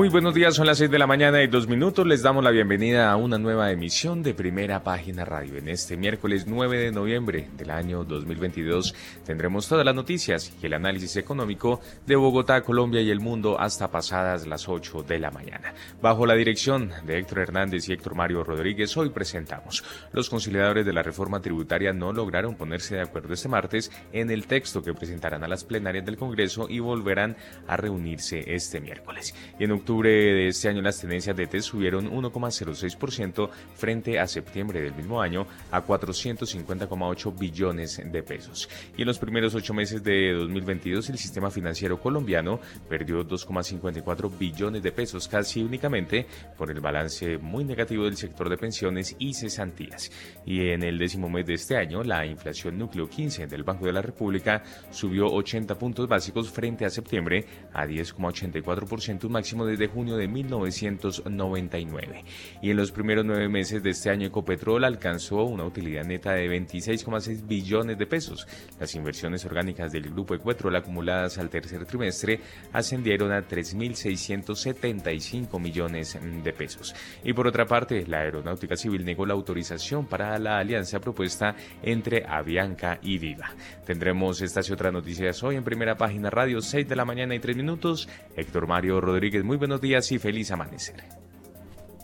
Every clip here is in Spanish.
Muy buenos días, son las 6 de la mañana y dos minutos. Les damos la bienvenida a una nueva emisión de Primera Página Radio. En este miércoles 9 de noviembre del año 2022 tendremos todas las noticias y el análisis económico de Bogotá, Colombia y el mundo hasta pasadas las 8 de la mañana. Bajo la dirección de Héctor Hernández y Héctor Mario Rodríguez, hoy presentamos. Los conciliadores de la reforma tributaria no lograron ponerse de acuerdo este martes en el texto que presentarán a las plenarias del Congreso y volverán a reunirse este miércoles. Y en octubre de este año las tendencias de TES subieron 1,06% frente a septiembre del mismo año a 450,8 billones de pesos. Y en los primeros ocho meses de 2022 el sistema financiero colombiano perdió 2,54 billones de pesos casi únicamente por el balance muy negativo del sector de pensiones y cesantías. Y en el décimo mes de este año la inflación núcleo 15 del Banco de la República subió 80 puntos básicos frente a septiembre a 10,84% un máximo de desde junio de 1999. Y en los primeros nueve meses de este año Ecopetrol alcanzó una utilidad neta de 26,6 billones de pesos. Las inversiones orgánicas del grupo Ecopetrol acumuladas al tercer trimestre ascendieron a 3.675 millones de pesos. Y por otra parte, la Aeronáutica Civil negó la autorización para la alianza propuesta entre Avianca y Viva. Tendremos estas y otras noticias hoy en primera página radio 6 de la mañana y 3 minutos. Héctor Mario Rodríguez, muy buenos días y feliz amanecer.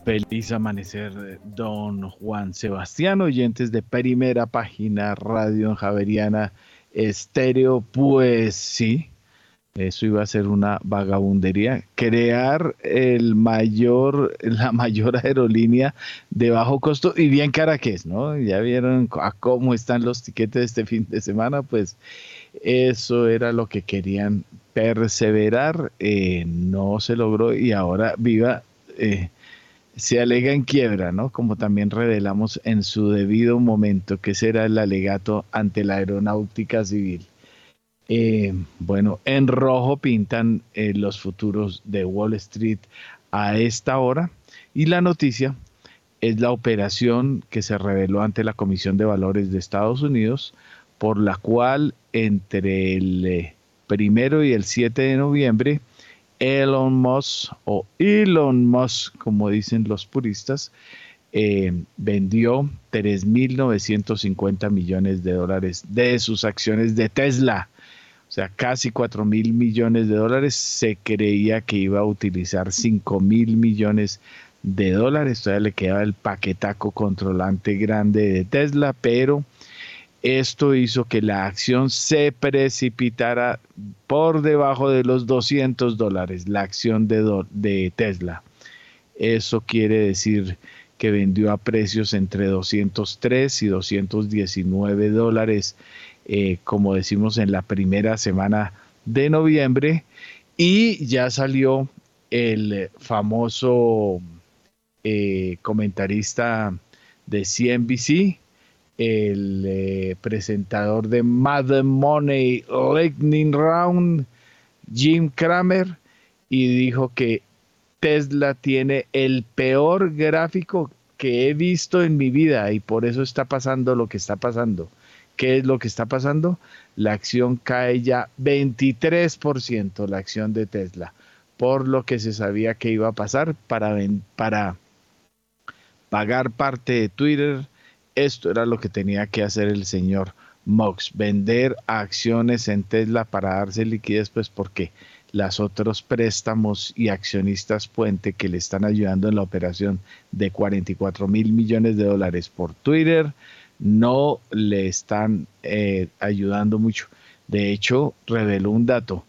Feliz amanecer, don Juan Sebastián, oyentes de primera página Radio Javeriana Estéreo. Pues sí, eso iba a ser una vagabundería. Crear el mayor, la mayor aerolínea de bajo costo y bien cara que es, ¿no? Ya vieron a cómo están los tiquetes este fin de semana, pues eso era lo que querían perseverar, eh, no se logró y ahora Viva eh, se alega en quiebra, ¿no? Como también revelamos en su debido momento, que será el alegato ante la aeronáutica civil. Eh, bueno, en rojo pintan los futuros de Wall Street a esta hora y la noticia es la operación que se reveló ante la Comisión de Valores de Estados Unidos, por la cual entre el primero y el 7 de noviembre, Elon Musk o Elon Musk, como dicen los puristas, eh, vendió 3.950 millones de dólares de sus acciones de Tesla. O sea, casi 4 mil millones de dólares. Se creía que iba a utilizar 5 mil millones de dólares. Todavía le quedaba el paquetaco controlante grande de Tesla, pero esto hizo que la acción se precipitara por debajo de los 200 dólares, la acción de, Tesla. Eso quiere decir que vendió a precios entre 203 y 219 dólares, eh, como decimos en la primera semana de noviembre. Y ya salió el famoso eh, comentarista de CNBC, el eh, presentador de Mad Money Lightning Round, Jim Cramer, y dijo que Tesla tiene el peor gráfico que he visto en mi vida y por eso está pasando lo que está pasando. ¿Qué es lo que está pasando? La acción cae ya 23%, la acción de Tesla, por lo que se sabía que iba a pasar para, para pagar parte de Twitter, esto era lo que tenía que hacer el señor Mox, vender acciones en Tesla para darse liquidez, pues porque las otros préstamos y accionistas puente que le están ayudando en la operación de 44 mil millones de dólares por Twitter no le están eh, ayudando mucho. De hecho, reveló un dato.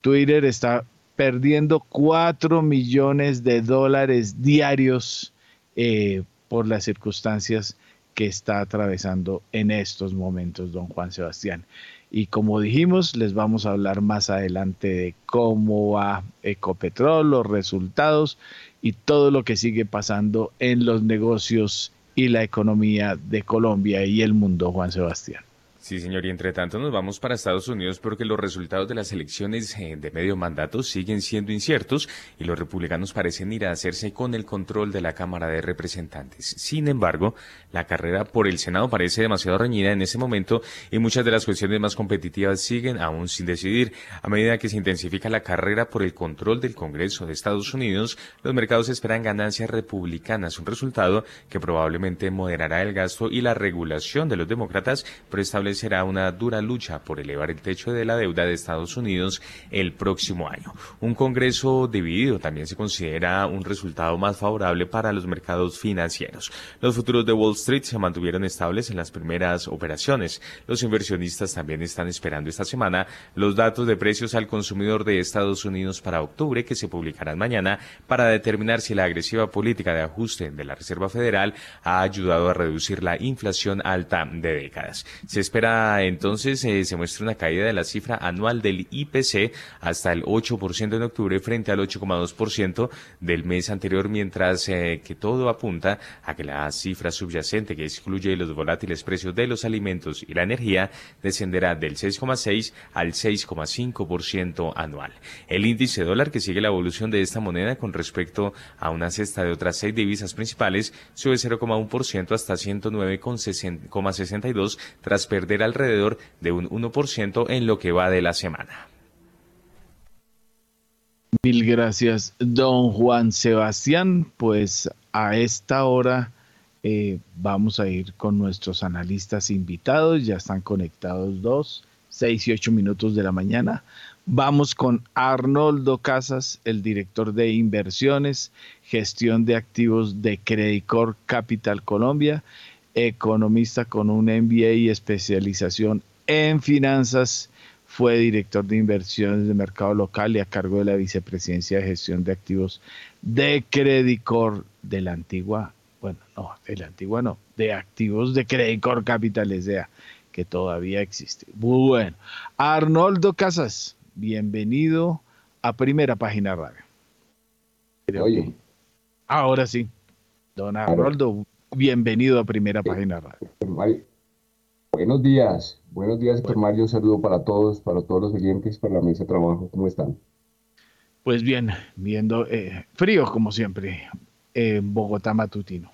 Twitter está perdiendo 4 millones de dólares diarios eh, por las circunstancias que está atravesando en estos momentos don Juan Sebastián. Y como dijimos, les vamos a hablar más adelante de cómo va Ecopetrol, los resultados y todo lo que sigue pasando en los negocios y la economía de Colombia y el mundo, Juan Sebastián. Sí, señor, y entre tanto nos vamos para Estados Unidos porque los resultados de las elecciones eh, de medio mandato siguen siendo inciertos y los republicanos parecen ir a hacerse con el control de la Cámara de Representantes. Sin embargo, la carrera por el Senado parece demasiado reñida en ese momento y muchas de las cuestiones más competitivas siguen aún sin decidir. A medida que se intensifica la carrera por el control del Congreso de Estados Unidos, los mercados esperan ganancias republicanas, un resultado que probablemente moderará el gasto y la regulación de los demócratas, pero establece será una dura lucha por elevar el techo de la deuda de Estados Unidos el próximo año. Un Congreso dividido también se considera un resultado más favorable para los mercados financieros. Los futuros de Wall Street se mantuvieron estables en las primeras operaciones. Los inversionistas también están esperando esta semana los datos de precios al consumidor de Estados Unidos para octubre que se publicarán mañana para determinar si la agresiva política de ajuste de la Reserva Federal ha ayudado a reducir la inflación alta de décadas. Se espera entonces eh, se muestra una caída de la cifra anual del IPC hasta el 8% en octubre frente al 8,2% del mes anterior, mientras eh, que todo apunta a que la cifra subyacente que excluye los volátiles precios de los alimentos y la energía descenderá del 6,6 al 6,5% anual. El índice dólar que sigue la evolución de esta moneda con respecto a una cesta de otras seis divisas principales sube 0,1% hasta 109,62 tras perder alrededor de un 1% en lo que va de la semana. Mil gracias, don Juan Sebastián. Pues a esta hora eh, vamos a ir con nuestros analistas invitados. Ya están conectados dos, seis y ocho minutos de la mañana. Vamos con Arnoldo Casas, el director de inversiones, gestión de activos de Credicor Capital Colombia, economista con un MBA y especialización en finanzas. Fue director de inversiones de mercado local y a cargo de la vicepresidencia de gestión de activos de Credicor de la antigua, bueno, no, de la antigua no, de activos de Credicor Capital S.A., que todavía existe. Bueno, Arnoldo Casas, bienvenido a Primera Página Radio. Oye. Ahora sí, don Arnoldo, Bienvenido a Primera Página Radio. Buenos días, buenos días, Héctor Mario. Un saludo para todos, para todos los oyentes, para la mesa de trabajo. ¿Cómo están? Pues bien, viendo eh, frío como siempre en Bogotá matutino.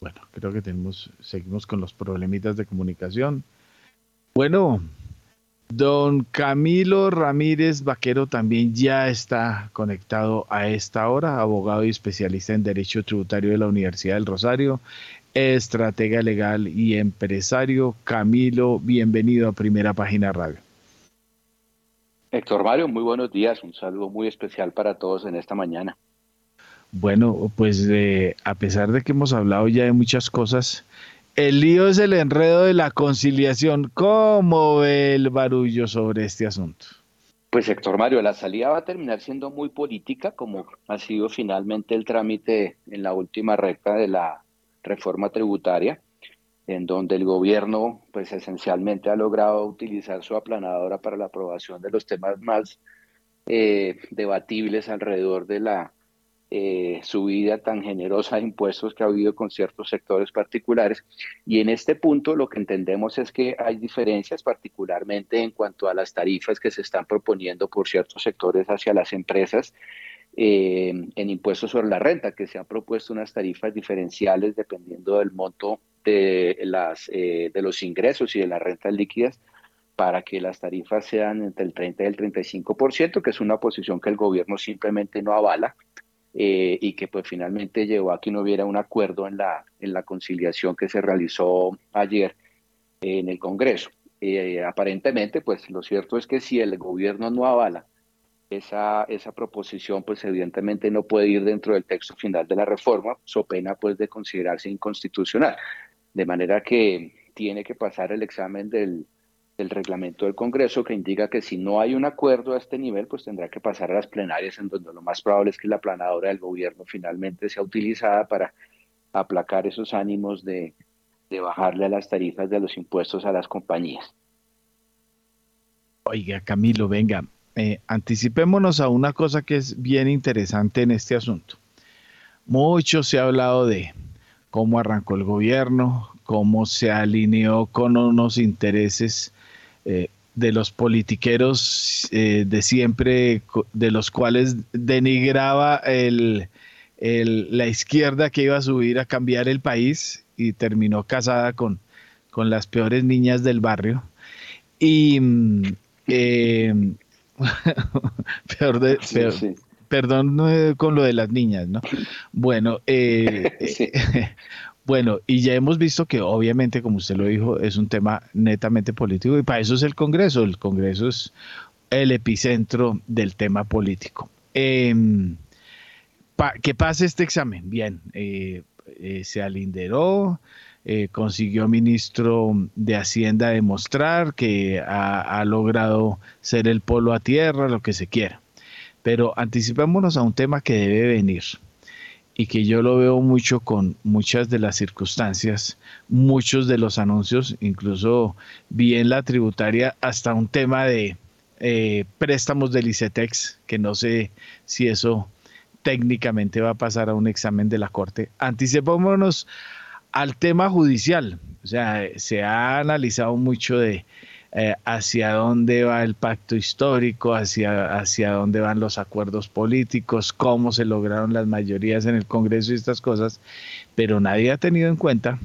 Bueno, creo que tenemos, seguimos con los problemitas de comunicación. Bueno, Don Camilo Ramírez Vaquero también ya está conectado a esta hora, abogado y especialista en Derecho Tributario de la Universidad del Rosario, estratega legal y empresario. Camilo, bienvenido a Primera Página Radio. Héctor Mario, muy buenos días, un saludo muy especial para todos en esta mañana. Bueno, pues eh, a pesar de que hemos hablado ya de muchas cosas, el lío es el enredo de la conciliación. ¿Cómo ve el barullo sobre este asunto? Pues Héctor Mario, la salida va a terminar siendo muy política, como ha sido finalmente el trámite en la última recta de la reforma tributaria, en donde el gobierno, pues esencialmente ha logrado utilizar su aplanadora para la aprobación de los temas más eh, debatibles alrededor de la eh, subida tan generosa de impuestos que ha habido con ciertos sectores particulares. Y en este punto lo que entendemos es que hay diferencias, particularmente en cuanto a las tarifas que se están proponiendo por ciertos sectores hacia las empresas. Eh, en impuestos sobre la renta, que se han propuesto unas tarifas diferenciales dependiendo del monto de, las, eh, de los ingresos y de las rentas líquidas para que las tarifas sean entre el 30 y el 35%, que es una posición que el gobierno simplemente no avala. Eh, y que pues finalmente llevó a que no hubiera un acuerdo en la, en la conciliación que se realizó ayer en el Congreso. Eh, aparentemente, pues lo cierto es que si el gobierno no avala esa, esa proposición, pues evidentemente no puede ir dentro del texto final de la reforma, so pena pues de considerarse inconstitucional. De manera que tiene que pasar el examen del, el reglamento del Congreso que indica que si no hay un acuerdo a este nivel, pues tendrá que pasar a las plenarias, en donde lo más probable es que la planadora del gobierno finalmente sea utilizada para aplacar esos ánimos de, bajarle a las tarifas de los impuestos a las compañías. Oiga, Camilo, venga, eh, anticipémonos a una cosa que es bien interesante en este asunto. Mucho se ha hablado de cómo arrancó el gobierno, cómo se alineó con unos intereses eh, de los politiqueros eh, de siempre, de los cuales denigraba el, la izquierda que iba a subir a cambiar el país y terminó casada con, con las peores niñas del barrio. Y mm, eh, peor de, perdón con lo de las niñas, ¿no? Bueno, eh, bueno, y ya hemos visto que obviamente, como usted lo dijo, es un tema netamente político y para eso es el Congreso. El Congreso es el epicentro del tema político. Eh, ¿Qué pasa este examen? Bien, eh, eh, se alinderó, eh, consiguió ministro de Hacienda demostrar que ha, logrado ser el polo a tierra, lo que se quiera. Pero anticipémonos a un tema que debe venir y que yo lo veo mucho con muchas de las circunstancias, muchos de los anuncios, incluso vi en la tributaria hasta un tema de eh, préstamos del ICETEX, que no sé si eso técnicamente va a pasar a un examen de la Corte. Anticipémonos al tema judicial. O sea, se ha analizado mucho de eh, hacia dónde va el pacto histórico, hacia, hacia dónde van los acuerdos políticos, cómo se lograron las mayorías en el Congreso y estas cosas, pero nadie ha tenido en cuenta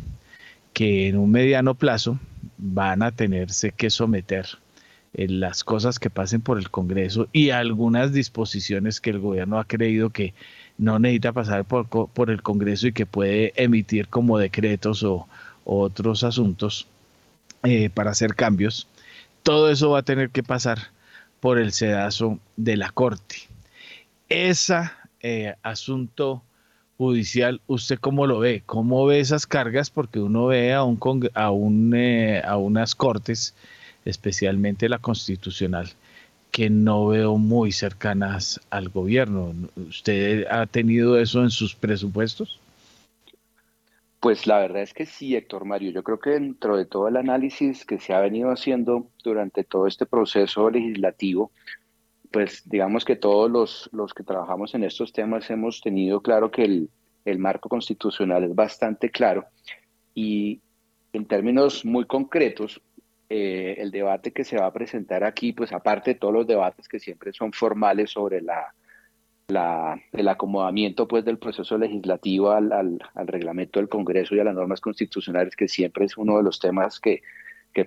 que en un mediano plazo van a tenerse que someter las cosas que pasen por el Congreso y algunas disposiciones que el gobierno ha creído que no necesita pasar por, por el Congreso y que puede emitir como decretos o, otros asuntos eh, para hacer cambios. Todo eso va a tener que pasar por el sedazo de la Corte. Ese eh, asunto judicial, ¿usted cómo lo ve? ¿Cómo ve esas cargas? Porque uno ve a, un, a, un, eh, a unas cortes especialmente la constitucional, que no veo muy cercanas al gobierno. ¿Usted ha tenido eso en sus presupuestos? Pues la verdad es que sí, Héctor Mario. Yo creo que dentro de todo el análisis que se ha venido haciendo durante todo este proceso legislativo, pues digamos que todos los, los que trabajamos en estos temas hemos tenido claro que el, el marco constitucional es bastante claro y en términos muy concretos, eh, el debate que se va a presentar aquí, pues aparte de todos los debates que siempre son formales sobre la, el acomodamiento pues, del proceso legislativo al, al, reglamento del Congreso y a las normas constitucionales, que siempre es uno de los temas que,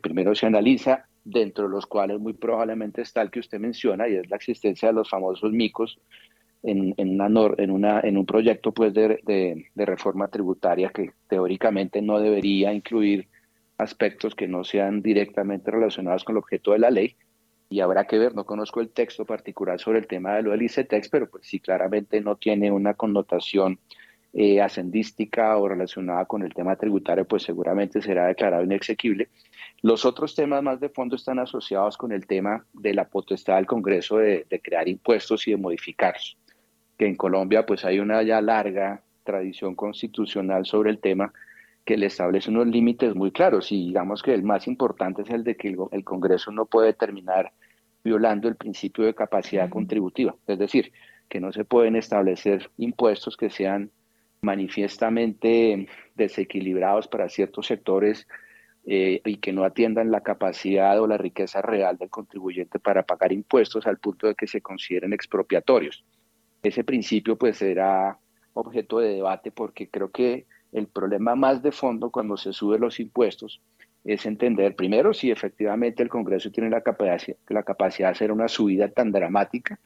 primero se analiza, dentro de los cuales muy probablemente está el que usted menciona, y es la existencia de los famosos micos en, en, una, en, una, en un proyecto pues, de reforma tributaria que teóricamente no debería incluir aspectos que no sean directamente relacionados con el objeto de la ley y habrá que ver, no conozco el texto particular sobre el tema de lo del ICETEX, pero pues sí claramente no tiene una connotación eh, ascendística o relacionada con el tema tributario, pues seguramente será declarado inexequible. Los otros temas más de fondo están asociados con el tema de la potestad del Congreso de, de crear impuestos y de modificarlos, que en Colombia pues hay una ya larga tradición constitucional sobre el tema, que le establece unos límites muy claros y digamos que el más importante es el de que el, Congreso no puede terminar violando el principio de capacidad contributiva, es decir, que no se pueden establecer impuestos que sean manifiestamente desequilibrados para ciertos sectores eh, y que no atiendan la capacidad o la riqueza real del contribuyente para pagar impuestos al punto de que se consideren expropiatorios. Ese principio pues será objeto de debate porque creo que el problema más de fondo cuando se suben los impuestos es entender primero si efectivamente el Congreso tiene la capacidad, la capacidad de hacer una subida tan dramática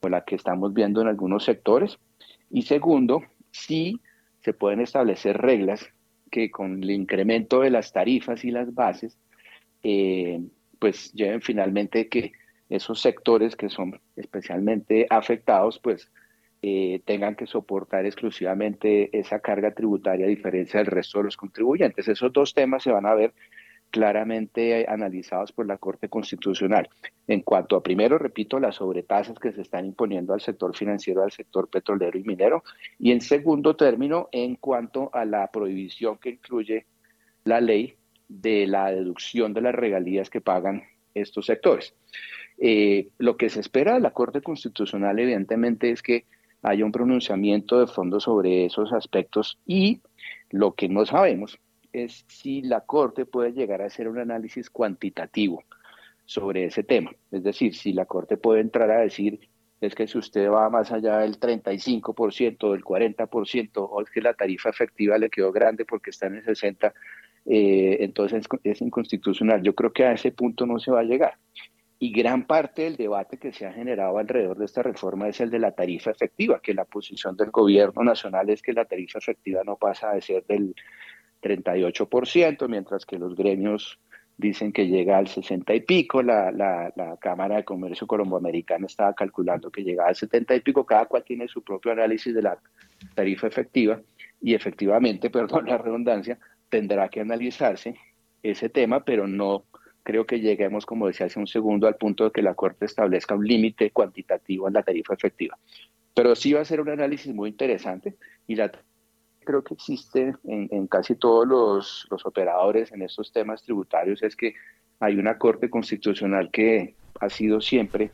como la que estamos viendo en algunos sectores. Y segundo, si se pueden establecer reglas que con el incremento de las tarifas y las bases, eh, pues lleven finalmente que esos sectores que son especialmente afectados, pues eh, tengan que soportar exclusivamente esa carga tributaria a diferencia del resto de los contribuyentes. Esos dos temas se van a ver claramente analizados por la Corte Constitucional. En cuanto a, primero, repito, las sobretasas que se están imponiendo al sector financiero, al sector petrolero y minero, y en segundo término, en cuanto a la prohibición que incluye la ley de la deducción de las regalías que pagan estos sectores. Eh, lo que se espera de la Corte Constitucional, evidentemente, es que haya un pronunciamiento de fondo sobre esos aspectos y lo que no sabemos es si la Corte puede llegar a hacer un análisis cuantitativo sobre ese tema. Es decir, si la Corte puede entrar a decir es que si usted va más allá del 35%, del 40%, o es que la tarifa efectiva le quedó grande porque está en el 60%, eh, entonces es inconstitucional. Yo creo que a ese punto no se va a llegar. Y gran parte del debate que se ha generado alrededor de esta reforma es el de la tarifa efectiva, que la posición del gobierno nacional es que la tarifa efectiva no pasa de ser del 38%, mientras que los gremios dicen que llega al 60 y pico, la, la, la Cámara de Comercio Colomboamericana estaba calculando que llegaba al 70 y pico, cada cual tiene su propio análisis de la tarifa efectiva y efectivamente, perdón la redundancia, tendrá que analizarse ese tema, pero no creo que lleguemos, como decía hace un segundo, al punto de que la Corte establezca un límite cuantitativo en la tarifa efectiva. Pero sí va a ser un análisis muy interesante y la creo que existe en, casi todos los, los, operadores en estos temas tributarios es que hay una Corte Constitucional que ha sido siempre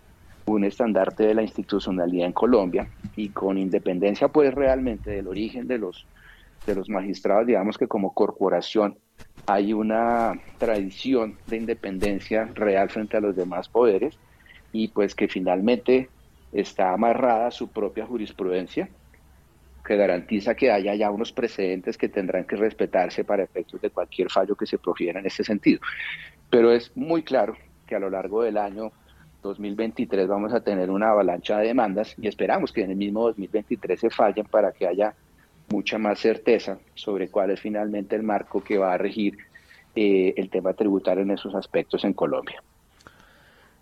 un estandarte de la institucionalidad en Colombia y con independencia pues realmente del origen de los de los magistrados, digamos que como corporación hay una tradición de independencia real frente a los demás poderes y pues que finalmente está amarrada su propia jurisprudencia que garantiza que haya ya unos precedentes que tendrán que respetarse para efectos de cualquier fallo que se profiera en este sentido. Pero es muy claro que a lo largo del año 2023 vamos a tener una avalancha de demandas y esperamos que en el mismo 2023 se fallen para que haya mucha más certeza sobre cuál es finalmente el marco que va a regir eh, el tema tributario en esos aspectos en Colombia.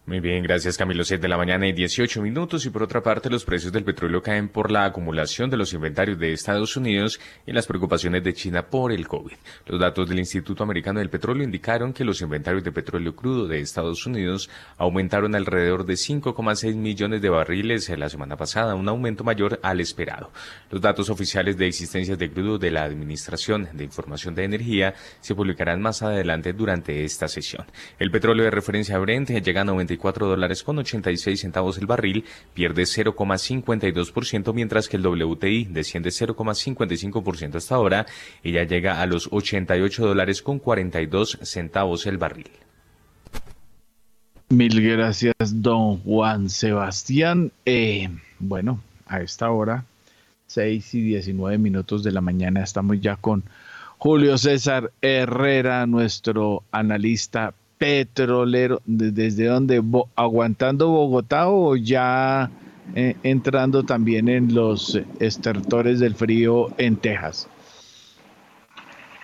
Muy bien, gracias Camilo. 7 de la mañana y 18 minutos. Y por otra parte, los precios del petróleo caen por la acumulación de los inventarios de Estados Unidos y las preocupaciones de China por el COVID. Los datos del Instituto Americano del Petróleo indicaron que los inventarios de petróleo crudo de Estados Unidos aumentaron alrededor de 5,6 millones de barriles la semana pasada, un aumento mayor al esperado. Los datos oficiales de existencias de crudo de la Administración de Información de Energía se publicarán más adelante durante esta sesión. El petróleo de referencia Brent llega a 90 dólares con 86 centavos el barril, pierde 0,52%, mientras que el WTI desciende 0,55% hasta ahora y ya llega a los 88 dólares con 42 centavos el barril. Mil gracias, don Juan Sebastián. Eh, bueno, a esta hora, 6 y 19 minutos de la mañana, estamos ya con Julio César Herrera, nuestro analista petrolero, ¿desde dónde? ¿Aguantando Bogotá o ya eh, entrando también en los estertores del frío en Texas?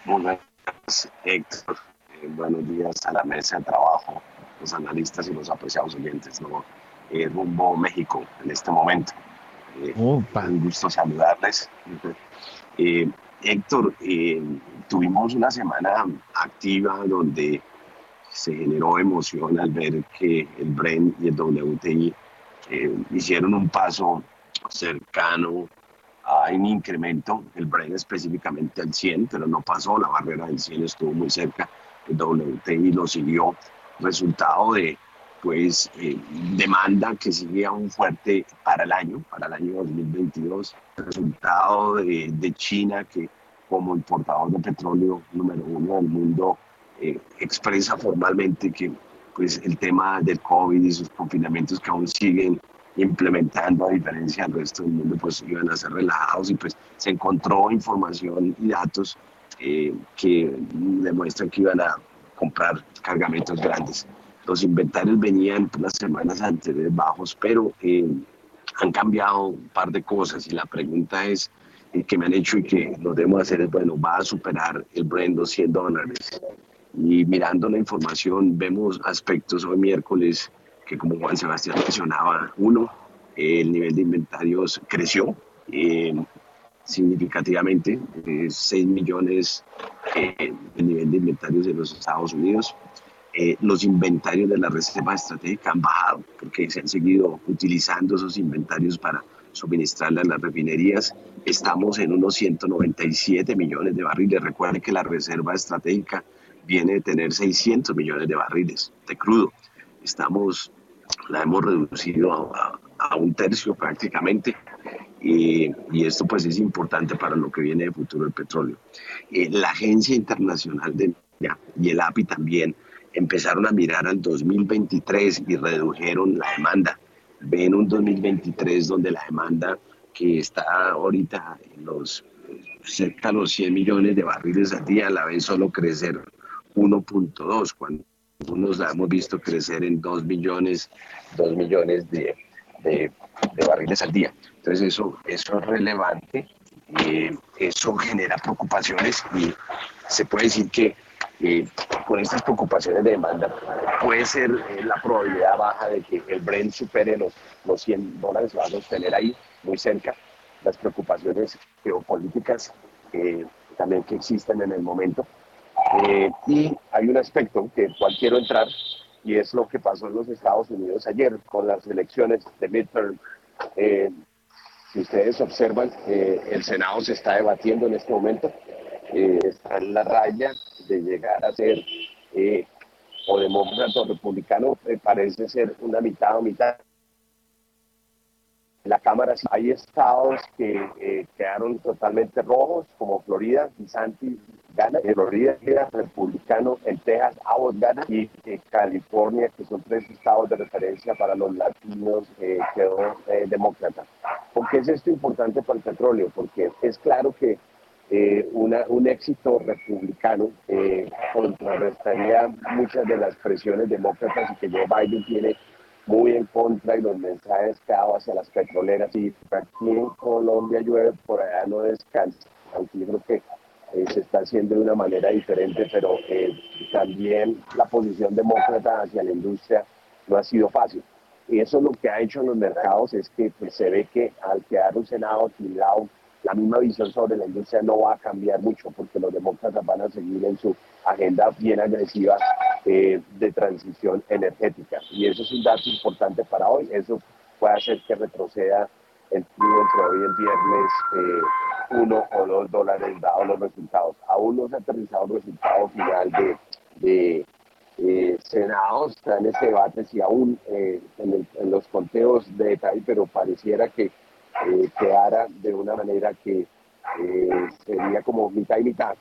Buenos días, Héctor. Eh, buenos días a la mesa de trabajo, los analistas y los apreciados oyentes. ¿no? Eh, rumbo México en este momento. un gusto saludarles. Héctor, tuvimos una semana activa donde se generó emoción al ver que el BREN y el WTI eh, hicieron un paso cercano a un incremento, el BREN específicamente al 100, pero no pasó, la barrera del 100 estuvo muy cerca, el WTI lo siguió, resultado de pues eh, demanda que sigue aún fuerte para el año, para el año 2022, resultado de, de China que como importador de petróleo número uno del mundo eh, expresa formalmente que pues, el tema del COVID y sus confinamientos que aún siguen implementando a diferencia del resto del mundo, pues iban a ser relajados y pues se encontró información y datos eh, que demuestran que iban a comprar cargamentos grandes. Los inventarios venían las semanas anteriores bajos, pero eh, han cambiado un par de cosas y la pregunta es, que me han hecho y que lo debemos hacer es, bueno, va a superar el Brent 100 dólares y mirando la información vemos aspectos hoy miércoles que como Juan Sebastián mencionaba, uno, el nivel de inventarios creció eh, significativamente, 6 millones eh, el nivel de inventarios de los Estados Unidos. Eh, los inventarios de la Reserva Estratégica han bajado porque se han seguido utilizando esos inventarios para suministrarle a las refinerías. Estamos en unos 197 millones de barriles. Recuerden que la Reserva Estratégica viene de tener 600 millones de barriles de crudo. Estamos, la hemos reducido a, un tercio prácticamente y esto pues es importante para lo que viene de futuro del petróleo. Eh, la Agencia Internacional de y el API también empezaron a mirar al 2023 y redujeron la demanda. Ven un 2023 donde la demanda que está ahorita en los cerca de los 100 millones de barriles al día la ven solo crecer 1.2 cuando unos la hemos visto crecer en 2 millones, 2 millones de, barriles al día. Entonces eso, eso es relevante, eh, eso genera preocupaciones y se puede decir que eh, con estas preocupaciones de demanda puede ser eh, la probabilidad baja de que el Brent supere los, los 100 dólares, va a sostener ahí muy cerca las preocupaciones geopolíticas también que existen en el momento. Y hay un aspecto que cual quiero entrar y es lo que pasó en los Estados Unidos ayer con las elecciones de midterm. Eh, si ustedes observan, eh, el Senado se está debatiendo en este momento, eh, está en la raya de llegar a ser o demócrata o republicano, parece ser una mitad o mitad la Cámara hay estados que eh, quedaron totalmente rojos, como Florida, Santi gana, en Florida era republicano, en Texas Abbott gana y en California, que son tres estados de referencia para los latinos, eh, quedó eh, demócrata. ¿Por qué es esto importante para el petróleo? Porque es claro que una, un éxito republicano contrarrestaría muchas de las presiones demócratas y que Joe Biden tiene muy en contra y los mensajes hago hacia las petroleras. Y aquí en Colombia llueve, por allá no descansa, aunque yo creo que eh, se está haciendo de una manera diferente, pero eh, también la posición demócrata hacia la industria no ha sido fácil. Y eso lo que ha hecho en los mercados es que pues, se ve que al quedar un Senado equilibrado, la misma visión sobre la industria no va a cambiar mucho porque los demócratas van a seguir en su agenda bien agresiva eh, de transición energética. Y eso es un dato importante para hoy. Eso puede hacer que retroceda el trigo entre hoy y el viernes eh, uno o dos dólares dados los resultados. Aún no se ha aterrizado el resultado final de, de eh, Senado, está en ese debate si aún en, en, los conteos de detalle, pero pareciera que quedara de una manera que sería como mitad y mitad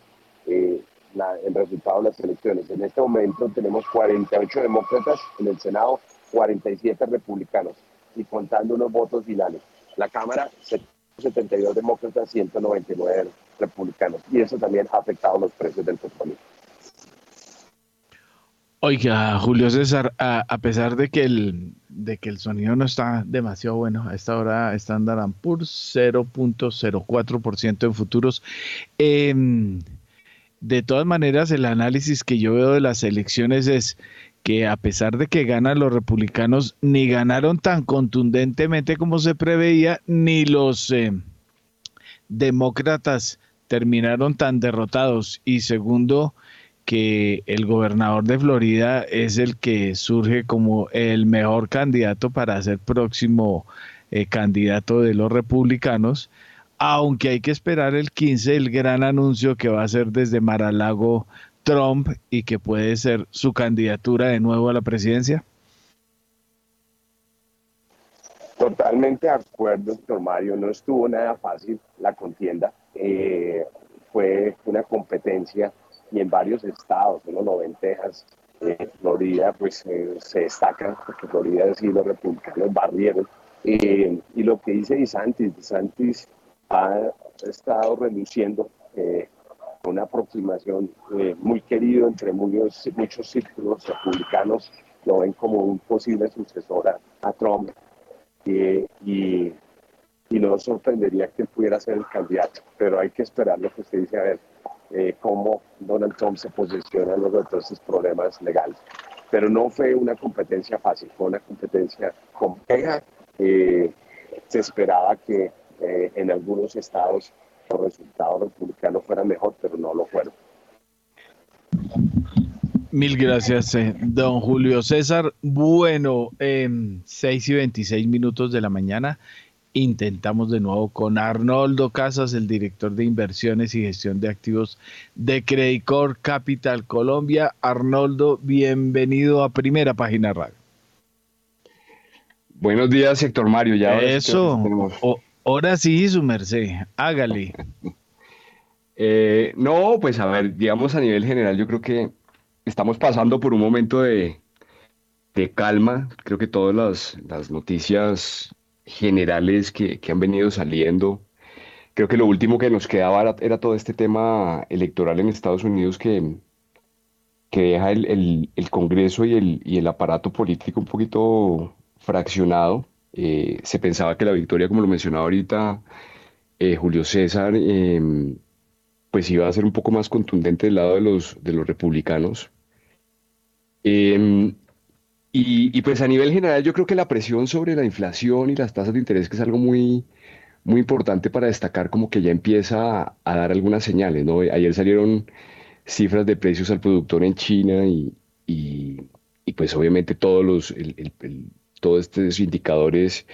el resultado de las elecciones. En este momento tenemos 48 demócratas en el Senado, 47 republicanos y contando unos votos finales. La Cámara, 72 demócratas, 199 republicanos. Y eso también ha afectado los precios del petróleo. Oiga, Julio César, a, pesar de que el de que el sonido no está demasiado bueno, a esta hora Standard Poor's 0.04% en futuros. Eh, de todas maneras, el análisis que yo veo de las elecciones es que a pesar de que ganan los republicanos, ni ganaron tan contundentemente como se preveía, ni los eh, demócratas terminaron tan derrotados. Y segundo, que el gobernador de Florida es el que surge como el mejor candidato para ser próximo eh, candidato de los republicanos aunque hay que esperar el 15 el gran anuncio que va a hacer desde Maralago Trump y que puede ser su candidatura de nuevo a la presidencia? Totalmente de acuerdo, doctor Mario. No estuvo nada fácil la contienda. Eh, fue una competencia y en varios estados, en los en Texas, eh, Florida, pues eh, se destaca, porque Florida sí los republicanos barrieron. y lo que dice DeSantis, DeSantis ha estado reduciendo eh, una aproximación eh, muy querido entre muchos, muchos círculos republicanos, lo ven como un posible sucesor a, Trump y, y no sorprendería que él pudiera ser el candidato, pero hay que esperar lo que usted dice, a ver eh, cómo Donald Trump se posiciona los de estos problemas legales. Pero no fue una competencia fácil, fue una competencia compleja. se esperaba que eh, en algunos estados los resultados republicanos fueran mejor, pero no lo fueron. Mil gracias, eh, don Julio César. Bueno, eh, 6 y 26 minutos de la mañana. Intentamos de nuevo con Arnoldo Casas, el director de inversiones y gestión de activos de Credicor Capital Colombia. Arnoldo, bienvenido a Primera Página Radio. Buenos días, Héctor Mario. Ya Eso. Ahora sí, su merced, hágale. Eh, no, pues a ver, digamos a nivel general, yo creo que estamos pasando por un momento de, calma. Creo que todas las, noticias generales que, han venido saliendo, creo que lo último que nos quedaba era, todo este tema electoral en Estados Unidos que, que deja el, Congreso y el, y el aparato político un poquito fraccionado. Eh, se pensaba que la victoria, como lo mencionaba ahorita eh, Julio César, em, pues iba a ser un poco más contundente del lado de los, de los republicanos. Y, pues a nivel general yo creo que la presión sobre la inflación y las tasas de interés que es algo muy, muy importante para destacar como que ya empieza a, dar algunas señales, ¿no? Ayer salieron cifras de precios al productor en China y, pues obviamente todos los, todos estos indicadores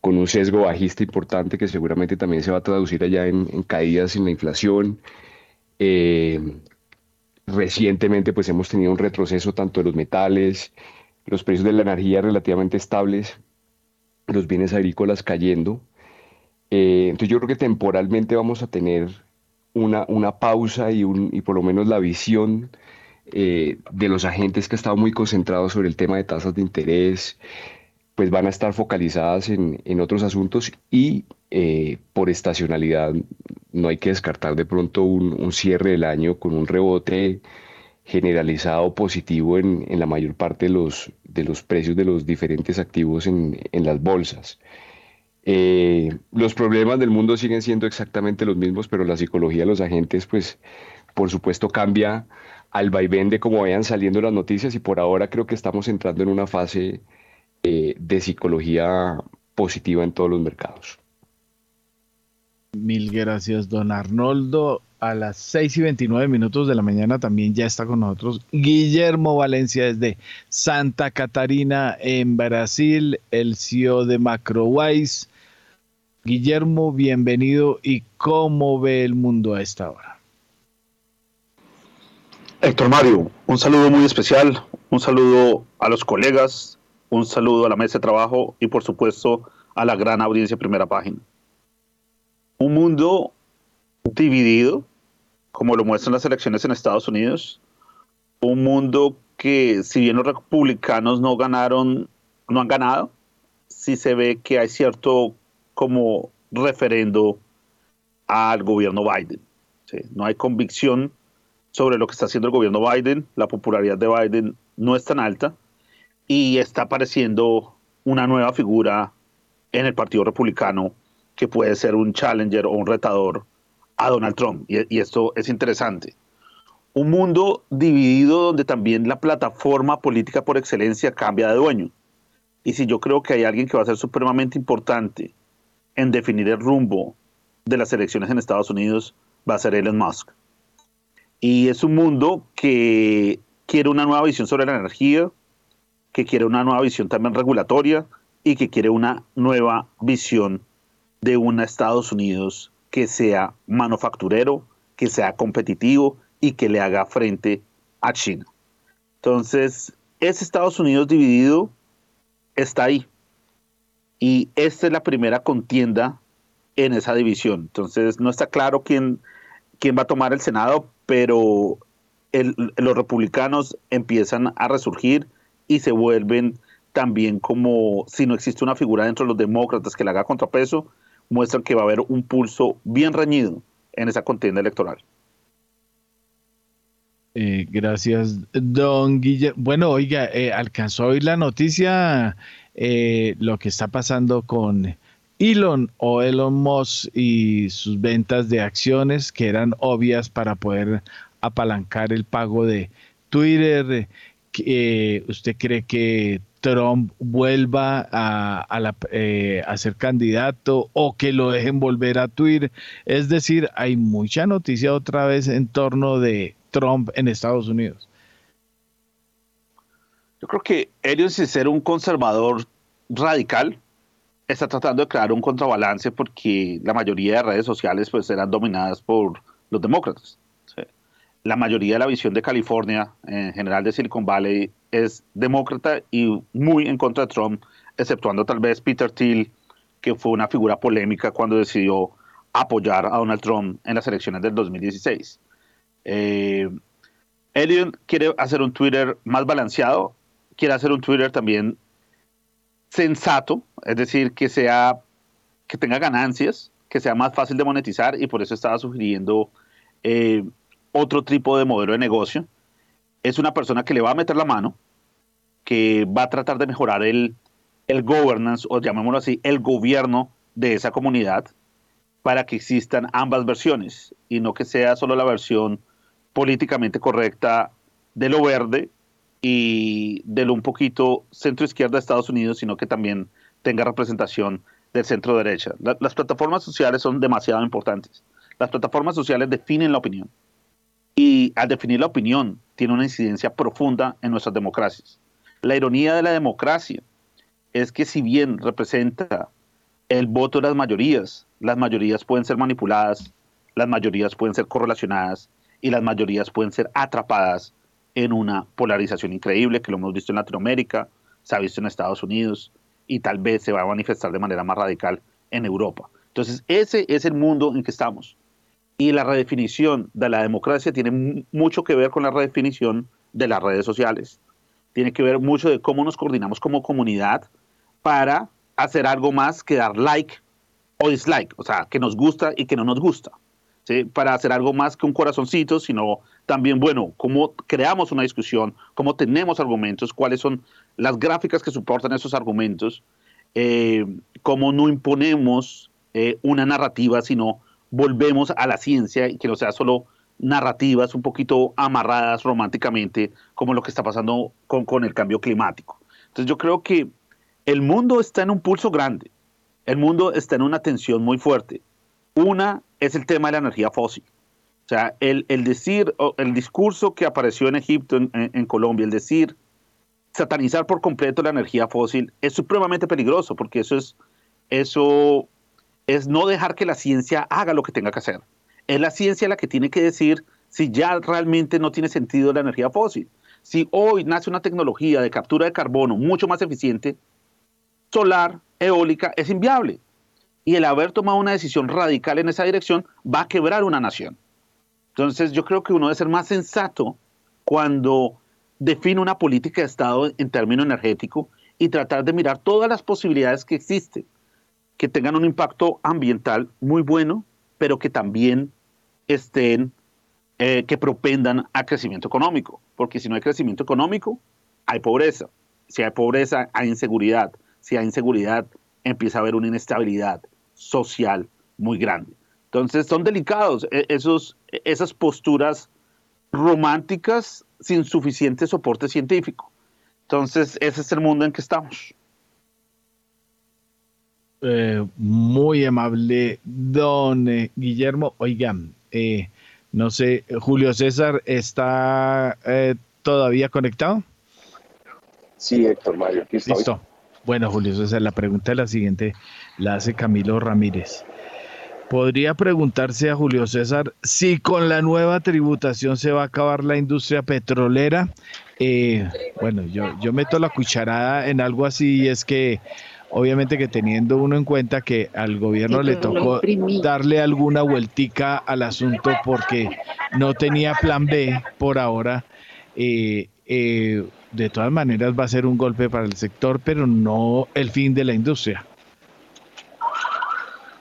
con un sesgo bajista importante que seguramente también se va a traducir allá en, caídas en la inflación. Eh, recientemente pues hemos tenido un retroceso tanto de los metales, los precios de la energía relativamente estables, los bienes agrícolas cayendo. Eh, entonces yo creo que temporalmente vamos a tener una, una pausa y, un, y por lo menos la visión eh, de los agentes que han estado muy concentrados sobre el tema de tasas de interés, pues van a estar focalizadas en, en otros asuntos y eh, por estacionalidad no hay que descartar de pronto un, un, cierre del año con un rebote generalizado positivo en, en, la mayor parte de los, de los precios de los diferentes activos en, en las bolsas. Eh, los problemas del mundo siguen siendo exactamente los mismos, pero la psicología de los agentes, pues, por supuesto, cambia al vaivén de cómo vayan saliendo las noticias y por ahora creo que estamos entrando en una fase eh, de psicología positiva en todos los mercados. Mil gracias, don Arnoldo. A las 6 y 29 minutos de la mañana también ya está con nosotros Guillermo Valencia desde Santa Catarina en Brasil, el CEO de Macrowise. Guillermo, bienvenido y cómo ve el mundo a esta hora. Héctor Mario, un saludo muy especial, un saludo a los colegas, un saludo a la mesa de trabajo y por supuesto a la gran audiencia primera página. Un mundo dividido, como lo muestran las elecciones en Estados Unidos, un mundo que si bien los republicanos no ganaron, no han ganado, sí se ve que hay cierto como referendo al gobierno Biden. No hay convicción sobre lo que está haciendo el gobierno Biden, la popularidad de Biden no es tan alta, y está apareciendo una nueva figura en el Partido Republicano que puede ser un challenger o un retador a Donald Trump. Y, esto es interesante. Un mundo dividido donde también la plataforma política por excelencia cambia de dueño. Y si yo creo que hay alguien que va a ser supremamente importante en definir el rumbo de las elecciones en Estados Unidos, va a ser Elon Musk. Y es un mundo que quiere una nueva visión sobre la energía, que quiere una nueva visión también regulatoria y que quiere una nueva visión de un Estados Unidos que sea manufacturero, que sea competitivo y que le haga frente a China. Entonces, ese Estados Unidos dividido está ahí. Y esta es la primera contienda en esa división. Entonces, no está claro quién, quién va a tomar el Senado, pero los republicanos empiezan a resurgir y se vuelven también como, si no existe una figura dentro de los demócratas que le haga contrapeso, muestran que va a haber un pulso bien reñido en esa contienda electoral. Eh, gracias, don Guillermo. Bueno, oiga, eh, alcanzó hoy la noticia eh, lo que está pasando con Elon o Elon Musk y sus ventas de acciones que eran obvias para poder apalancar el pago de Twitter. ¿usted cree que Trump vuelva a, eh, a, ser candidato o que lo dejen volver a Twitter? Es decir, hay mucha noticia otra vez en torno de Trump en Estados Unidos. Yo creo que Elliot, sin ser un conservador radical, está tratando de crear un contrabalance porque la mayoría de redes sociales pues eran dominadas por los demócratas la mayoría de la visión de California, en general de Silicon Valley, es demócrata y muy en contra de Trump, exceptuando tal vez Peter Thiel, que fue una figura polémica cuando decidió apoyar a Donald Trump en las elecciones del 2016. Eh, Elliot quiere hacer un Twitter más balanceado, quiere hacer un Twitter también sensato, es decir, que sea que tenga ganancias, que sea más fácil de monetizar y por eso estaba sugiriendo eh, otro tipo de modelo de negocio. Es una persona que le va a meter la mano, que va a tratar de mejorar el, el governance, o llamémoslo así, el gobierno de esa comunidad, para que existan ambas versiones y no que sea solo la versión políticamente correcta de lo verde y de lo un poquito centro izquierda de Estados Unidos, sino que también tenga representación del centro derecha. las plataformas sociales son demasiado importantes. Las plataformas sociales definen la opinión y al definir la opinión tiene una incidencia profunda en nuestras democracias. La ironía de la democracia es que si bien representa el voto de las mayorías, las mayorías pueden ser manipuladas, las mayorías pueden ser correlacionadas y las mayorías pueden ser atrapadas en una polarización increíble que lo hemos visto en Latinoamérica, se ha visto en Estados Unidos y tal vez se va a manifestar de manera más radical en Europa. Entonces, ese es el mundo en que estamos. Y la redefinición de la democracia tiene mucho que ver con la redefinición de las redes sociales. Tiene que ver mucho de cómo nos coordinamos como comunidad para hacer algo más que dar like o dislike, o sea, que nos gusta y que no nos gusta. ¿sí? Para hacer algo más que un corazoncito, sino también, bueno, cómo creamos una discusión, cómo tenemos argumentos, cuáles son las gráficas que soportan esos argumentos, eh, cómo no imponemos eh, una narrativa, sino volvemos a la ciencia y que no sea solo narrativas un poquito amarradas románticamente, como lo que está pasando con, con el cambio climático. Entonces yo creo que el mundo está en un pulso grande, el mundo está en una tensión muy fuerte. Una es el tema de la energía fósil. O sea, el, decir, el discurso que apareció en Egipto, en, Colombia, el decir satanizar por completo la energía fósil es supremamente peligroso porque eso es, eso es no dejar que la ciencia haga lo que tenga que hacer. Es la ciencia la que tiene que decir si ya realmente no tiene sentido la energía fósil. Si hoy nace una tecnología de captura de carbono mucho más eficiente, solar, eólica, es inviable y el haber tomado una decisión radical en esa dirección va a quebrar una nación. Entonces yo creo que uno debe ser más sensato cuando define una política de Estado en términos energéticos y tratar de mirar todas las posibilidades que existen, que tengan un impacto ambiental muy bueno, pero que también estén, eh, que propendan a crecimiento económico, porque si no hay crecimiento económico, hay pobreza. Si hay pobreza, hay inseguridad. Si hay inseguridad, empieza a haber una inestabilidad social muy grande. Entonces son delicados e-, esos, esas posturas románticas sin suficiente soporte científico. Entonces ese es el mundo en que estamos. Eh, muy amable, don eh, Guillermo. Oigan, eh, no sé, Julio César está todavía conectado. Sí, Héctor Mario, aquí estoy. Listo. Bueno, Julio César, la pregunta es la siguiente, la hace Camilo Ramírez. Podría preguntarse a Julio César si con la nueva tributación se va a acabar la industria petrolera. Eh, bueno, yo, yo meto la cucharada en algo así y es que obviamente que teniendo uno en cuenta que al gobierno le tocó darle alguna vueltica al asunto porque no tenía plan B por ahora, eh, eh, de todas maneras va a ser un golpe para el sector, pero no el fin de la industria.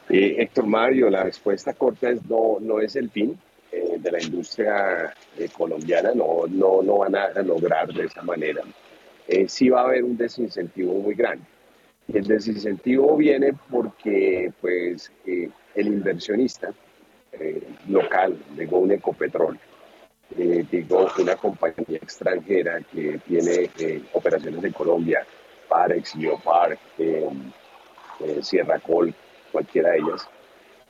Eh, Héctor Mario, la respuesta corta es no, no es el fin eh, de la industria eh, colombiana, no, no, no van a lograr de esa manera. sí va a haber un desincentivo muy grande. El desincentivo viene porque pues, el inversionista local de un Ecopetrol eh, digo, una compañía extranjera que tiene eh, operaciones en Colombia, Parex, eh, eh, Sierra Col, cualquiera de ellas,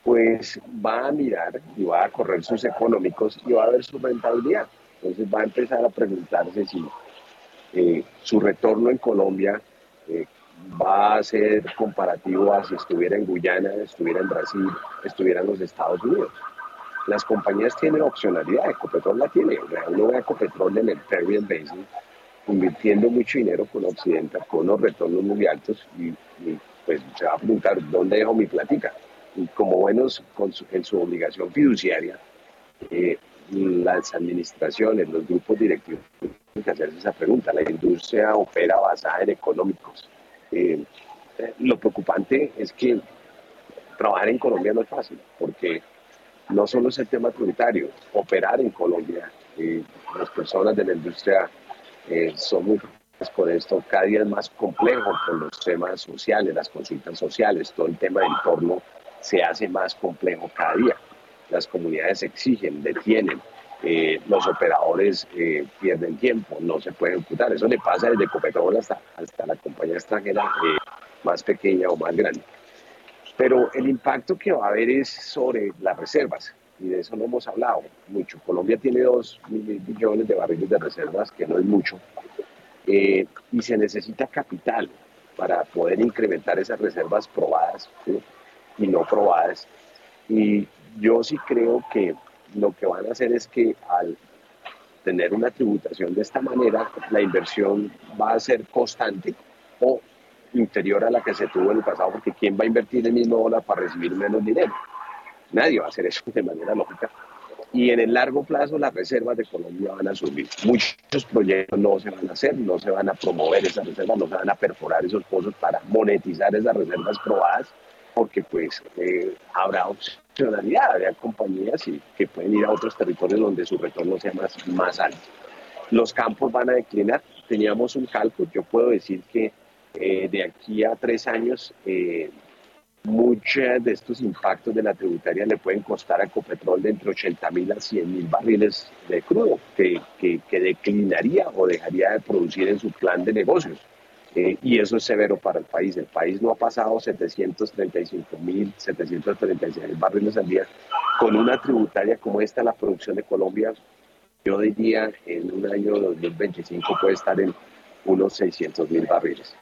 pues va a mirar y va a correr sus económicos y va a ver su rentabilidad. Entonces va a empezar a preguntarse si su retorno en Colombia va a ser comparativo a si estuviera en Guyana, estuviera en Brasil, estuviera en los Estados Unidos las compañías tienen opcionalidad, Ecopetrol la tiene, uno ve Ecopetrol en el Permian Basin invirtiendo mucho dinero con Occidental, con unos retornos muy altos y, pues se va a preguntar, ¿dónde dejo mi platica? Y como buenos en su obligación fiduciaria, eh, las administraciones, los grupos directivos tienen que hacerse esa pregunta. La industria opera basada en económicos. Eh, lo preocupante es que trabajar en Colombia no es fácil, porque no solo es el tema tributario, operar en Colombia, eh, las personas de la industria eh, son muy por esto, cada día es más complejo con los temas sociales, las consultas sociales, todo el tema del entorno se hace más complejo cada día. Las comunidades exigen, detienen, eh, los operadores pierden tiempo, no se pueden ejecutar. Eso le pasa desde Ecopetrol hasta, hasta la compañía extranjera más pequeña o más grande. Pero el impacto que va a haber es sobre las reservas, y de eso no hemos hablado mucho. Colombia tiene dos millones de barriles de reservas, que no es mucho, eh, y se necesita capital para poder incrementar esas reservas probadas y no probadas. Y yo sí creo que lo que van a hacer es que al tener una tributación de esta manera, la inversión va a ser constante o inferior a la que se tuvo en el pasado, porque ¿quién va a invertir el mismo dólar para recibir menos dinero? Nadie va a hacer eso de manera lógica. Y en el largo plazo las reservas de Colombia van a subir. Muchos proyectos no se van a hacer, no se van a promover esas reservas, no se van a perforar esos pozos para monetizar esas reservas probadas, porque pues eh, habrá habrá compañías que pueden ir a otros territorios donde su retorno sea más, más alto. Los campos van a declinar. Teníamos un cálculo, yo puedo decir que eh, de aquí a tres años, eh, muchos de estos impactos de la tributaria le pueden costar a Ecopetrol de entre 80 mil a 100 mil barriles de crudo, que, que, declinaría o dejaría de producir en su plan de negocios. Eh, y eso es severo para el país. El país no ha pasado 735 mil, 736 mil barriles al día. Con una tributaria como esta, la producción de Colombia, yo diría en un año 2025 puede estar en unos 600 mil barriles.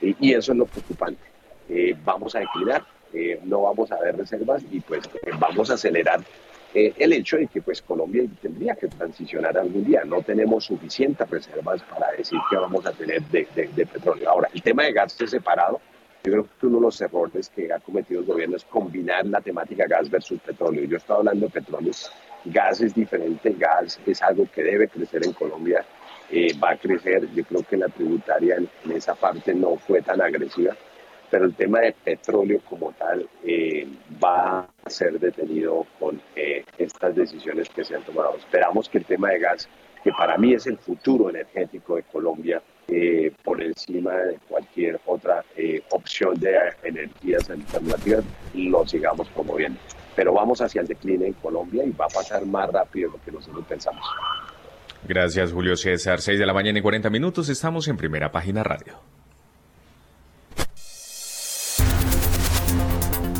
Y, eso es lo preocupante. Eh, vamos a declinar, eh, no vamos a ver reservas y pues vamos a acelerar el hecho de que pues Colombia tendría que transicionar algún día. No tenemos suficientes reservas para decir que vamos a tener de, de, petróleo. Ahora, el tema de gas separado. Yo creo que uno de los errores que ha cometido el gobierno es combinar la temática gas versus petróleo. Yo estoy hablando de petróleo. Gas es diferente, gas es algo que debe crecer en Colombia eh, va a crecer. Yo creo que la tributaria en, esa parte no fue tan agresiva, pero el tema de petróleo como tal eh, va a ser detenido con eh, estas decisiones que se han tomado. Esperamos que el tema de gas, que para mí es el futuro energético de Colombia, por encima de cualquier otra opción de energías alternativas, lo sigamos promoviendo. Pero vamos hacia el decline en Colombia y va a pasar más rápido de lo que nosotros pensamos. Gracias, Julio César. 6 de la mañana y 40 minutos. Estamos en primera página radio.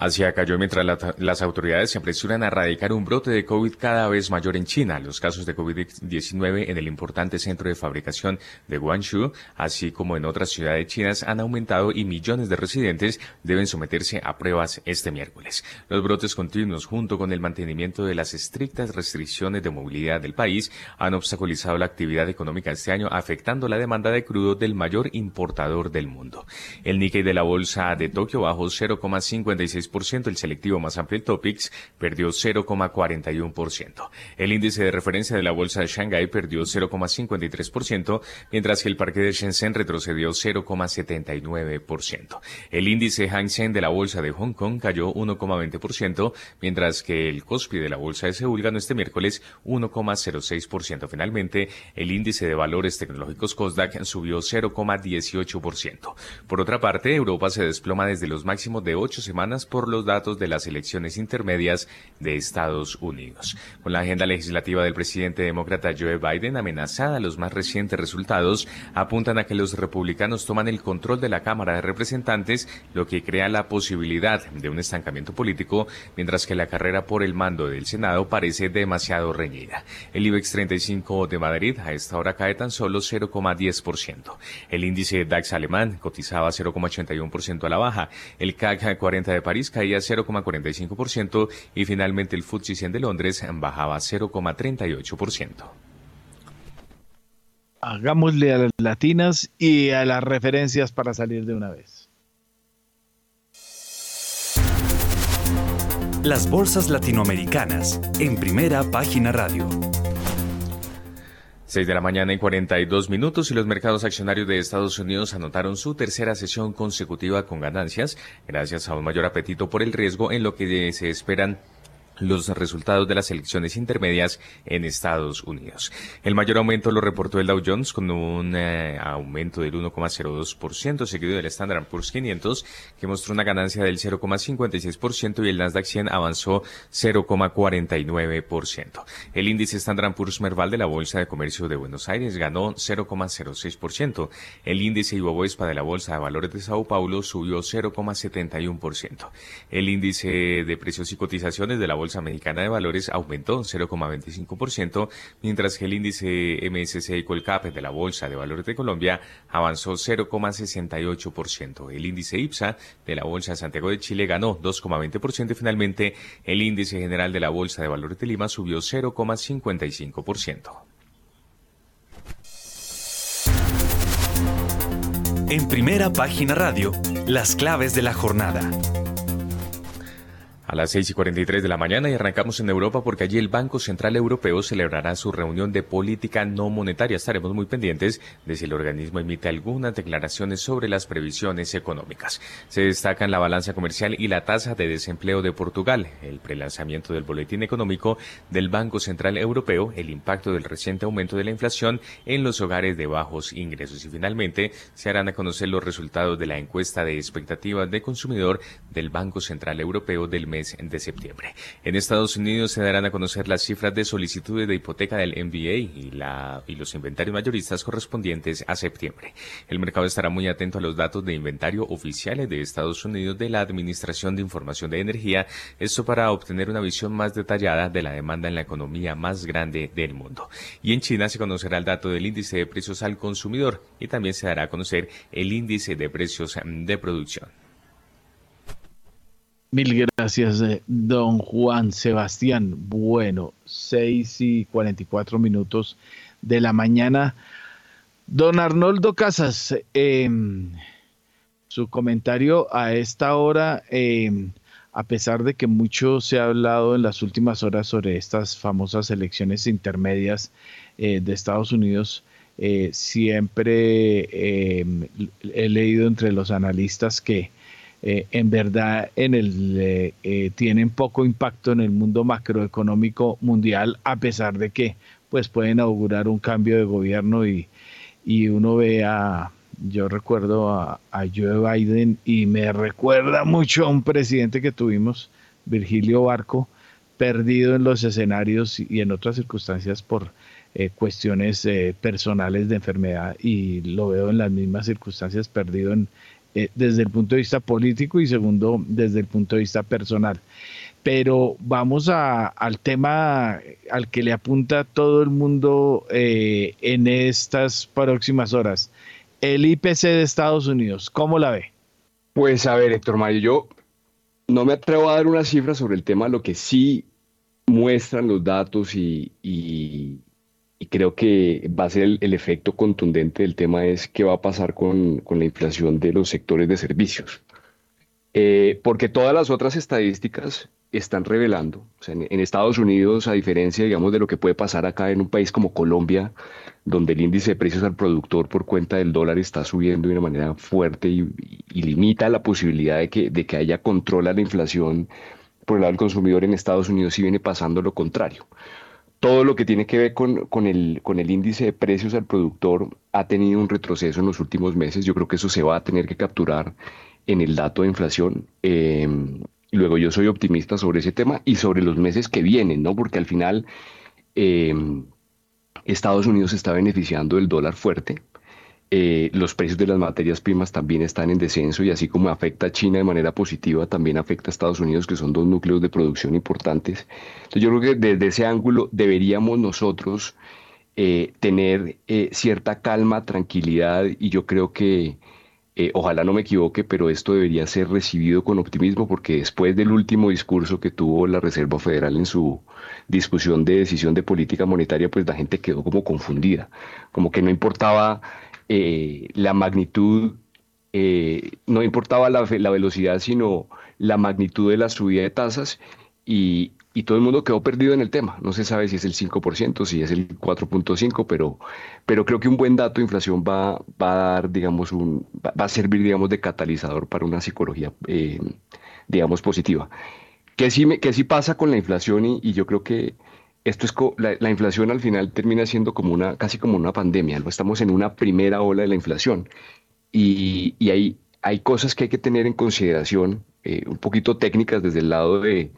Asia cayó mientras las autoridades se apresuran a erradicar un brote de COVID cada vez mayor en China. Los casos de COVID-19 en el importante centro de fabricación de Guangzhou, así como en otras ciudades chinas, han aumentado y millones de residentes deben someterse a pruebas este miércoles. Los brotes continuos, junto con el mantenimiento de las estrictas restricciones de movilidad del país, han obstaculizado la actividad económica este año, afectando la demanda de crudo del mayor importador del mundo. El Nikkei de la bolsa de Tokio bajó 0,56 el selectivo más amplio, el Topix, perdió 0,41%. El índice de referencia de la bolsa de Shanghái perdió 0,53%, mientras que el parque de Shenzhen retrocedió 0,79%. El índice Hang Seng de la bolsa de Hong Kong cayó 1,20%, mientras que el Kospi de la bolsa de Seúl ganó este miércoles 1,06%. Finalmente, el índice de valores tecnológicos Kosdaq subió 0,18%. Por otra parte, Europa se desploma desde los máximos de ocho semanas por por los datos de las elecciones intermedias de Estados Unidos. Con la agenda legislativa del presidente demócrata Joe Biden amenazada, los más recientes resultados apuntan a que los republicanos toman el control de la Cámara de Representantes, lo que crea la posibilidad de un estancamiento político, mientras que la carrera por el mando del Senado parece demasiado reñida. El IBEX 35 de Madrid a esta hora cae tan solo 0,10%. El índice DAX alemán cotizaba 0,81% a la baja. El CAC 40 de París caía 0,45% y finalmente el FTSE 100 de Londres bajaba 0,38%. Hagámosle a las latinas y a las referencias para salir de una vez. Las bolsas latinoamericanas en primera página radio. 6 de la mañana y 42 minutos y los mercados accionarios de Estados Unidos anotaron su tercera sesión consecutiva con ganancias gracias a un mayor apetito por el riesgo en lo que se esperan los resultados de las elecciones intermedias en Estados Unidos. El mayor aumento lo reportó el Dow Jones con un eh, aumento del 1,02%, seguido del Standard Poor's 500, que mostró una ganancia del 0,56% y el Nasdaq 100 avanzó 0,49%. El índice Standard Poor's Merval de la Bolsa de Comercio de Buenos Aires ganó 0,06%. El índice Ibovespa de la Bolsa de Valores de Sao Paulo subió 0,71%. El índice de precios y cotizaciones de la Bolsa Bolsa Mexicana de Valores aumentó 0,25%, mientras que el índice MSCI Colcap de la Bolsa de Valores de Colombia avanzó 0,68%. El índice IPSA de la Bolsa de Santiago de Chile ganó 2,20% y finalmente el índice general de la Bolsa de Valores de Lima subió 0,55%. En primera página radio, las claves de la jornada. A las 6 y 43 de la mañana y arrancamos en Europa porque allí el Banco Central Europeo celebrará su reunión de política no monetaria. Estaremos muy pendientes de si el organismo emite algunas declaraciones sobre las previsiones económicas. Se destacan la balanza comercial y la tasa de desempleo de Portugal, el prelanzamiento del boletín económico del Banco Central Europeo, el impacto del reciente aumento de la inflación en los hogares de bajos ingresos y finalmente se harán a conocer los resultados de la encuesta de expectativas de consumidor del Banco Central Europeo del mes de septiembre. En Estados Unidos se darán a conocer las cifras de solicitudes de hipoteca del MBA y, la, y los inventarios mayoristas correspondientes a septiembre. El mercado estará muy atento a los datos de inventario oficiales de Estados Unidos de la Administración de Información de Energía, esto para obtener una visión más detallada de la demanda en la economía más grande del mundo. Y en China se conocerá el dato del índice de precios al consumidor y también se dará a conocer el índice de precios de producción. Mil gracias, eh, don Juan Sebastián. Bueno, 6 y 44 minutos de la mañana. Don Arnoldo Casas, em, su comentario a esta hora, em, a pesar de que mucho se ha hablado en las últimas horas sobre estas famosas elecciones intermedias eh, de Estados Unidos, eh, siempre em, he leído entre los analistas que eh, en verdad en el, eh, eh, tienen poco impacto en el mundo macroeconómico mundial, a pesar de que pues pueden augurar un cambio de gobierno y, y uno ve a, yo recuerdo a, Joe Biden y me recuerda mucho a un presidente que tuvimos, Virgilio Barco, perdido en los escenarios y en otras circunstancias por cuestiones personales de enfermedad y lo veo en las mismas circunstancias perdido en, eh, desde el punto de vista político y segundo desde el punto de vista personal. Pero vamos al tema al que le apunta todo el mundo eh, en estas próximas horas. El IPC de Estados Unidos, ¿cómo la ve? Pues a ver, Héctor Mario, yo no me atrevo a dar una cifra sobre el tema, lo que sí muestran los datos y, y creo que va a ser el, efecto contundente del tema es qué va a pasar con, la inflación de los sectores de servicios. Eh, porque todas las otras estadísticas están revelando, en, Estados Unidos, a diferencia, digamos, de lo que puede pasar acá en un país como Colombia, donde el índice de precios al productor por cuenta del dólar está subiendo de una manera fuerte y, limita la posibilidad de que, de que haya control a la inflación por el lado del consumidor en Estados Unidos, y viene pasando lo contrario todo lo que tiene que ver con, con, el, con el índice de precios al productor ha tenido un retroceso en los últimos meses. Yo creo que eso se va a tener que capturar en el dato de inflación. Em, luego yo soy optimista sobre ese tema y sobre los meses que vienen, ¿no? Porque al final em, Estados Unidos está beneficiando del dólar fuerte. Eh, los precios de las materias primas también están en descenso y así como afecta a China de manera positiva, también afecta a Estados Unidos, que son dos núcleos de producción importantes. Entonces yo creo que desde ese ángulo deberíamos nosotros eh, tener eh, cierta calma, tranquilidad y yo creo que eh, ojalá no me equivoque, pero esto debería ser recibido con optimismo porque después del último discurso que tuvo la Reserva Federal en su discusión de decisión de política monetaria, pues la gente quedó como confundida, como que no importaba eh, la magnitud, eh, no importaba la, la velocidad, sino la magnitud de la subida de tasas y, y todo el mundo quedó perdido en el tema. No se sabe si es el 5%, si es el 4.5%, pero, pero creo que un buen dato de inflación va, va a dar, digamos, un, va a servir, digamos, de catalizador para una psicología, eh, digamos, positiva. ¿Qué sí, me, sí pasa con la inflación? Y, y yo creo que esto es la, la, inflación al final termina siendo como una, casi como una pandemia, ¿no? Estamos en una primera ola de la inflación. Y, y hay, hay cosas que hay que tener en consideración, eh, un poquito técnicas desde el lado de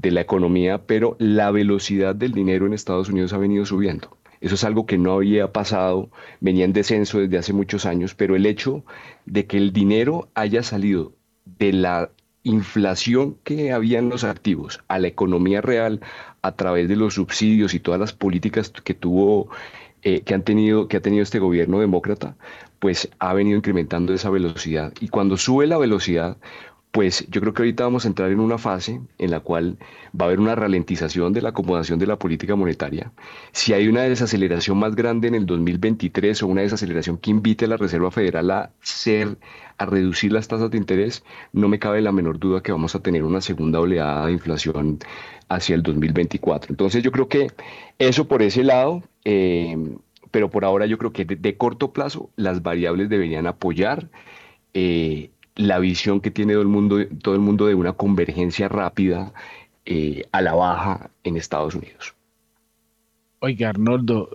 de la economía, pero la velocidad del dinero en Estados Unidos ha venido subiendo. Eso es algo que no había pasado, venía en descenso desde hace muchos años, pero el hecho de que el dinero haya salido de la inflación que había en los activos a la economía real a través de los subsidios y todas las políticas que tuvo eh, que han tenido que ha tenido este gobierno demócrata pues ha venido incrementando esa velocidad y cuando sube la velocidad pues yo creo que ahorita vamos a entrar en una fase en la cual va a haber una ralentización de la acomodación de la política monetaria. Si hay una desaceleración más grande en el 2023 o una desaceleración que invite a la Reserva Federal a ser, a reducir las tasas de interés, no me cabe la menor duda que vamos a tener una segunda oleada de inflación hacia el 2024. Entonces yo creo que eso por ese lado, eh, pero por ahora yo creo que de, corto plazo las variables deberían apoyar. Eh, la visión que tiene todo el mundo, todo el mundo de una convergencia rápida eh, a la baja en Estados Unidos. Oiga, Arnoldo,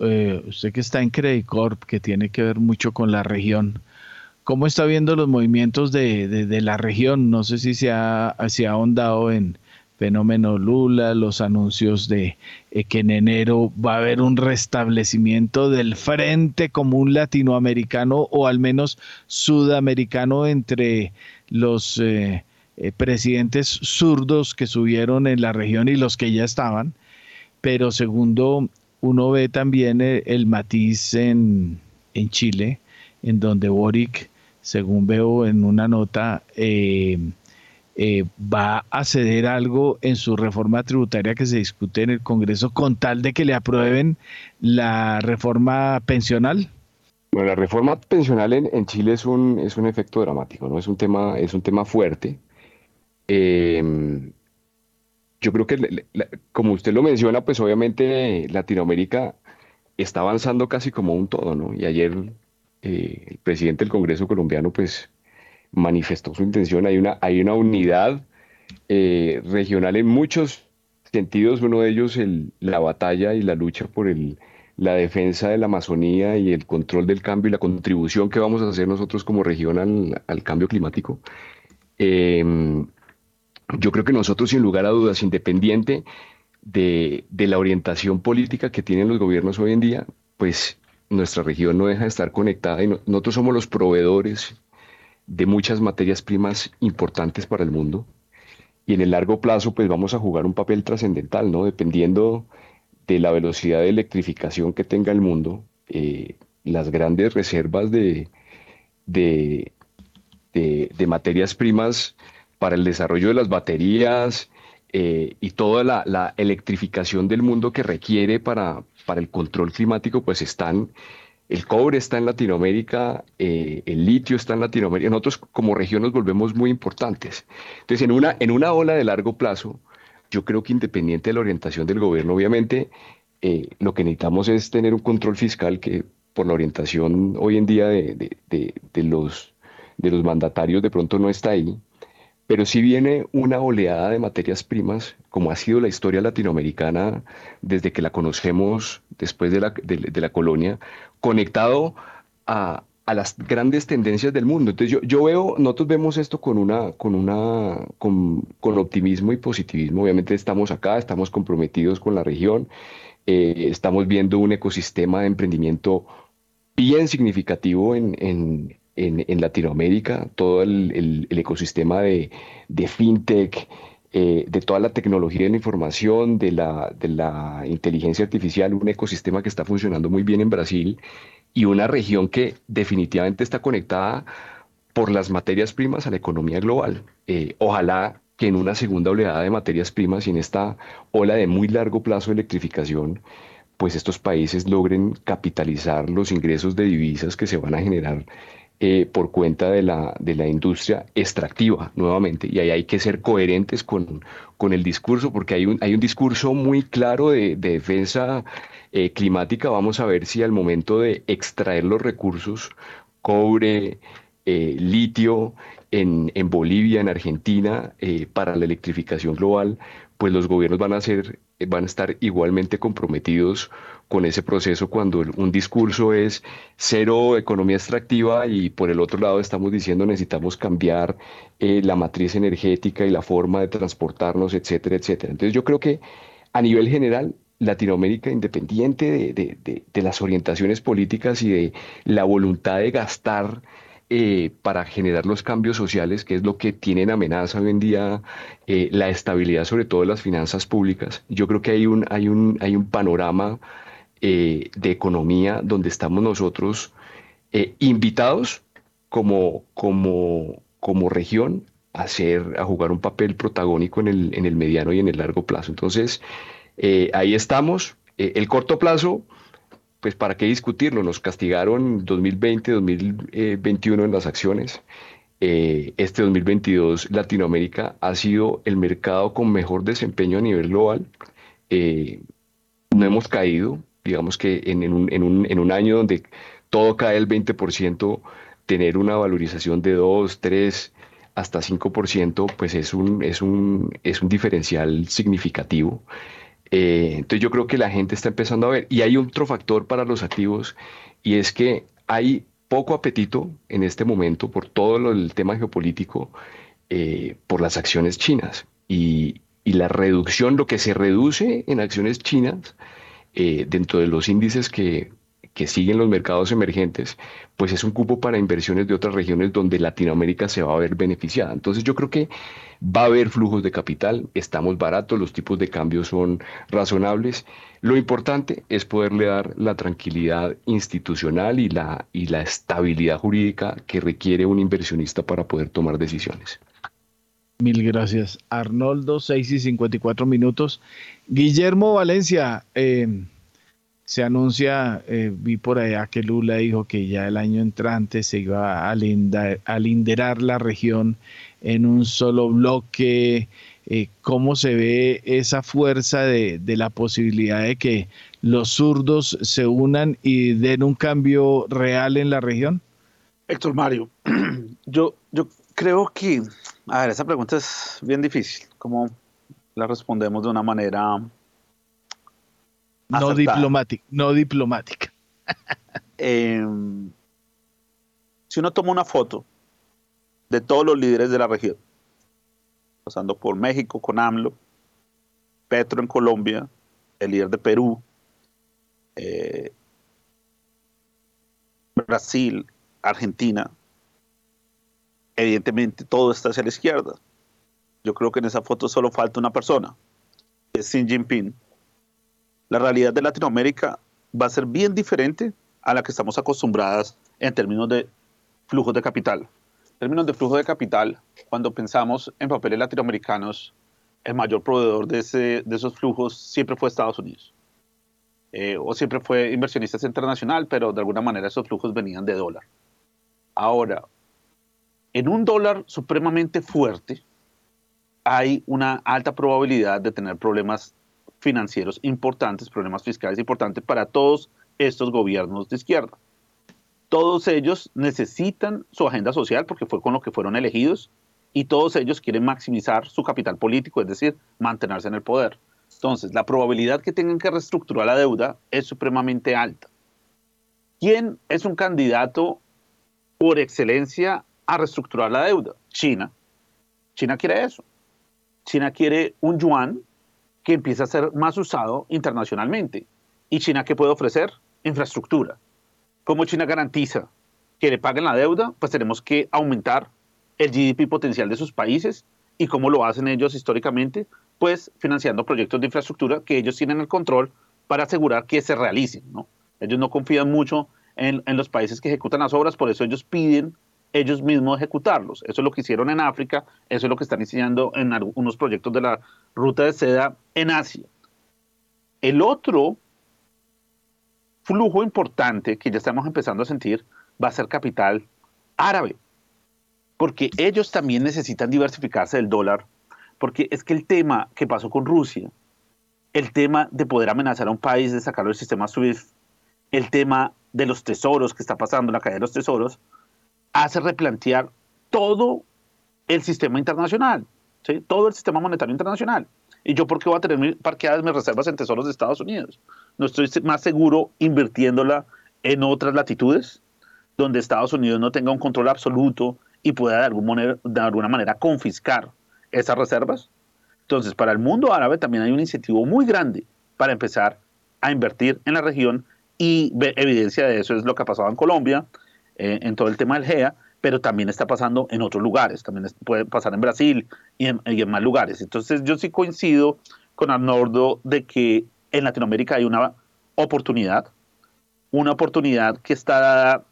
usted que está en Credit Corp, que tiene que ver mucho con la región, ¿cómo está viendo los movimientos de, la región? No sé si se ha, se ha ahondado en, fenómeno Lula, los anuncios de eh, que en enero va a haber un restablecimiento del frente común latinoamericano o al menos sudamericano entre los eh, eh, presidentes zurdos que subieron en la región y los que ya estaban. Pero segundo, uno ve también el, matiz en, en, Chile, en donde Boric, según veo en una nota, eh, va a ceder algo en su reforma tributaria que se discute en el Congreso con tal de que le aprueben la reforma pensional? Bueno, la reforma pensional en, Chile es un, es un efecto dramático, ¿no? Es un tema, es un tema fuerte. Em, yo creo que, como usted lo menciona, pues obviamente Latinoamérica está avanzando casi como un todo, ¿no? Y ayer eh, el presidente del Congreso colombiano, pues, manifestó su intención. Hay una, hay una unidad eh, regional en muchos sentidos, uno de ellos el, la batalla y la lucha por el, la defensa de la Amazonía y el control del cambio y la contribución que vamos a hacer nosotros como región al, cambio climático. Em, yo creo que nosotros, sin lugar a dudas, independiente de, de, la orientación política que tienen los gobiernos hoy en día, pues nuestra región no deja de estar conectada y nosotros somos los proveedores de muchas materias primas importantes para el mundo. Y en el largo plazo, pues vamos a jugar un papel trascendental, ¿no? Dependiendo de la velocidad de electrificación que tenga el mundo, eh, las grandes reservas de, de, de, materias primas para el desarrollo de las baterías eh, y toda la, la, electrificación del mundo que requiere para, para el control climático, pues están el cobre está en Latinoamérica, eh, el litio está en Latinoamérica, nosotros como región nos volvemos muy importantes. Entonces, en una, en una ola de largo plazo, yo creo que independiente de la orientación del gobierno, obviamente, eh, lo que necesitamos es tener un control fiscal que por la orientación hoy en día de, de, los, de los mandatarios de pronto no está ahí, pero sí viene una oleada de materias primas, como ha sido la historia latinoamericana desde que la conocemos después de la, de la colonia, conectado a, las grandes tendencias del mundo. Entonces yo, yo veo, nosotros vemos esto con una, con una, con, optimismo y positivismo. Obviamente estamos acá, estamos comprometidos con la región, eh, estamos viendo un ecosistema de emprendimiento bien significativo en, en, Latinoamérica, todo el, ecosistema de, de fintech, eh, de toda la tecnología de la información, de la, de la inteligencia artificial, un ecosistema que está funcionando muy bien en Brasil y una región que definitivamente está conectada por las materias primas a la economía global. Eh, ojalá que en una segunda oleada de materias primas y en esta ola de muy largo plazo de electrificación, pues estos países logren capitalizar los ingresos de divisas que se van a generar eh, por cuenta de la, de la industria extractiva nuevamente. Y ahí hay que ser coherentes con, con el discurso, porque hay un, hay un discurso muy claro de, defensa eh, climática. Vamos a ver si al momento de extraer los recursos, cobre, eh, litio, en, en, Bolivia, en Argentina, para la electrificación global, pues los gobiernos van a, ser, van a estar igualmente comprometidos con ese proceso cuando un discurso es cero economía extractiva y por el otro lado estamos diciendo necesitamos cambiar eh, la matriz energética y la forma de transportarnos, etcétera, etcétera. Entonces yo creo que a nivel general Latinoamérica, independiente de, de las orientaciones políticas y de la voluntad de gastar eh, para generar los cambios sociales, que es lo que tiene en amenaza hoy en día eh, la estabilidad, sobre todo de las finanzas públicas. Yo creo que hay un, hay un, hay un panorama eh, de economía donde estamos nosotros invitados como, como, como región a, a jugar un papel protagónico en el, en el mediano y en el largo plazo. Entonces, ahí estamos. el corto plazo pues para qué discutirlo, nos castigaron 2020, 2021 en las acciones. Eh, este 2022 Latinoamérica ha sido el mercado con mejor desempeño a nivel global. Eh, no hemos caído, digamos que en, un, en, un, año donde todo cae el 20%, tener una valorización de 2, 3, hasta 5%, pues es un, es un, diferencial significativo. Eh, entonces yo creo que la gente está empezando a ver. Y hay otro factor para los activos y es que hay poco apetito en este momento por todo el tema geopolítico eh, por las acciones chinas. Y, la reducción, lo que se reduce en acciones chinas eh, dentro de los índices que, siguen los mercados emergentes, pues es un cupo para inversiones de otras regiones donde Latinoamérica se va a ver beneficiada. Entonces yo creo que va a haber flujos de capital, estamos baratos, los tipos de cambio son razonables. Lo importante es poderle dar la tranquilidad institucional y la, y la estabilidad jurídica que requiere un inversionista para poder tomar decisiones. Mil gracias. Arnoldo, 6 y 54 minutos. Guillermo Valencia, eh, se anuncia, eh, vi por allá que Lula dijo que ya el año entrante se iba a, linderar la región en un solo bloque. Eh, ¿Cómo se ve esa fuerza de, la posibilidad de que los zurdos se unan y den un cambio real en la región? Héctor Mario, yo, yo creo que, a ver, esa pregunta es bien difícil. ¿Cómo la respondemos de una manera no diplomática. No diplomática. Em, si uno toma una foto de todos los líderes de la región, pasando por México con AMLO, Petro en Colombia, el líder de Perú, eh, Brasil, Argentina, evidentemente todo está hacia la izquierda. Yo creo que en esa foto solo falta una persona, es Xi Jinping, la realidad de Latinoamérica va a ser bien diferente a la que estamos acostumbradas en términos de flujos de capital. En términos de flujo de capital, cuando pensamos en papeles latinoamericanos, el mayor proveedor de, esos flujos siempre fue Estados Unidos. Eh, o siempre fue inversionista internacional, pero de alguna manera esos flujos venían de dólar. Ahora, en un dólar supremamente fuerte, hay una alta probabilidad de tener problemas financieros importantes, problemas fiscales importantes para todos estos gobiernos de izquierda. Todos ellos necesitan su agenda social porque fue con lo que fueron elegidos y todos ellos quieren maximizar su capital político, es decir, mantenerse en el poder. Entonces, la probabilidad que tengan que reestructurar la deuda es supremamente alta. ¿Quién es un candidato por excelencia a reestructurar la deuda? China. China quiere eso. China quiere un yuan que empieza a ser más usado internacionalmente. ¿Y China qué puede ofrecer? Infraestructura. ¿Cómo China garantiza que le paguen la deuda? Pues tenemos que aumentar el GDP potencial de sus países. ¿Y cómo lo hacen ellos históricamente? Pues financiando proyectos de infraestructura que ellos tienen el control para asegurar que se realicen. ¿no? Ellos no confían mucho en, en los países que ejecutan las obras, por eso ellos piden ellos mismos ejecutarlos. Eso es lo que hicieron en África, eso es lo que están iniciando en algunos proyectos de la ruta de seda en Asia. El otro flujo importante que ya estamos empezando a sentir va a ser capital árabe, porque ellos también necesitan diversificarse del dólar, porque es que el tema que pasó con Rusia, el tema de poder amenazar a un país de sacarlo del sistema SWIFT, el tema de los tesoros que está pasando, la caída de los tesoros, hace replantear todo el sistema internacional, ¿sí? todo el sistema monetario internacional. ¿Y yo por qué voy a tener parqueadas mis reservas en tesoros de Estados Unidos? ¿No estoy más seguro invirtiéndola en otras latitudes, donde Estados Unidos no tenga un control absoluto y pueda de, alguna manera confiscar esas reservas? Entonces, para el mundo árabe también hay un incentivo muy grande para empezar a invertir en la región y evidencia de eso es lo que ha pasado en Colombia, eh, en todo el tema del GEA, pero también está pasando en otros lugares, también puede pasar en Brasil y en, más lugares. Entonces yo sí coincido con Arnoldo de que en Latinoamérica hay una oportunidad, una oportunidad que está dada,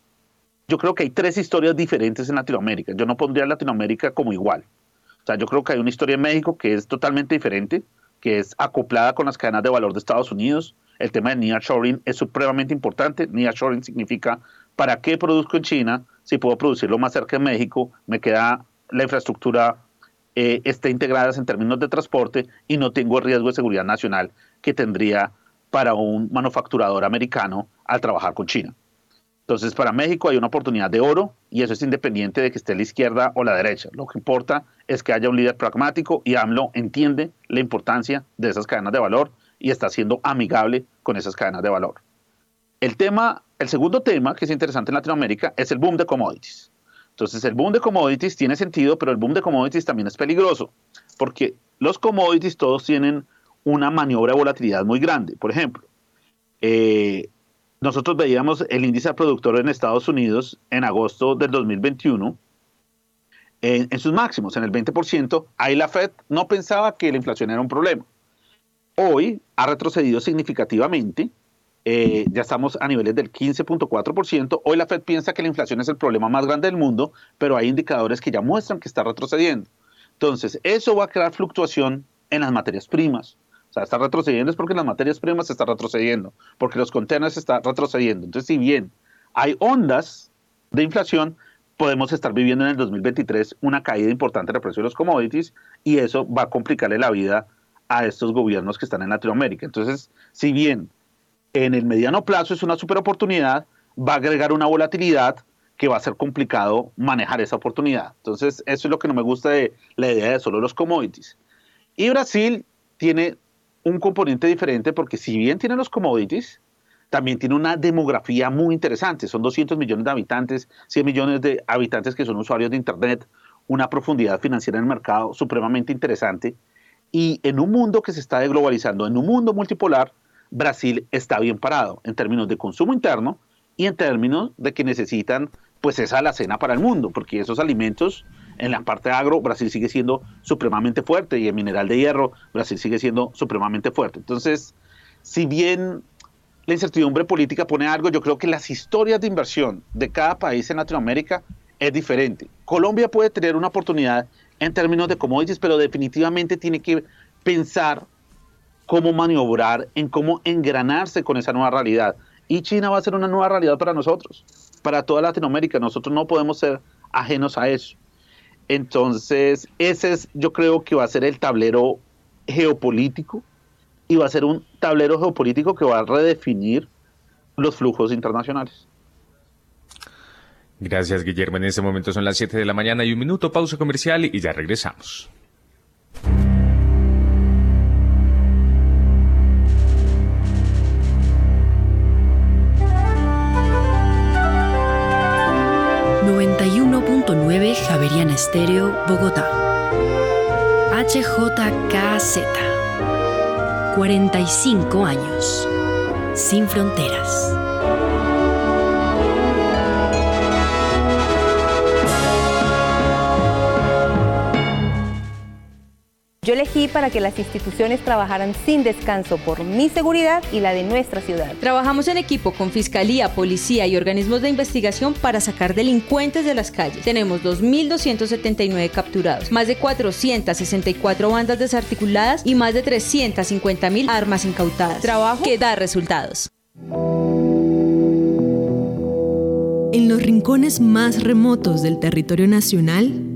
yo creo que hay tres historias diferentes en Latinoamérica, yo no pondría Latinoamérica como igual. O sea, yo creo que hay una historia en México que es totalmente diferente, que es acoplada con las cadenas de valor de Estados Unidos, el tema de nearshoring es supremamente importante. Nearshoring significa, ¿para qué produzco en China si puedo producirlo más cerca de México? Me queda la infraestructura eh, está integrada en términos de transporte y no tengo riesgo de seguridad nacional que tendría para un manufacturador americano al trabajar con China. Entonces, para México hay una oportunidad de oro y eso es independiente de que esté la izquierda o la derecha. Lo que importa es que haya un líder pragmático y AMLO entiende la importancia de esas cadenas de valor y está siendo amigable con esas cadenas de valor. El tema, el segundo tema que es interesante en Latinoamérica es el boom de commodities. Entonces, el boom de commodities tiene sentido, pero el boom de commodities también es peligroso, porque los commodities todos tienen una maniobra de volatilidad muy grande. Por ejemplo, eh, nosotros veíamos el índice productor en Estados Unidos en agosto del 2021 en, en sus máximos, en el 20%. Ahí la Fed no pensaba que la inflación era un problema hoy ha retrocedido significativamente. Eh, ya estamos a niveles del 15.4%. Hoy la Fed piensa que la inflación es el problema más grande del mundo, pero hay indicadores que ya muestran que está retrocediendo. Entonces, eso va a crear fluctuación en las materias primas. O sea, está retrocediendo es porque las materias primas están retrocediendo, porque los contenedores están retrocediendo. Entonces, si bien hay ondas de inflación, podemos estar viviendo en el 2023 una caída importante en el precio de los commodities y eso va a complicarle la vida a estos gobiernos que están en Latinoamérica. Entonces, si bien en el mediano plazo es una super oportunidad, va a agregar una volatilidad que va a ser complicado manejar esa oportunidad. Entonces, eso es lo que no me gusta de la idea de solo los commodities. Y Brasil tiene un componente diferente porque si bien tiene los commodities, también tiene una demografía muy interesante. Son 200 millones de habitantes, 100 millones de habitantes que son usuarios de Internet, una profundidad financiera en el mercado supremamente interesante y en un mundo que se está deglobalizando, en un mundo multipolar, Brasil está bien parado en términos de consumo interno y en términos de que necesitan pues esa alacena para el mundo, porque esos alimentos en la parte agro Brasil sigue siendo supremamente fuerte y en mineral de hierro Brasil sigue siendo supremamente fuerte. Entonces, si bien la incertidumbre política pone algo, yo creo que las historias de inversión de cada país en Latinoamérica es diferente. Colombia puede tener una oportunidad en términos de commodities, pero definitivamente tiene que pensar cómo maniobrar, en cómo engranarse con esa nueva realidad. Y China va a ser una nueva realidad para nosotros, para toda Latinoamérica. Nosotros no podemos ser ajenos a eso. Entonces, ese es, yo creo que va a ser el tablero geopolítico y va a ser un tablero geopolítico que va a redefinir los flujos internacionales. Gracias, Guillermo. En este momento son las 7 de la mañana y un minuto, pausa comercial y ya regresamos. Javeriana Estéreo, Bogotá. HJKZ. 45 años. Sin fronteras. Yo elegí para que las instituciones trabajaran sin descanso por mi seguridad y la de nuestra ciudad. Trabajamos en equipo con Fiscalía, Policía y organismos de investigación para sacar delincuentes de las calles. Tenemos 2.279 capturados, más de 464 bandas desarticuladas y más de 350.000 armas incautadas. Trabajo que da resultados. En los rincones más remotos del territorio nacional,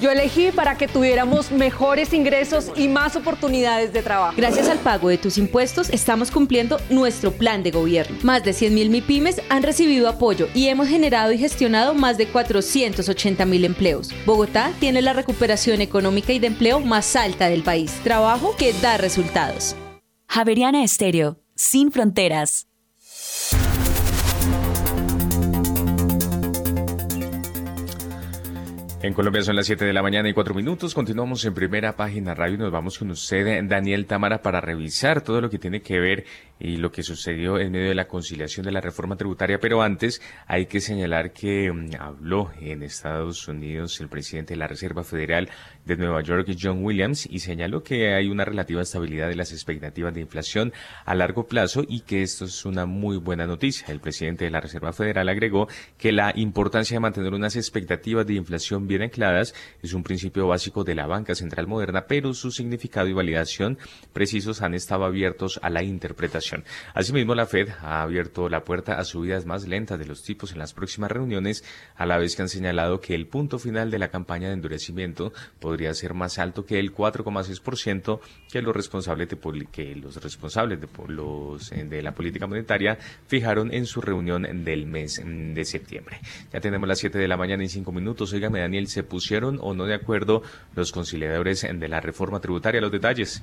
Yo elegí para que tuviéramos mejores ingresos y más oportunidades de trabajo. Gracias al pago de tus impuestos estamos cumpliendo nuestro plan de gobierno. Más de 100.000 MIPIMES han recibido apoyo y hemos generado y gestionado más de 480.000 empleos. Bogotá tiene la recuperación económica y de empleo más alta del país. Trabajo que da resultados. Javeriana Estéreo, sin fronteras. En Colombia son las 7 de la mañana y 4 minutos. Continuamos en primera página radio y nos vamos con usted, Daniel Tamara, para revisar todo lo que tiene que ver y lo que sucedió en medio de la conciliación de la reforma tributaria. Pero antes hay que señalar que mm, habló en Estados Unidos el presidente de la Reserva Federal de Nueva York, John Williams, y señaló que hay una relativa estabilidad de las expectativas de inflación a largo plazo y que esto es una muy buena noticia. El presidente de la Reserva Federal agregó que la importancia de mantener unas expectativas de inflación bien ancladas es un principio básico de la banca central moderna, pero su significado y validación precisos han estado abiertos a la interpretación Asimismo, la Fed ha abierto la puerta a subidas más lentas de los tipos en las próximas reuniones, a la vez que han señalado que el punto final de la campaña de endurecimiento podría ser más alto que el 4,6% que los responsables de que los responsables de, los, de la política monetaria fijaron en su reunión del mes de septiembre. Ya tenemos las 7 de la mañana y 5 minutos. Óigame, Daniel, ¿se pusieron o no de acuerdo los conciliadores de la reforma tributaria? Los detalles.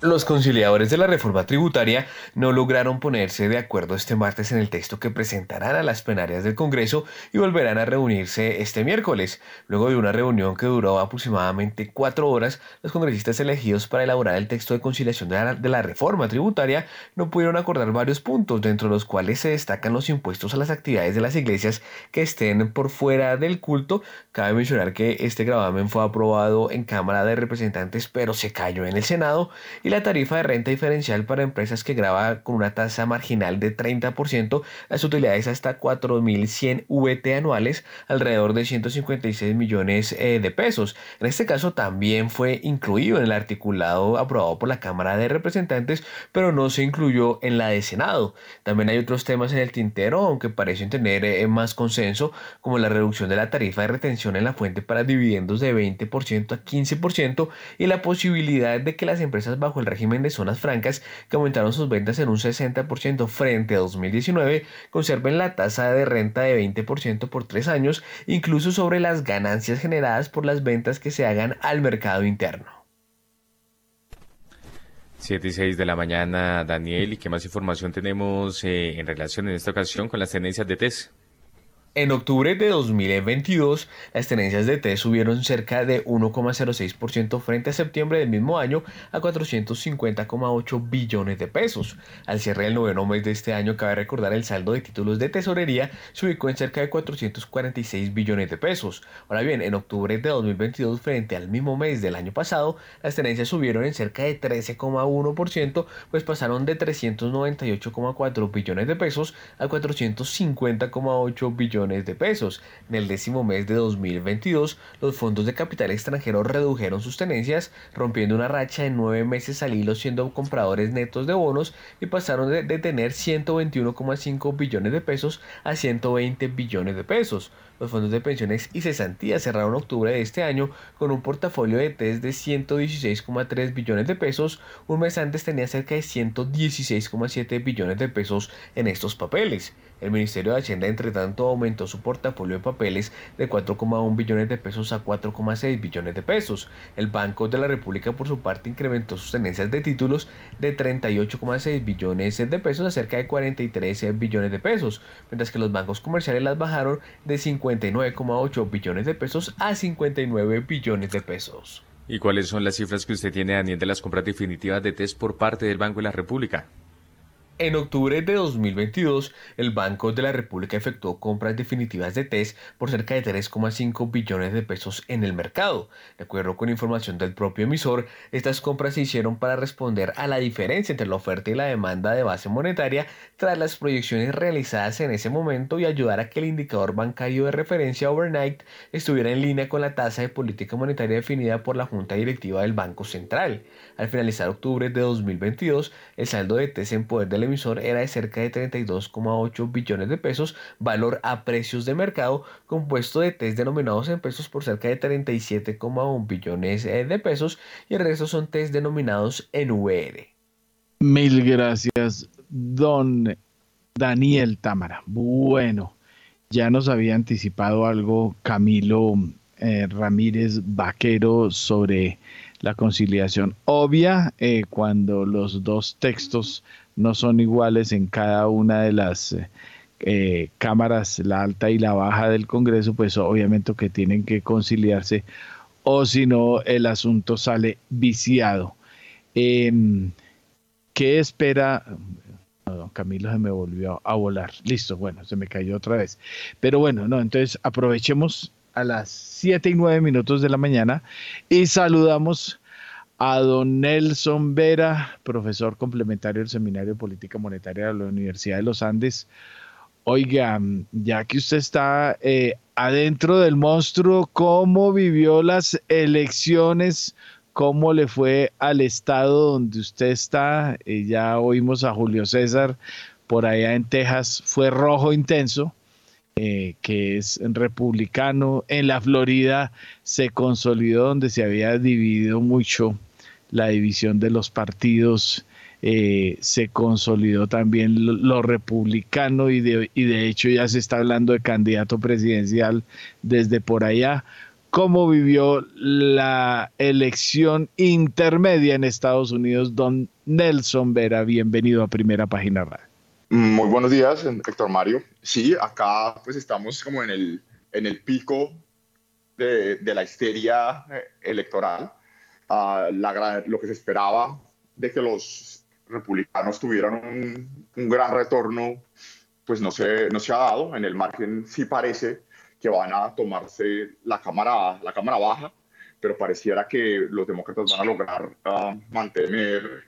Los conciliadores de la reforma tributaria no lograron ponerse de acuerdo este martes en el texto que presentarán a las plenarias del Congreso y volverán a reunirse este miércoles. Luego de una reunión que duró aproximadamente cuatro horas, los congresistas elegidos para elaborar el texto de conciliación de la, reforma tributaria no pudieron acordar varios puntos, dentro de los cuales se destacan los impuestos a las actividades de las iglesias que estén por fuera del culto. Cabe mencionar que este gravamen fue aprobado en Cámara de Representantes, pero se cayó en el Senado y la tarifa de renta diferencial para empresas que graba con una tasa marginal de 30% las utilidades hasta 4.100 VT anuales, alrededor de 156 millones eh, de pesos. En este caso también fue incluido en el articulado aprobado por la Cámara de Representantes, pero no se incluyó en la de Senado. También hay otros temas en el tintero, aunque parecen tener eh, más consenso, como la reducción de la tarifa de retención en la fuente para dividendos de 20% a 15% y la posibilidad de que las empresas bajo el régimen de zonas francas, que aumentaron sus ventas en un 60% frente a 2019, conserven la tasa de renta de 20% por tres años, incluso sobre las ganancias generadas por las ventas que se hagan al mercado interno. 7 y 6 de la mañana, Daniel, ¿y qué más información tenemos eh, en relación en esta ocasión con las tendencias de TES? En octubre de 2022, las tenencias de T subieron cerca de 1,06% frente a septiembre del mismo año a 450,8 billones de pesos. Al cierre del noveno mes de este año, cabe recordar el saldo de títulos de tesorería se ubicó en cerca de 446 billones de pesos. Ahora bien, en octubre de 2022, frente al mismo mes del año pasado, las tenencias subieron en cerca de 13,1%, pues pasaron de 398,4 billones de pesos a 450,8 billones de pesos. En el décimo mes de 2022, los fondos de capital extranjero redujeron sus tenencias, rompiendo una racha de nueve meses al hilo siendo compradores netos de bonos y pasaron de, de tener 121,5 billones de pesos a 120 billones de pesos. Los fondos de pensiones y cesantías cerraron octubre de este año con un portafolio de test de 116,3 billones de pesos. Un mes antes tenía cerca de 116,7 billones de pesos en estos papeles. El Ministerio de Hacienda, entre tanto, aumentó su portafolio de papeles de 4,1 billones de pesos a 4,6 billones de pesos. El Banco de la República, por su parte, incrementó sus tenencias de títulos de 38,6 billones de pesos a cerca de 43 billones de pesos, mientras que los bancos comerciales las bajaron de 59,8 billones de pesos a 59 billones de pesos. ¿Y cuáles son las cifras que usted tiene, Daniel, de las compras definitivas de test por parte del Banco de la República? En octubre de 2022, el Banco de la República efectuó compras definitivas de TES por cerca de 3,5 billones de pesos en el mercado. De acuerdo con información del propio emisor, estas compras se hicieron para responder a la diferencia entre la oferta y la demanda de base monetaria tras las proyecciones realizadas en ese momento y ayudar a que el indicador bancario de referencia overnight estuviera en línea con la tasa de política monetaria definida por la Junta Directiva del Banco Central. Al finalizar octubre de 2022, el saldo de TES en poder del emisor era de cerca de 32,8 billones de pesos, valor a precios de mercado, compuesto de test denominados en pesos por cerca de 37,1 billones eh, de pesos y el resto son test denominados en VR. Mil gracias, don Daniel Támara. Bueno, ya nos había anticipado algo Camilo eh, Ramírez Vaquero sobre la conciliación obvia eh, cuando los dos textos no son iguales en cada una de las eh, cámaras, la alta y la baja del Congreso, pues obviamente que tienen que conciliarse o si no el asunto sale viciado. Em, ¿Qué espera? don Camilo se me volvió a volar. Listo, bueno, se me cayó otra vez. Pero bueno, no, entonces aprovechemos a las 7 y 9 minutos de la mañana y saludamos a don Nelson Vera, profesor complementario del Seminario de Política Monetaria de la Universidad de los Andes. Oiga, ya que usted está eh, adentro del monstruo, ¿cómo vivió las elecciones? ¿Cómo le fue al estado donde usted está? Eh, ya oímos a Julio César por allá en Texas, fue rojo intenso. Eh, que es republicano. En la Florida se consolidó donde se había dividido mucho la división de los partidos. Eh, se consolidó también lo, republicano y de, y de hecho ya se está hablando de candidato presidencial desde por allá. ¿Cómo vivió la elección intermedia en Estados Unidos? Don Nelson Vera, bienvenido a Primera Página Radio. Muy buenos días, Héctor Mario. Sí, acá pues estamos como en el, en el pico de, de la histeria eh, electoral. Uh, la, lo que se esperaba de que los republicanos tuvieran un, un, gran retorno, pues no se, no se ha dado. En el margen sí parece que van a tomarse la cámara, la cámara baja, pero pareciera que los demócratas van a lograr uh, mantener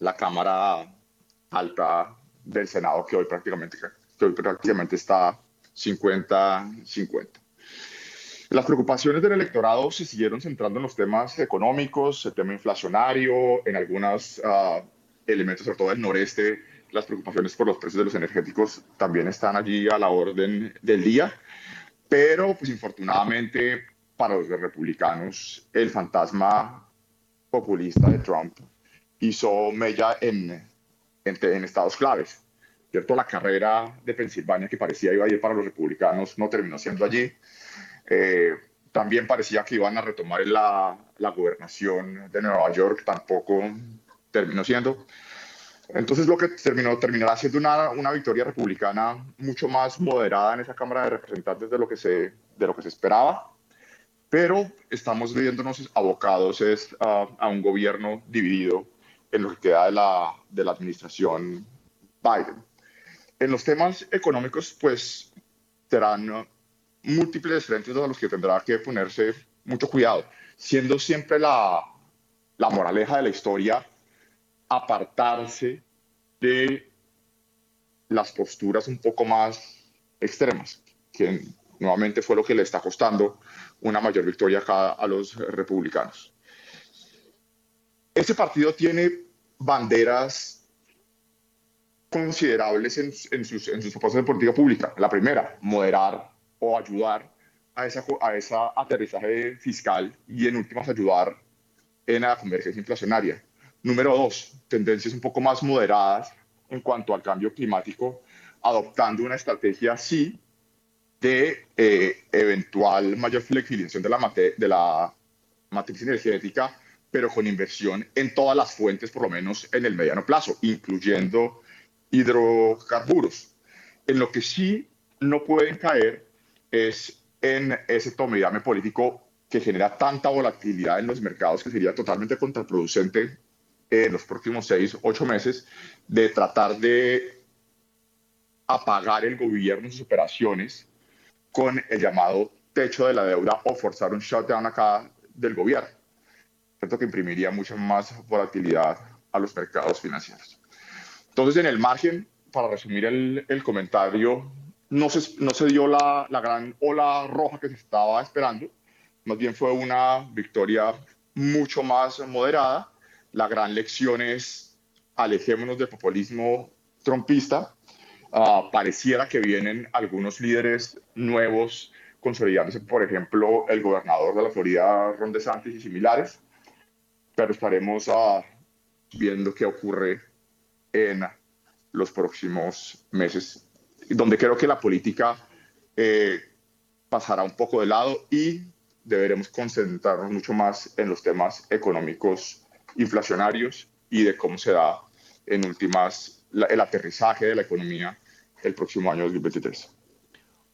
la cámara alta del Senado que hoy prácticamente, prácticamente está 50-50. Las preocupaciones del electorado se siguieron centrando en los temas económicos, el tema inflacionario, en algunos uh, elementos, sobre todo del noreste, las preocupaciones por los precios de los energéticos también están allí a la orden del día, pero pues infortunadamente para los republicanos el fantasma populista de Trump hizo mella en, en, estados claves. ¿Cierto? La carrera de Pensilvania que parecía iba a ir para los republicanos no terminó siendo allí. Eh, también parecía que iban a retomar la, la gobernación de Nueva York, tampoco terminó siendo. Entonces lo que terminó, terminará siendo una, una, victoria republicana mucho más moderada en esa Cámara de Representantes de lo que se, de lo que se esperaba, pero estamos viéndonos abocados es, a un gobierno dividido en lo que queda de la, de la administración Biden. En los temas económicos, pues serán múltiples frentes a los que tendrá que ponerse mucho cuidado, siendo siempre la, la moraleja de la historia apartarse de las posturas un poco más extremas, que nuevamente fue lo que le está costando una mayor victoria acá a los republicanos. Este partido tiene banderas considerables en, sus, en sus propuestas de política pública. La primera, moderar o ayudar a esa, a esa aterrizaje fiscal y en últimas ayudar en la convergencia inflacionaria. Número dos, tendencias un poco más moderadas en cuanto al cambio climático, adoptando una estrategia sí de eh, eventual mayor flexibilización de la, de la matriz energética, pero con inversión en todas las fuentes, por lo menos en el mediano plazo, incluyendo hidrocarburos. En lo que sí no pueden caer es en ese tome y político que genera tanta volatilidad en los mercados que sería totalmente contraproducente en los próximos seis, ocho meses de tratar de apagar el gobierno sus operaciones con el llamado techo de la deuda o forzar un shutdown acá del gobierno. Cierto que imprimiría mucha más volatilidad a los mercados financieros. Entonces, en el margen, para resumir el, el comentario, no se, no se dio la, la gran ola roja que se estaba esperando, más bien fue una victoria mucho más moderada. La gran lección es alejémonos del populismo trompista. Ah, pareciera que vienen algunos líderes nuevos consolidándose, por ejemplo, el gobernador de la Florida, Ron DeSantis y similares, pero estaremos uh, viendo qué ocurre en los próximos meses, donde creo que la política eh, pasará un poco de lado y deberemos concentrarnos mucho más en los temas económicos inflacionarios y de cómo se da en últimas el aterrizaje de la economía el próximo año 2023.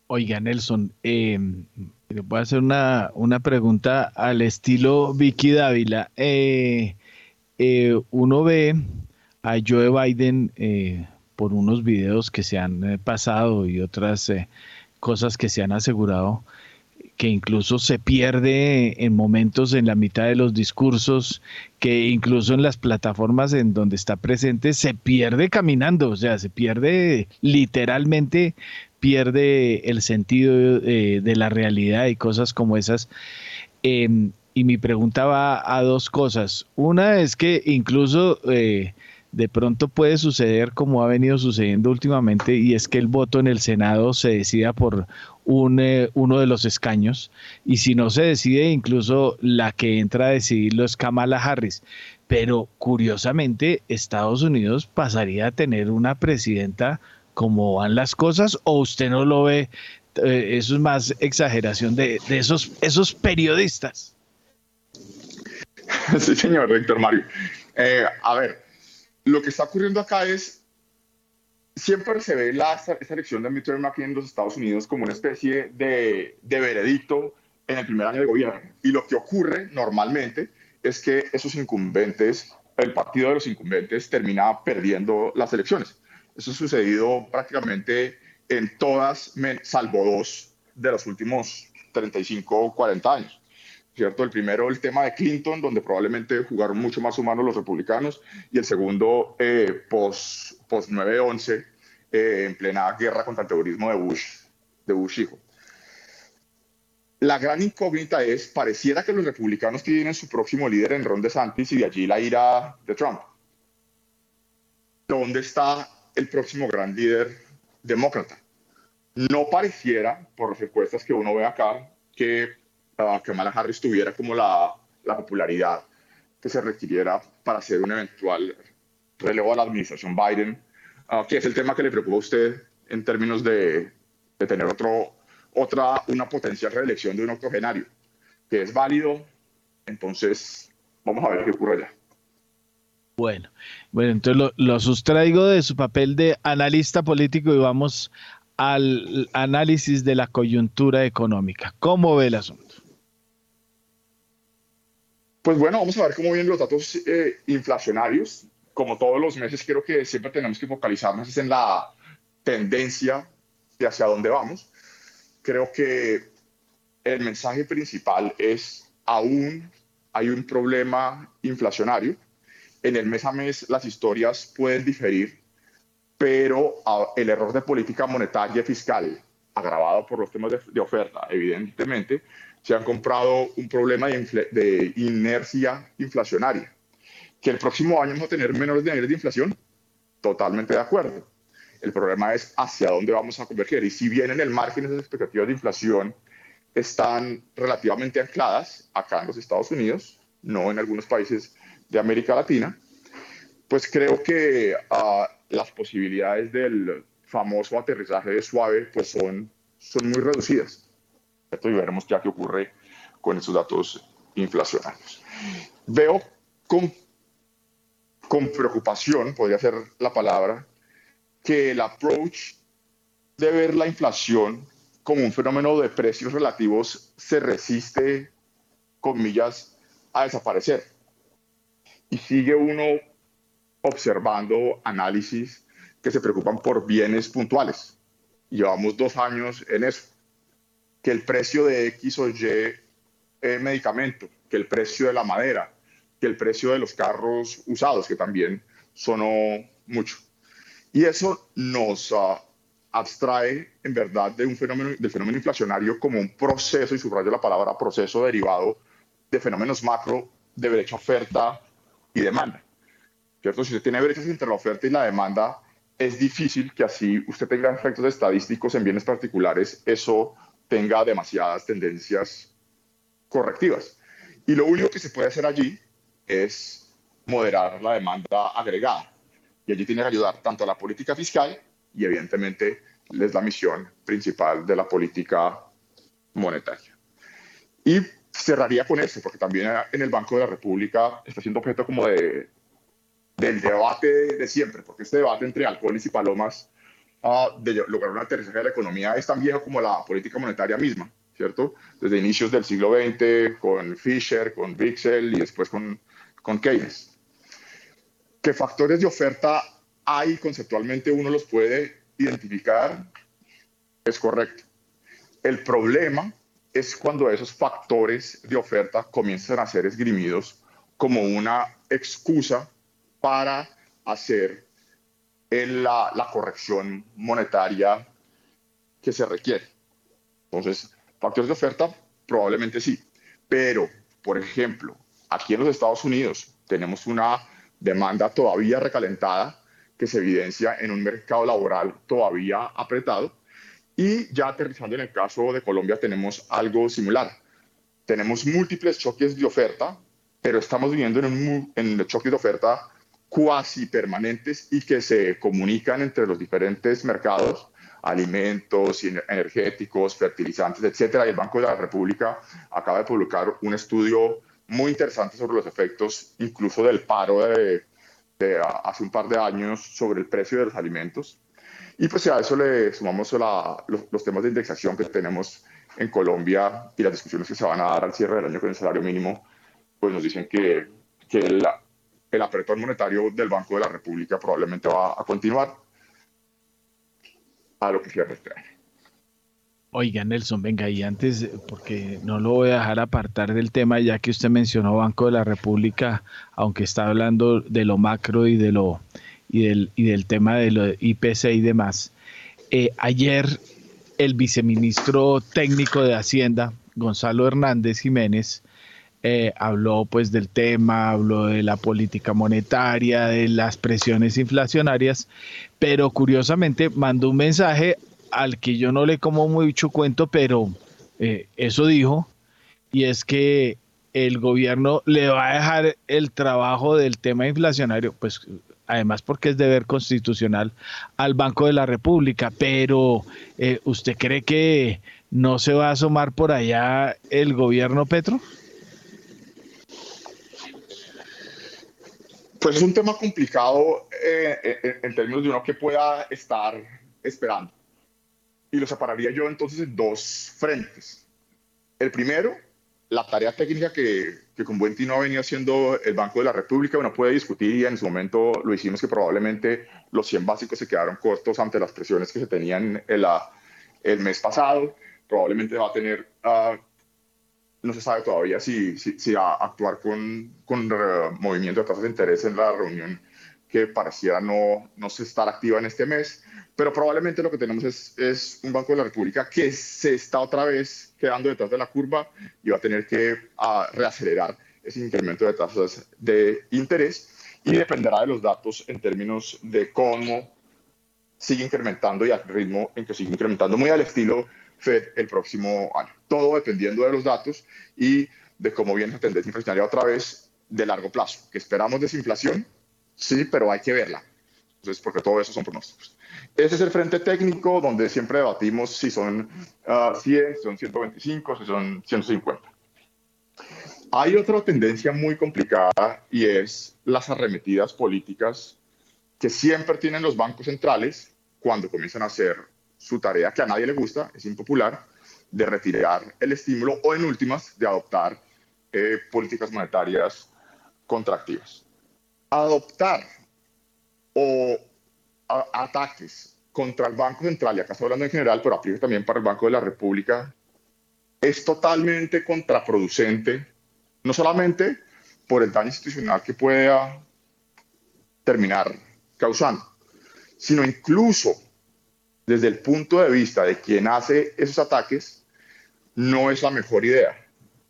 Oiga, Nelson, eh, voy a hacer una, una, pregunta al estilo Vicky Dávila. Eh, eh, uno ve a Joe Biden eh, por unos videos que se han pasado y otras cosas que se han asegurado que incluso se pierde en momentos en la mitad de los discursos, que incluso en las plataformas en donde está presente se pierde caminando, o sea, se pierde literalmente, pierde el sentido eh, de la realidad y cosas como esas. Em, y mi pregunta va a dos cosas. Una es que incluso... Eh, de pronto puede suceder como ha venido sucediendo últimamente y es que el voto en el Senado se decida por un, eh, uno de los escaños y si no se decide incluso la que entra a decidirlo es Kamala Harris. Pero curiosamente Estados Unidos pasaría a tener una presidenta como van las cosas o usted no lo ve, eh, eso es más exageración de, esos, esos periodistas. Sí, señor Héctor Mario. Eh, a ver, lo que está ocurriendo acá es, siempre se ve la, esta elección de midterm aquí en los Estados Unidos como una especie de, de veredicto en el primer año de gobierno. Y lo que ocurre normalmente es que esos incumbentes, el partido de los incumbentes termina perdiendo las elecciones. Eso ha sucedido prácticamente en todas, salvo dos de los últimos 35 o 40 años. ¿Cierto? El primero, el tema de Clinton, donde probablemente jugaron mucho más humanos los republicanos, y el segundo, eh, post, post 9-11, eh, en plena guerra contra el terrorismo de Bush, de Bush hijo. La gran incógnita es, pareciera que los republicanos tienen su próximo líder en Ron DeSantis y de allí la ira de Trump. ¿Dónde está el próximo gran líder demócrata? No pareciera, por las encuestas que uno ve acá, que que Kamala Harris tuviera como la, la popularidad que se requiriera para hacer un eventual relevo a la administración Biden, uh, que es el tema que le preocupa a usted en términos de, de tener otro, otra, una potencial reelección de un octogenario, que es válido. Entonces, vamos a ver qué ocurre allá. Bueno, bueno, entonces lo, lo, sustraigo de su papel de analista político y vamos al análisis de la coyuntura económica. ¿Cómo ve el asunto? Pues bueno, vamos a ver cómo vienen los datos eh, inflacionarios. Como todos los meses, creo que siempre tenemos que focalizarnos en la tendencia de hacia dónde vamos. Creo que el mensaje principal es aún hay un problema inflacionario. En el mes a mes las historias pueden diferir, pero ah, el error de política monetaria y fiscal, agravado por los temas de, de oferta, evidentemente, se han comprado un problema de, inercia inflacionaria. Que el próximo año vamos a tener menores niveles de inflación, totalmente de acuerdo. El problema es hacia dónde vamos a converger. Y si bien en el margen esas expectativas de inflación están relativamente ancladas acá en los Estados Unidos, no en algunos países de América Latina, pues creo que uh, las posibilidades del famoso aterrizaje suave pues son, son muy reducidas y veremos ya qué ocurre con esos datos inflacionarios. Veo con, con preocupación, podría ser la palabra, que el approach de ver la inflación como un fenómeno de precios relativos se resiste, comillas, a desaparecer. Y sigue uno observando análisis que se preocupan por bienes puntuales. Llevamos dos años en eso que el precio de X o Y medicamento, que el precio de la madera, que el precio de los carros usados, que también sonó mucho. Y eso nos uh, abstrae en verdad de un fenómeno, del fenómeno inflacionario como un proceso, y subrayo la palabra proceso derivado de fenómenos macro de brecha oferta y demanda. ¿Cierto? Si usted tiene brechas entre la oferta y la demanda, es difícil que así usted tenga efectos estadísticos en bienes particulares. Eso tenga demasiadas tendencias correctivas. Y lo único que se puede hacer allí es moderar la demanda agregada. Y allí tiene que ayudar tanto a la política fiscal y evidentemente es la misión principal de la política monetaria. Y cerraría con eso, porque también en el Banco de la República está siendo objeto como de, del debate de siempre, porque este debate entre halcones y palomas de lograr una aterrizaje de la economía es tan viejo como la política monetaria misma, ¿cierto? Desde inicios del siglo XX, con Fisher, con Bixel y después con, con Keynes. ¿Qué factores de oferta hay conceptualmente uno los puede identificar? Es correcto. El problema es cuando esos factores de oferta comienzan a ser esgrimidos como una excusa para hacer en la, corrección monetaria que se requiere. Entonces, factores de oferta, probablemente sí. Pero, por ejemplo, aquí en los Estados Unidos tenemos una demanda todavía recalentada que se evidencia en un mercado laboral todavía apretado. Y ya aterrizando en el caso de Colombia tenemos algo similar. Tenemos múltiples choques de oferta, pero estamos viviendo en un en de oferta cuasi permanentes y que se comunican entre los diferentes mercados, alimentos, energéticos, fertilizantes, etcétera. Y el Banco de la República acaba de publicar un estudio muy interesante sobre los efectos incluso del paro de, hace un par de años sobre el precio de los alimentos. Y pues a eso le sumamos los, temas de indexación que tenemos en Colombia y las discusiones que se van a dar al cierre del año con el salario mínimo, pues nos dicen que, que la, el apretón monetario del Banco de la República probablemente va a continuar a lo que cierra este año. Oiga, Nelson, venga, y antes, porque no lo voy a dejar apartar del tema, ya que usted mencionó Banco de la República, aunque está hablando de lo macro y de lo y del, y del tema de lo IPC y demás. Eh, ayer el viceministro técnico de Hacienda, Gonzalo Hernández Jiménez, eh, habló pues del tema, habló de la política monetaria, de las presiones inflacionarias, pero curiosamente mandó un mensaje al que yo no le como mucho cuento, pero eh, eso dijo, y es que el gobierno le va a dejar el trabajo del tema inflacionario, pues además porque es deber constitucional, al Banco de la República, pero eh, ¿usted cree que no se va a asomar por allá el gobierno Petro? Pues es un tema complicado eh, en términos de uno que pueda estar esperando. Y lo separaría yo entonces en dos frentes. El primero, la tarea técnica que, que con buen tino ha venido haciendo el Banco de la República, uno puede discutir y en su momento lo hicimos que probablemente los 100 básicos se quedaron cortos ante las presiones que se tenían el, el mes pasado. Probablemente va a tener uh, no se sabe todavía si, si, va a actuar con, con movimiento de tasas de interés en la reunión que pareciera no, no estar activa en este mes, pero probablemente lo que tenemos es, es, un Banco de la República que se está otra vez quedando detrás de la curva y va a tener que reacelerar ese incremento de tasas de interés y dependerá de los datos en términos de cómo sigue incrementando y al ritmo en que sigue incrementando, muy al estilo Fed el próximo año. Todo dependiendo de los datos y de cómo viene la tendencia inflacionaria otra vez de largo plazo. ¿Que esperamos desinflación? Sí, pero hay que verla. Entonces, porque todo eso son pronósticos. Ese es el frente técnico donde siempre debatimos si son 100, ah, si son 125, si son 150. Hay otra tendencia muy complicada y es las arremetidas políticas que siempre tienen los bancos centrales cuando comienzan a hacer su tarea que a nadie le gusta, es impopular, de retirar el estímulo o en últimas de adoptar eh, políticas monetarias contractivas. Adoptar o ataques contra el Banco Central, y acá estoy hablando en general, pero aplica también para el Banco de la República, es totalmente contraproducente, no solamente por el daño institucional que pueda terminar causando, sino incluso desde el punto de vista de quien hace esos ataques, no es la mejor idea.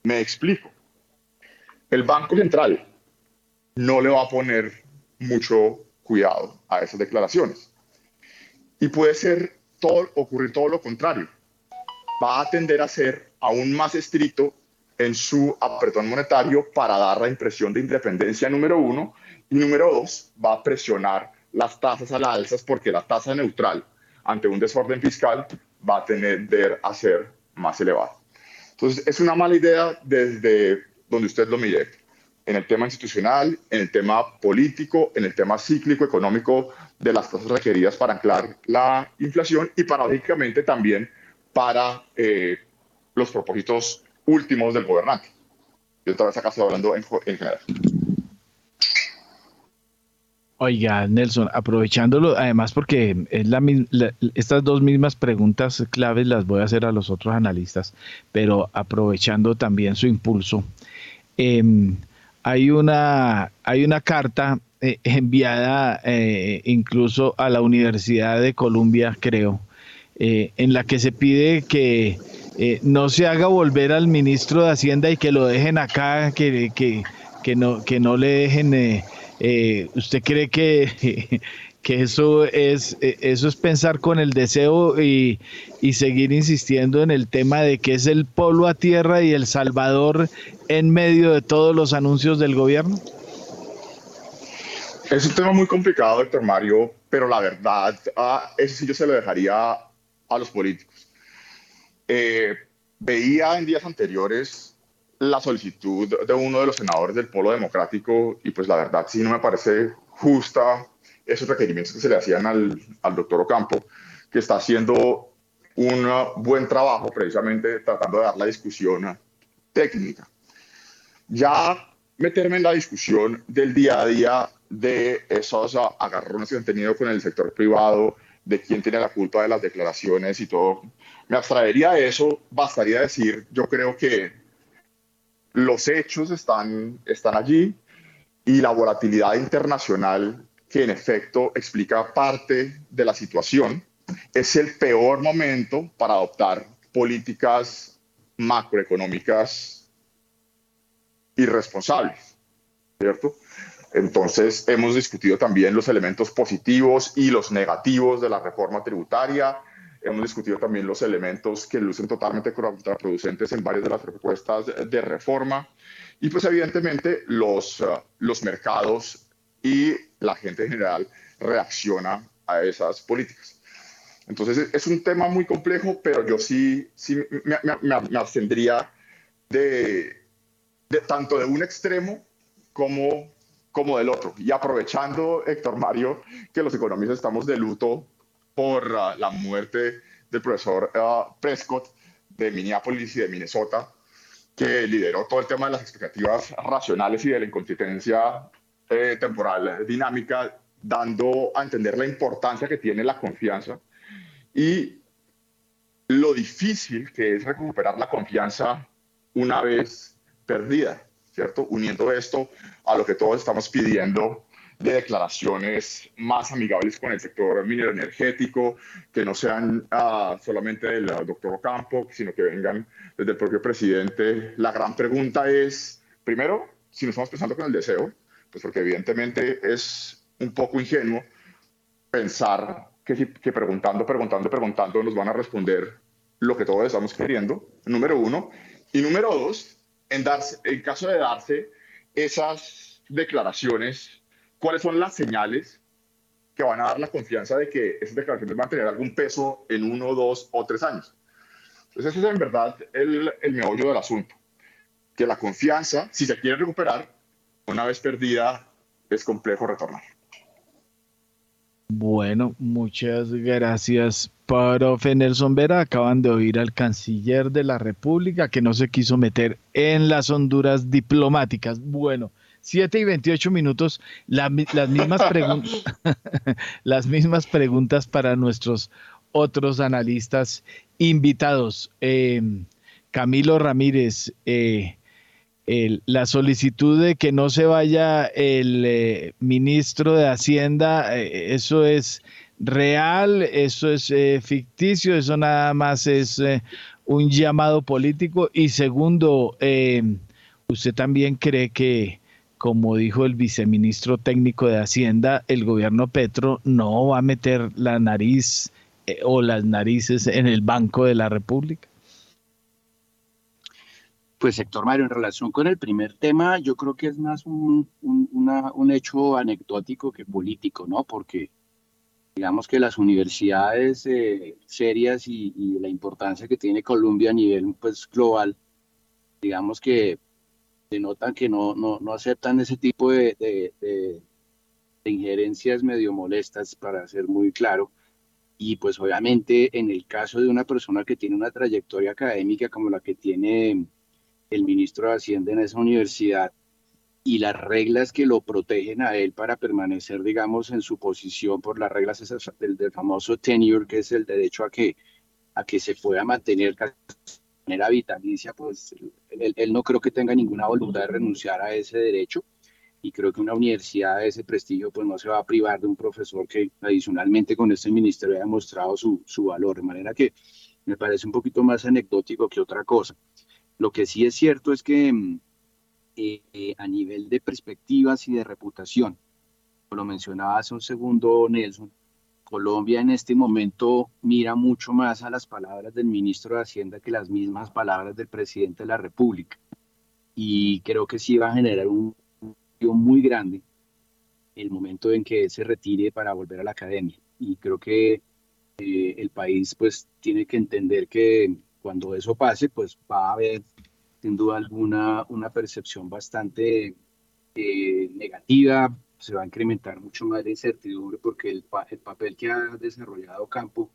Me explico. El Banco Central no le va a poner mucho cuidado a esas declaraciones. Y puede ser todo, ocurrir todo lo contrario. Va a tender a ser aún más estricto en su apretón monetario para dar la impresión de independencia número uno y número dos va a presionar las tasas a la alzas porque la tasa neutral ante un desorden fiscal va a tener a ser más elevado. Entonces, es una mala idea desde donde usted lo mire, en el tema institucional, en el tema político, en el tema cíclico económico de las tasas requeridas para anclar la inflación y paradójicamente también para eh, los propósitos últimos del gobernante. Yo otra vez acá estoy hablando en, en general. Oiga, Nelson, aprovechándolo, además porque es la, estas dos mismas preguntas claves las voy a hacer a los otros analistas, pero aprovechando también su impulso, em, hay, una, hay una carta eh, enviada eh, incluso a la Universidad de Columbia, creo, eh, en la que se pide que no se haga volver al ministro de Hacienda y que lo dejen acá, que, que, que no, que no le dejen eh, ¿Usted cree que, que eso, es, eh, eso es pensar con el deseo y, y, seguir insistiendo en el tema de que es el polo a tierra y el salvador en medio de todos los anuncios del gobierno? Es un tema muy complicado, doctor Mario, pero la verdad, ah, eso sí yo se lo dejaría a los políticos. Eh, veía en días anteriores la solicitud de uno de los senadores del Polo Democrático y pues la verdad sí no me parece justa esos requerimientos que se le hacían al, al doctor Ocampo, que está haciendo un buen trabajo precisamente tratando de dar la discusión técnica. Ya meterme en la discusión del día a día de esos agarrones que han tenido con el sector privado, de quién tiene la culpa de las declaraciones y todo, me abstraería de eso, bastaría decir, yo creo que los hechos están, están allí y la volatilidad internacional que en efecto explica parte de la situación, es el peor momento para adoptar políticas macroeconómicas irresponsables, ¿cierto? Entonces, hemos discutido también los elementos positivos y los negativos de la reforma tributaria Hemos discutido también los elementos que lucen totalmente contraproducentes en varias de las propuestas de reforma. Y pues evidentemente los, uh, los mercados y la gente en general reacciona a esas políticas. Entonces es un tema muy complejo, pero yo sí, sí me, me, me abstendría de, de, tanto de un extremo como, como del otro. Y aprovechando, Héctor Mario, que los economistas estamos de luto por uh, la muerte del profesor uh, Prescott de Minneapolis y de Minnesota, que lideró todo el tema de las expectativas racionales y de la inconsistencia eh, temporal dinámica, dando a entender la importancia que tiene la confianza y lo difícil que es recuperar la confianza una vez perdida, ¿cierto? Uniendo esto a lo que todos estamos pidiendo de declaraciones más amigables con el sector minero energético, que no sean uh, solamente del doctor Ocampo, sino que vengan desde el propio presidente. La gran pregunta es, primero, si nos estamos pensando con el deseo, pues porque evidentemente es un poco ingenuo pensar que, que preguntando, preguntando, preguntando nos van a responder lo que todos estamos queriendo, número uno. Y número dos, en, darse, en caso de darse esas declaraciones cuáles son las señales que van a dar la confianza de que esas declaraciones van a tener algún peso en uno, dos o tres años. Entonces ese es en verdad el, el meollo del asunto, que la confianza, si se quiere recuperar, una vez perdida, es complejo retornar. Bueno, muchas gracias, profe Nelson Vera. Acaban de oír al canciller de la República que no se quiso meter en las honduras diplomáticas. Bueno, 7 y 28 minutos, las, mismas las mismas preguntas para nuestros otros analistas invitados. Em, Camilo Ramírez, eh, la solicitud de que no se vaya el eh, ministro de Hacienda, eh, eso es real, eso es ficticio, eso nada más es un llamado político. Y segundo, em, ¿usted también cree que como dijo el viceministro técnico de Hacienda, el gobierno Petro no va a meter la nariz eh, o las narices en el Banco de la República? Pues Héctor Mario, en relación con el primer tema, yo creo que es más un, un hecho anecdótico que político, ¿no? Porque digamos que las universidades eh, serias y, y, la importancia que tiene Colombia a nivel pues, global, digamos que denotan que no, no, no aceptan ese tipo de, de, de, injerencias medio molestas, para ser muy claro. Y pues obviamente en el caso de una persona que tiene una trayectoria académica como la que tiene el ministro de Hacienda en esa universidad y las reglas que lo protegen a él para permanecer, digamos, en su posición por las reglas del, del famoso tenure, que es el derecho a que, a que se pueda mantener manera vitalicia, pues él, no creo que tenga ninguna voluntad de renunciar a ese derecho y creo que una universidad de ese prestigio pues no se va a privar de un profesor que adicionalmente con este ministerio ha demostrado su, su valor, de manera que me parece un poquito más anecdótico que otra cosa. Lo que sí es cierto es que mm, eh, eh, a nivel de perspectivas y de reputación, lo mencionaba hace un segundo Nelson, Colombia en este momento mira mucho más a las palabras del ministro de Hacienda que las mismas palabras del presidente de la República. Y creo que sí va a generar un muy grande el momento en que se retire para volver a la academia. Y creo que eh, el país pues tiene que entender que cuando eso pase pues va a haber sin duda alguna una percepción bastante eh, negativa se va a incrementar mucho más la incertidumbre porque el, el papel que ha desarrollado Campo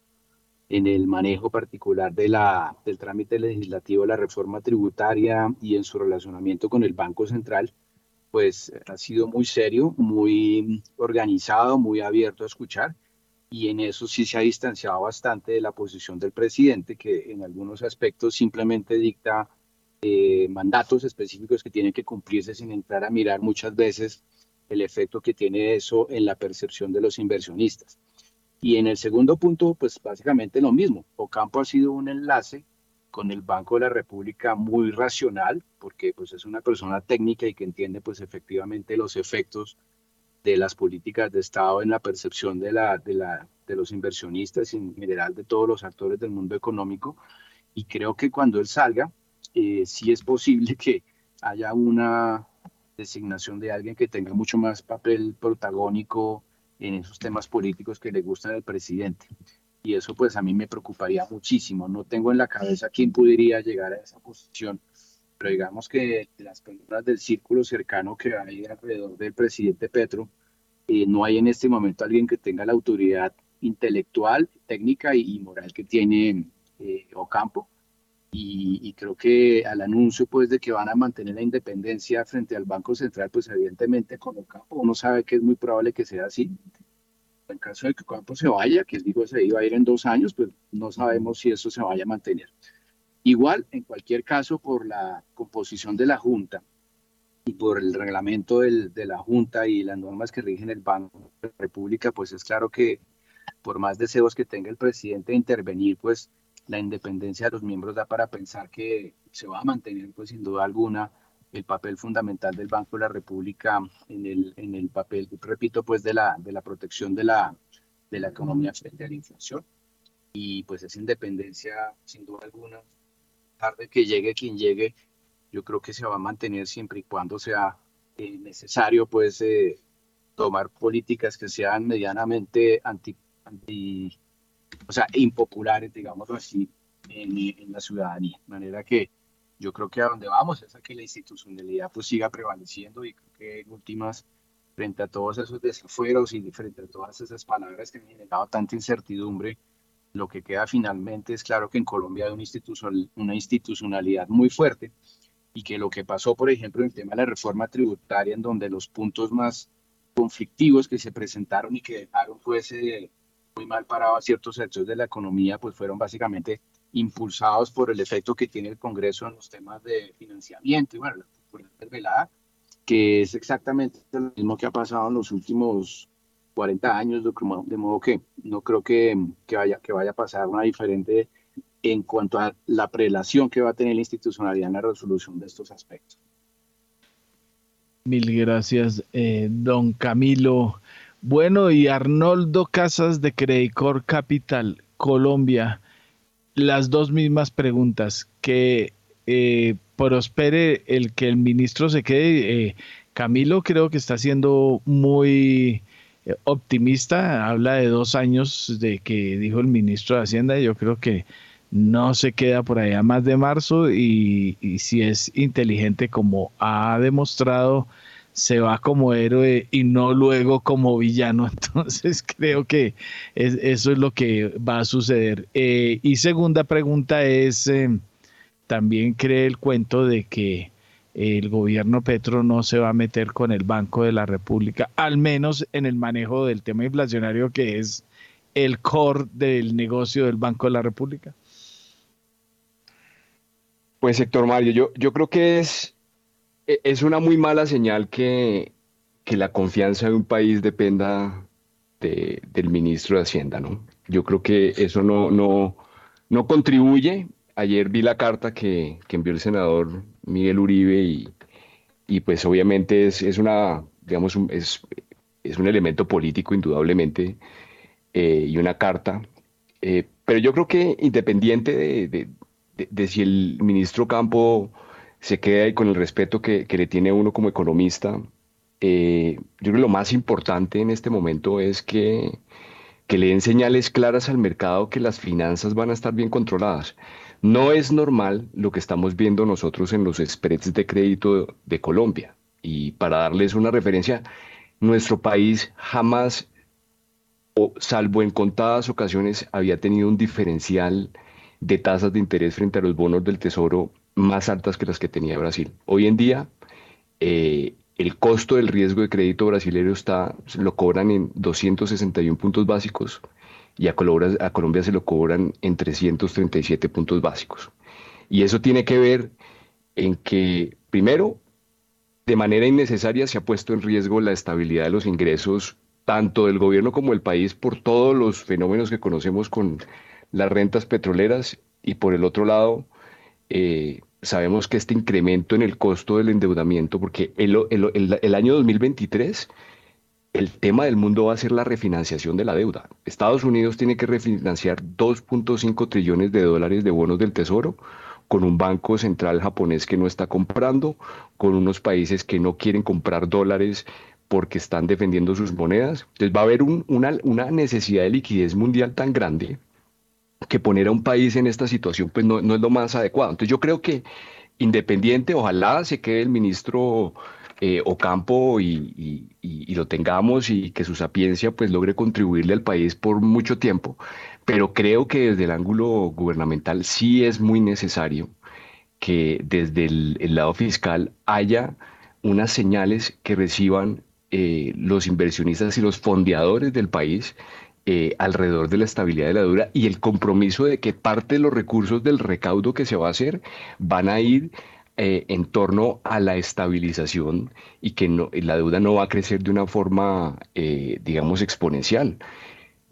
en el manejo particular de la, del trámite legislativo de la reforma tributaria y en su relacionamiento con el Banco Central, pues ha sido muy serio, muy organizado, muy abierto a escuchar. Y en eso sí se ha distanciado bastante de la posición del presidente, que en algunos aspectos simplemente dicta eh, mandatos específicos que tienen que cumplirse sin entrar a mirar muchas veces el efecto que tiene eso en la percepción de los inversionistas. Y en el segundo punto, pues básicamente lo mismo. Ocampo ha sido un enlace con el Banco de la República muy racional, porque pues es una persona técnica y que entiende pues efectivamente los efectos de las políticas de Estado en la percepción de la, de la, de los inversionistas y en general de todos los actores del mundo económico. Y creo que cuando él salga, eh, sí es posible que haya una designación de alguien que tenga mucho más papel protagónico en esos temas políticos que le gustan al presidente. Y eso pues a mí me preocuparía muchísimo. No tengo en la cabeza quién pudiera llegar a esa posición, pero digamos que las personas del círculo cercano que hay alrededor del presidente Petro, eh, no hay en este momento alguien que tenga la autoridad intelectual, técnica y, moral que tiene eh, Ocampo y, creo que al anuncio pues de que van a mantener la independencia frente al Banco Central, pues evidentemente con Ocampo uno sabe que es muy probable que sea así. En caso de que Ocampo se vaya, que digo se iba a ir en dos años, pues no sabemos si eso se vaya a mantener. Igual, en cualquier caso, por la composición de la Junta y por el reglamento del, de la Junta y las normas que rigen el Banco de la República, pues es claro que por más deseos que tenga el presidente de intervenir, pues la independencia de los miembros da para pensar que se va a mantener, pues sin duda alguna, el papel fundamental del Banco de la República en el, en el papel, repito, pues de la, de la protección de la, de la economía frente a la inflación. Y pues esa independencia, sin duda alguna, tarde que llegue quien llegue, yo creo que se va a mantener siempre y cuando sea eh, necesario, pues, eh, tomar políticas que sean medianamente anti, anti o sea, impopulares, digámoslo así, en, la ciudadanía. De manera que yo creo que a donde vamos es a que la institucionalidad pues siga prevaleciendo y creo que en últimas, frente a todos esos desafueros y frente a todas esas palabras que han generado tanta incertidumbre, lo que queda finalmente es claro que en Colombia hay una, una institucionalidad muy fuerte y que lo que pasó, por ejemplo, en el tema de la reforma tributaria, en donde los puntos más conflictivos que se presentaron y que dejaron pues eh, muy mal parado a ciertos sectores de la economía, pues fueron básicamente impulsados por el efecto que tiene el Congreso en los temas de financiamiento y bueno, la popularidad velada, que es exactamente lo mismo que ha pasado en los últimos 40 años, de modo que no creo que, que, vaya, que vaya a pasar una diferente en cuanto a la prelación que va a tener la institucionalidad en la resolución de estos aspectos. Mil gracias, eh, don Camilo. Bueno, y Arnoldo Casas de Credicor Capital, Colombia, las dos mismas preguntas. Que eh, prospere el que el ministro se quede. Eh, Camilo creo que está siendo muy eh, optimista, habla de dos años de que dijo el ministro de Hacienda, yo creo que no se queda por allá más de marzo y si es inteligente como ha demostrado se va como héroe y no luego como villano. Entonces creo que eso es lo que va a suceder. Eh, y segunda pregunta es, eh, ¿también cree el cuento de que el gobierno Petro no se va a meter con el Banco de la República, al menos en el manejo del tema inflacionario que es el core del negocio del Banco de la República? Pues Héctor Mario, yo, yo creo que es es una muy mala señal que, la confianza de un país dependa del ministro de Hacienda, ¿no? Yo creo que eso no, no, no contribuye. Ayer vi la carta que, envió el senador Miguel Uribe y, pues obviamente es, una, digamos, un, es, es, un elemento político indudablemente eh, y una carta. Eh, pero yo creo que independiente de, de si el ministro Campo se queda ahí con el respeto que, le tiene uno como economista. Eh, yo creo que lo más importante en este momento es que, que le den señales claras al mercado que las finanzas van a estar bien controladas. No es normal lo que estamos viendo nosotros en los spreads de crédito de Colombia. Y para darles una referencia, nuestro país jamás, o salvo en contadas ocasiones, había tenido un diferencial de tasas de interés frente a los bonos del Tesoro más altas que las que tenía Brasil. Hoy en día, eh, el costo del riesgo de crédito brasileño está, lo cobran en 261 puntos básicos y a Colombia, a Colombia se lo cobran en 337 puntos básicos. Y eso tiene que ver en que, primero, de manera innecesaria se ha puesto en riesgo la estabilidad de los ingresos tanto del gobierno como del país por todos los fenómenos que conocemos con las rentas petroleras y por el otro lado, eh, sabemos que este incremento en el costo del endeudamiento, porque el, el, el, año 2023 el tema del mundo va a ser la refinanciación de la deuda. Estados Unidos tiene que refinanciar 2.5 trillones de dólares de bonos del Tesoro con un banco central japonés que no está comprando, con unos países que no quieren comprar dólares porque están defendiendo sus monedas. Entonces va a haber una, una, necesidad de liquidez mundial tan grande que poner a un país en esta situación pues no, no es lo más adecuado. Entonces yo creo que independiente, ojalá se quede el ministro eh, Ocampo y, y, lo tengamos y que su sapiencia pues logre contribuirle al país por mucho tiempo, pero creo que desde el ángulo gubernamental sí es muy necesario que desde el, lado fiscal haya unas señales que reciban eh, los inversionistas y los fondeadores del país eh, alrededor de la estabilidad de la deuda y el compromiso de que parte de los recursos del recaudo que se va a hacer van a ir eh, en torno a la estabilización y que la deuda no va a crecer de una forma, eh, digamos, exponencial.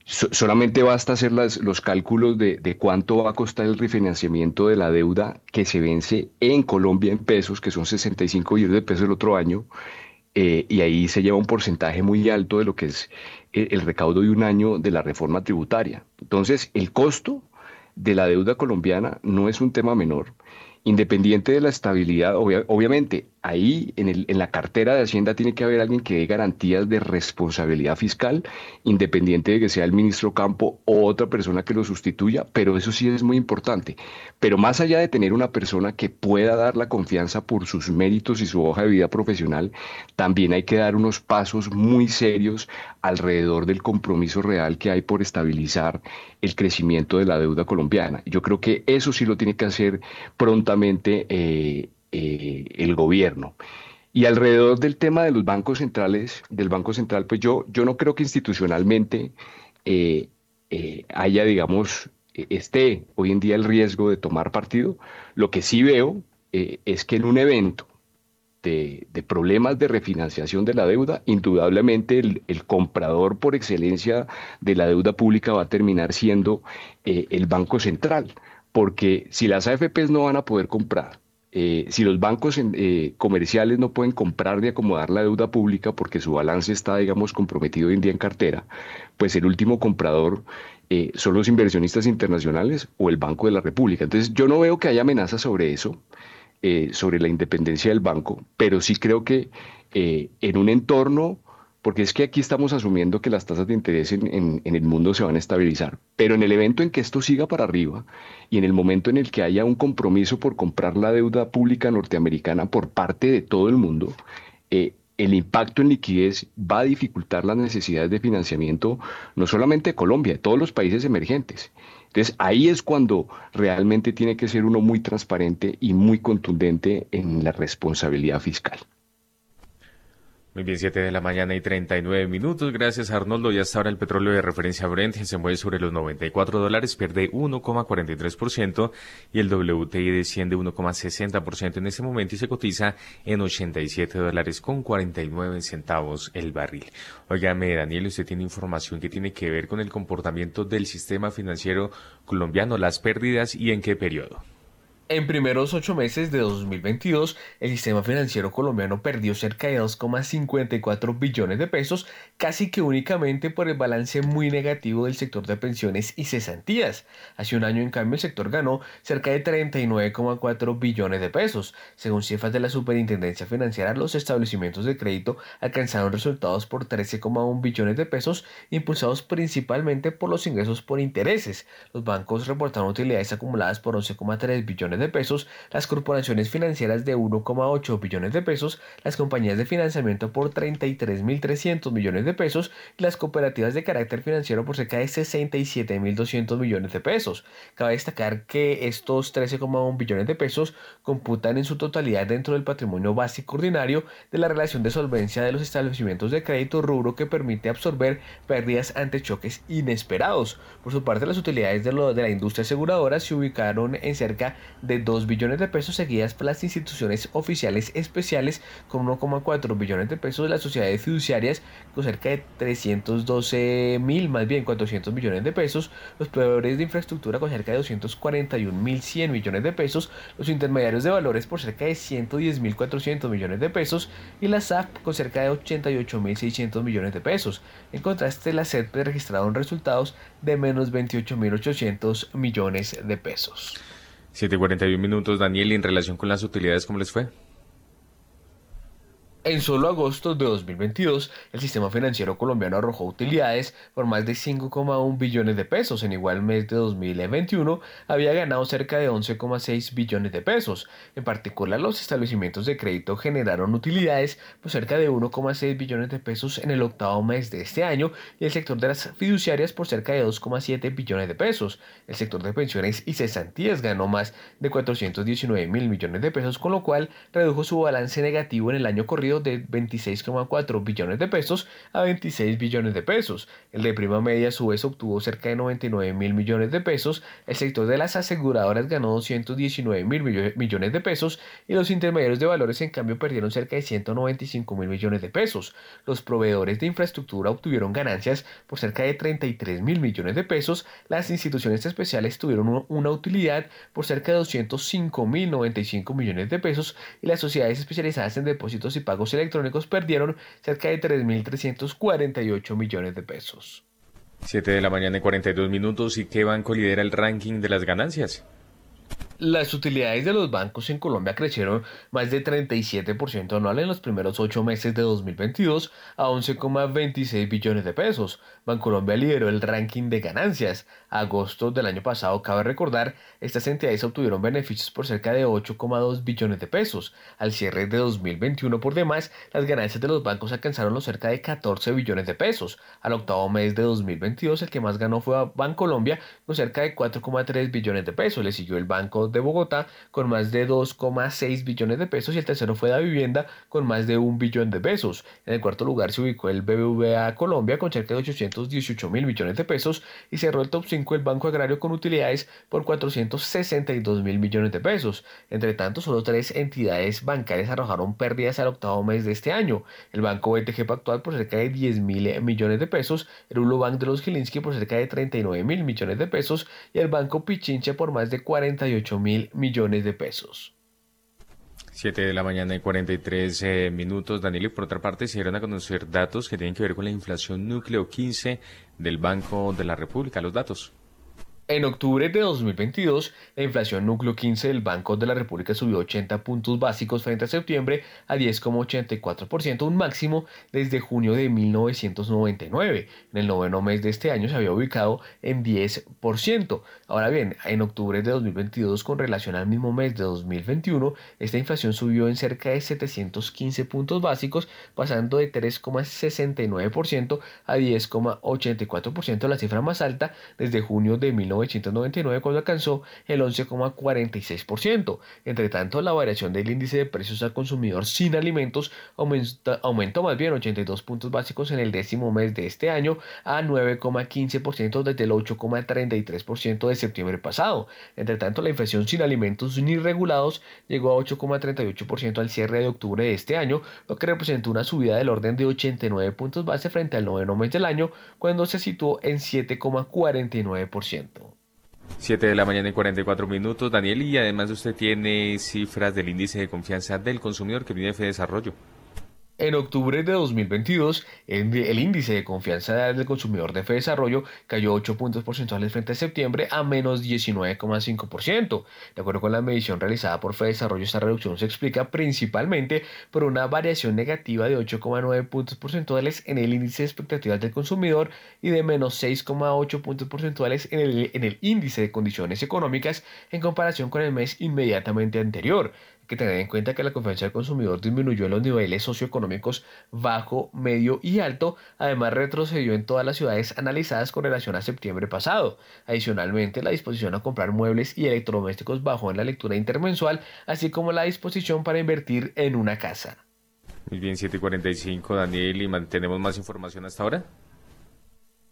solamente basta hacer los cálculos de, cuánto va a costar el refinanciamiento de la deuda que se vence en Colombia en pesos, que son 65 billones de pesos el otro año, y ahí se lleva un porcentaje muy alto de lo que es el recaudo de un año de la reforma tributaria. Entonces, el costo de la deuda colombiana no es un tema menor independiente de la estabilidad, obviamente ahí en, el, en, la cartera de Hacienda tiene que haber alguien que dé garantías de responsabilidad fiscal, independiente de que sea el ministro Campo o otra persona que lo sustituya, pero eso sí es muy importante. Pero más allá de tener una persona que pueda dar la confianza por sus méritos y su hoja de vida profesional, también hay que dar unos pasos muy serios alrededor del compromiso real que hay por estabilizar el crecimiento de la deuda colombiana. Yo creo que eso sí lo tiene que hacer prontamente. Eh, eh, el gobierno. Y alrededor del tema de los bancos centrales, del Banco Central, pues yo, yo no creo que institucionalmente eh, eh, haya, digamos, esté hoy en día el riesgo de tomar partido. Lo que sí veo es que en un evento de, problemas de refinanciación de la deuda, indudablemente el, comprador por excelencia de la deuda pública va a terminar siendo el Banco Central, porque si las AFPs no van a poder comprar, eh, si los bancos eh, comerciales no pueden comprar ni acomodar la deuda pública porque su balance está, digamos, comprometido hoy en día en cartera, pues el último comprador eh, son los inversionistas internacionales o el Banco de la República. Entonces, yo no veo que haya amenazas sobre eso, sobre la independencia del banco, pero sí creo que en un entorno porque es que aquí estamos asumiendo que las tasas de interés en, el mundo se van a estabilizar, pero en el evento en que esto siga para arriba y en el momento en el que haya un compromiso por comprar la deuda pública norteamericana por parte de todo el mundo, eh, el impacto en liquidez va a dificultar las necesidades de financiamiento no solamente de Colombia, de todos los países emergentes. Entonces ahí es cuando realmente tiene que ser uno muy transparente y muy contundente en la responsabilidad fiscal. Muy bien, 7 de la mañana y 39 minutos. Gracias, Arnoldo. Ya hasta ahora el petróleo de referencia Brent se mueve sobre los 94 dólares, pierde 1,43% y el WTI desciende 1,60% en este momento y se cotiza en 87 dólares con 49 centavos el barril. Óigame, Daniel, usted tiene información que tiene que ver con el comportamiento del sistema financiero colombiano, las pérdidas y en qué periodo. En primeros ocho meses de 2022, el sistema financiero colombiano perdió cerca de 2,54 billones de pesos, casi que únicamente por el balance muy negativo del sector de pensiones y cesantías. Hace un año, en cambio, el sector ganó cerca de 39,4 billones de pesos. Según cifras de la Superintendencia Financiera, los establecimientos de crédito alcanzaron resultados por 13,1 billones de pesos, impulsados principalmente por los ingresos por intereses. Los bancos reportaron utilidades acumuladas por 11,3 billones de pesos, las corporaciones financieras de 1,8 billones de pesos, las compañías de financiamiento por 33.300 millones de pesos y las cooperativas de carácter financiero por cerca de 67.200 millones de pesos. Cabe destacar que estos 13,1 billones de pesos computan en su totalidad dentro del patrimonio básico ordinario de la relación de solvencia de los establecimientos de crédito rubro que permite absorber pérdidas ante choques inesperados. Por su parte, las utilidades de, lo, de la industria aseguradora se ubicaron en cerca de 2 billones de pesos, seguidas por las instituciones oficiales especiales con 1,4 billones de pesos, las sociedades fiduciarias con cerca de 312 mil, más bien 400 millones de pesos, los proveedores de infraestructura con cerca de 241 mil 100 millones de pesos, los intermediarios de valores por cerca de 110 mil 400 millones de pesos y la SAP con cerca de 88 mil 600 millones de pesos. En contraste, la SED registraron resultados de menos 28 mil 800 millones de pesos. 7.41 minutos, Daniel, y en relación con las utilidades, ¿cómo les fue? En solo agosto de 2022, el sistema financiero colombiano arrojó utilidades por más de 5,1 billones de pesos. En igual mes de 2021, había ganado cerca de 11,6 billones de pesos. En particular, los establecimientos de crédito generaron utilidades por cerca de 1,6 billones de pesos en el octavo mes de este año y el sector de las fiduciarias por cerca de 2,7 billones de pesos. El sector de pensiones y cesantías ganó más de 419 mil millones de pesos, con lo cual redujo su balance negativo en el año corrido de 26,4 billones de pesos a 26 billones de pesos. El de prima media a su vez obtuvo cerca de 99 mil millones de pesos. El sector de las aseguradoras ganó 219 mil millones de pesos y los intermediarios de valores en cambio perdieron cerca de 195 mil millones de pesos. Los proveedores de infraestructura obtuvieron ganancias por cerca de 33 mil millones de pesos. Las instituciones especiales tuvieron una utilidad por cerca de 205 mil 95 millones de pesos y las sociedades especializadas en depósitos y pagos electrónicos perdieron cerca de 3.348 millones de pesos. 7 de la mañana y 42 minutos. ¿Y qué banco lidera el ranking de las ganancias? Las utilidades de los bancos en Colombia crecieron más de 37% anual en los primeros ocho meses de 2022 a 11,26 billones de pesos. Bancolombia lideró el ranking de ganancias. agosto del año pasado, cabe recordar, estas entidades obtuvieron beneficios por cerca de 8,2 billones de pesos. Al cierre de 2021, por demás, las ganancias de los bancos alcanzaron los cerca de 14 billones de pesos. Al octavo mes de 2022, el que más ganó fue Bancolombia con cerca de 4,3 billones de pesos. Le siguió el Banco de Bogotá con más de 2,6 billones de pesos y el tercero fue la vivienda con más de un billón de pesos. En el cuarto lugar se ubicó el BBVA Colombia con cerca de 818 mil millones de pesos y cerró el top 5 el Banco Agrario con utilidades por 462 mil millones de pesos. Entre tanto, solo tres entidades bancarias arrojaron pérdidas al octavo mes de este año. El Banco BTG Pactual por cerca de 10 mil millones de pesos, el Ulo Bank de los Gilinski por cerca de 39 mil millones de pesos y el Banco Pichincha por más de 48 mil millones de pesos. 7 de la mañana y 43 eh, minutos. Daniel, y por otra parte, se dieron a conocer datos que tienen que ver con la inflación núcleo 15 del Banco de la República. Los datos. En octubre de 2022, la inflación núcleo 15 del Banco de la República subió 80 puntos básicos frente a septiembre a 10,84%, un máximo desde junio de 1999. En el noveno mes de este año se había ubicado en 10%. Ahora bien, en octubre de 2022, con relación al mismo mes de 2021, esta inflación subió en cerca de 715 puntos básicos, pasando de 3,69% a 10,84%, la cifra más alta desde junio de 1999. 1999 cuando alcanzó el 11,46%. Entre tanto, la variación del índice de precios al consumidor sin alimentos aumentó más bien 82 puntos básicos en el décimo mes de este año a 9,15% desde el 8,33% de septiembre pasado. Entre tanto, la inflación sin alimentos ni regulados llegó a 8,38% al cierre de octubre de este año, lo que representó una subida del orden de 89 puntos base frente al noveno mes del año, cuando se situó en 7,49%. 7 de la mañana y 44 minutos, Daniel, y además usted tiene cifras del índice de confianza del consumidor que viene de Desarrollo. En octubre de 2022, el, índice de confianza del consumidor de Fe Desarrollo cayó 8 puntos porcentuales frente a septiembre a menos 19,5%. De acuerdo con la medición realizada por Fe Desarrollo, esta reducción se explica principalmente por una variación negativa de 8,9 puntos porcentuales en el índice de expectativas del consumidor y de menos 6,8 puntos porcentuales en el, en el índice de condiciones económicas en comparación con el mes inmediatamente anterior que tener en cuenta que la confianza del consumidor disminuyó en los niveles socioeconómicos bajo, medio y alto, además retrocedió en todas las ciudades analizadas con relación a septiembre pasado. Adicionalmente, la disposición a comprar muebles y electrodomésticos bajó en la lectura intermensual, así como la disposición para invertir en una casa. Muy bien, 745, Daniel, y mantenemos más información hasta ahora.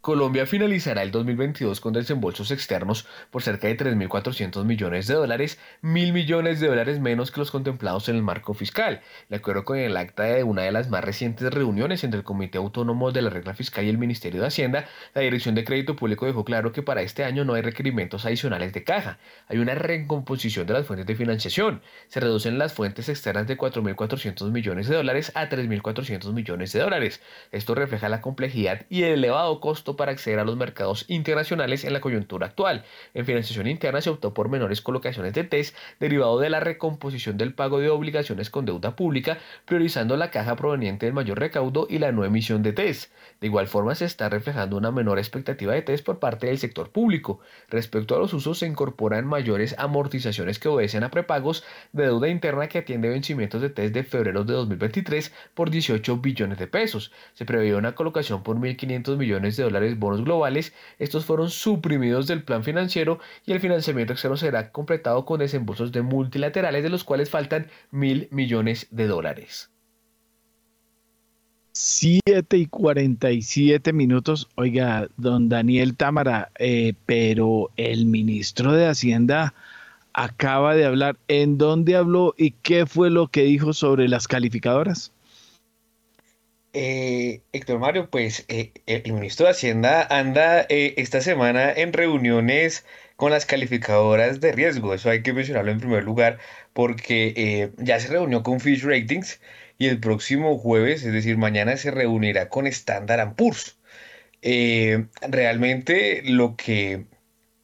Colombia finalizará el 2022 con desembolsos externos por cerca de 3.400 millones de dólares, mil millones de dólares menos que los contemplados en el marco fiscal. De acuerdo con el acta de una de las más recientes reuniones entre el Comité Autónomo de la Regla Fiscal y el Ministerio de Hacienda, la Dirección de Crédito Público dejó claro que para este año no hay requerimientos adicionales de caja. Hay una recomposición de las fuentes de financiación. Se reducen las fuentes externas de 4.400 millones de dólares a 3.400 millones de dólares. Esto refleja la complejidad y el elevado costo para acceder a los mercados internacionales en la coyuntura actual. En financiación interna se optó por menores colocaciones de TES derivado de la recomposición del pago de obligaciones con deuda pública, priorizando la caja proveniente del mayor recaudo y la no emisión de TES. De igual forma se está reflejando una menor expectativa de TES por parte del sector público. Respecto a los usos se incorporan mayores amortizaciones que obedecen a prepagos de deuda interna que atiende vencimientos de TES de febrero de 2023 por 18 billones de pesos. Se prevé una colocación por 1.500 millones de dólares bonos globales, estos fueron suprimidos del plan financiero y el financiamiento externo será completado con desembolsos de multilaterales de los cuales faltan mil millones de dólares. 7 y 47 minutos. Oiga, don Daniel Támara, eh, pero el ministro de Hacienda acaba de hablar. ¿En dónde habló y qué fue lo que dijo sobre las calificadoras? Eh, Héctor Mario, pues eh, el ministro de Hacienda anda eh, esta semana en reuniones con las calificadoras de riesgo. Eso hay que mencionarlo en primer lugar porque eh, ya se reunió con Fish Ratings y el próximo jueves, es decir, mañana se reunirá con Standard Poor's. realmente lo que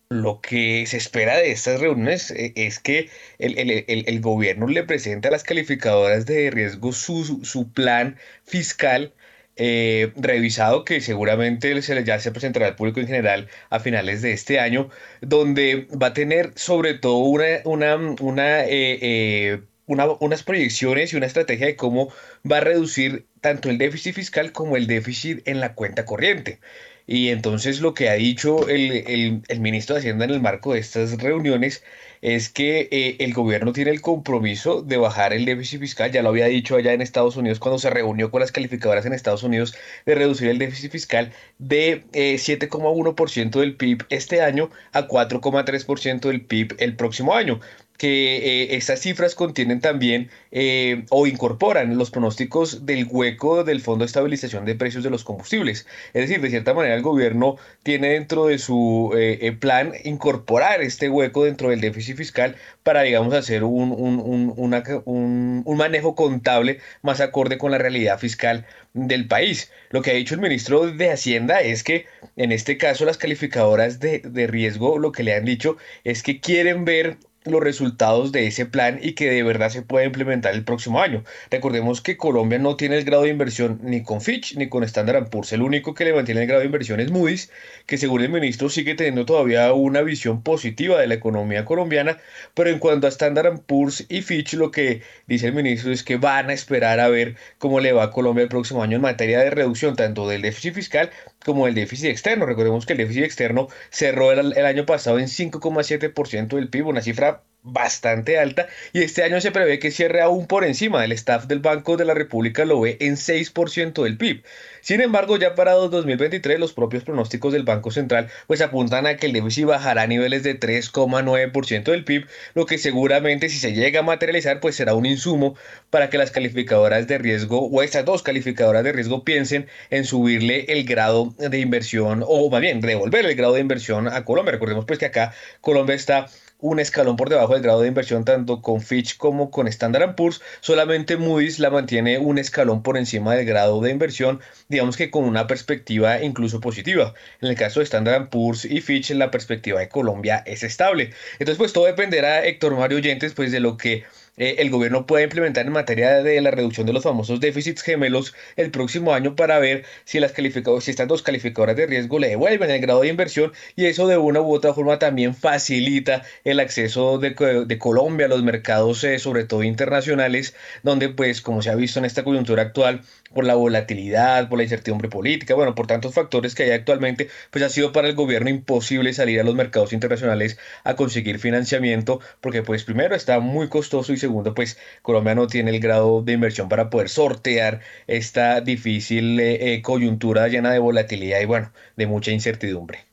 lo que se espera de estas reuniones eh, es que el, gobierno le presente a las calificadoras de riesgo su, plan fiscal eh, revisado que seguramente se, ya se presentará al público en general a finales de este año, donde va a tener sobre todo una, una, eh, unas proyecciones y una estrategia de cómo va a reducir tanto el déficit fiscal como el déficit en la cuenta corriente. Y entonces lo que ha dicho el, ministro de Hacienda en el marco de estas reuniones es que eh, el gobierno tiene el compromiso de bajar el déficit fiscal, ya lo había dicho allá en Estados Unidos cuando se reunió con las calificadoras en Estados Unidos, de reducir el déficit fiscal de 7,1% eh, del PIB este año a 4,3% del PIB el próximo año que eh, estas cifras contienen también eh, o incorporan los pronósticos del hueco del Fondo de Estabilización de Precios de los Combustibles. Es decir, de cierta manera el gobierno tiene dentro de su eh, plan incorporar este hueco dentro del déficit fiscal para, digamos, hacer un, un, un, manejo contable más acorde con la realidad fiscal del país. Lo que ha dicho el ministro de Hacienda es que en este caso las calificadoras de, de riesgo lo que le han dicho es que quieren ver los resultados de ese plan y que de verdad se pueda implementar el próximo año. Recordemos que Colombia no tiene el grado de inversión ni con Fitch ni con Standard Poor's. El único que le mantiene el grado de inversión es Moody's, que según el ministro sigue teniendo todavía una visión positiva de la economía colombiana, pero en cuanto a Standard Poor's y Fitch, lo que dice el ministro es que van a esperar a ver cómo le va a Colombia el próximo año en materia de reducción tanto del déficit fiscal como del déficit externo. Recordemos que el déficit externo cerró el, el año pasado en 5,7% del PIB, una cifra bastante alta y este año se prevé que cierre aún por encima. El staff del Banco de la República lo ve en 6% del PIB. Sin embargo, ya para 2023 los propios pronósticos del Banco Central pues apuntan a que el déficit bajará a niveles de 3,9% del PIB, lo que seguramente si se llega a materializar pues será un insumo para que las calificadoras de riesgo o estas dos calificadoras de riesgo piensen en subirle el grado de inversión o más bien devolver el grado de inversión a Colombia. Recordemos pues que acá Colombia está un escalón por debajo del grado de inversión tanto con Fitch como con Standard Poor's. Solamente Moody's la mantiene un escalón por encima del grado de inversión, digamos que con una perspectiva incluso positiva. En el caso de Standard Poor's y Fitch, la perspectiva de Colombia es estable. Entonces, pues todo dependerá, Héctor Mario Oyentes, pues de lo que eh, el gobierno puede implementar en materia de la reducción de los famosos déficits gemelos el próximo año para ver si las si estas dos calificadoras de riesgo le devuelven el grado de inversión y eso de una u otra forma también facilita el acceso de, Colombia a los mercados, eh, sobre todo internacionales, donde pues como se ha visto en esta coyuntura actual, por la volatilidad, por la incertidumbre política, bueno, por tantos factores que hay actualmente, pues ha sido para el gobierno imposible salir a los mercados internacionales a conseguir financiamiento, porque pues primero está muy costoso y segundo, pues Colombia no tiene el grado de inversión para poder sortear esta difícil eh, eh, coyuntura llena de volatilidad y bueno, de mucha incertidumbre.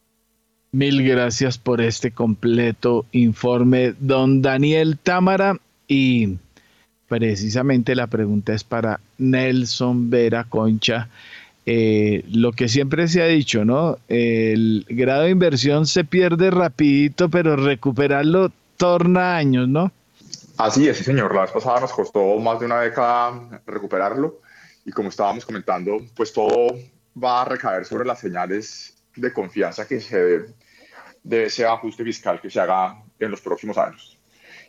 Mil gracias por este completo informe, don Daniel Támara. Y precisamente la pregunta es para Nelson Vera Concha. Eh, lo que siempre se ha dicho, ¿no? El grado de inversión se pierde rapidito, pero recuperarlo torna años, ¿no? Así es, señor. La vez pasada nos costó más de una década recuperarlo y como estábamos comentando, pues todo va a recaer sobre las señales de confianza que se de ese ajuste fiscal que se haga en los próximos años.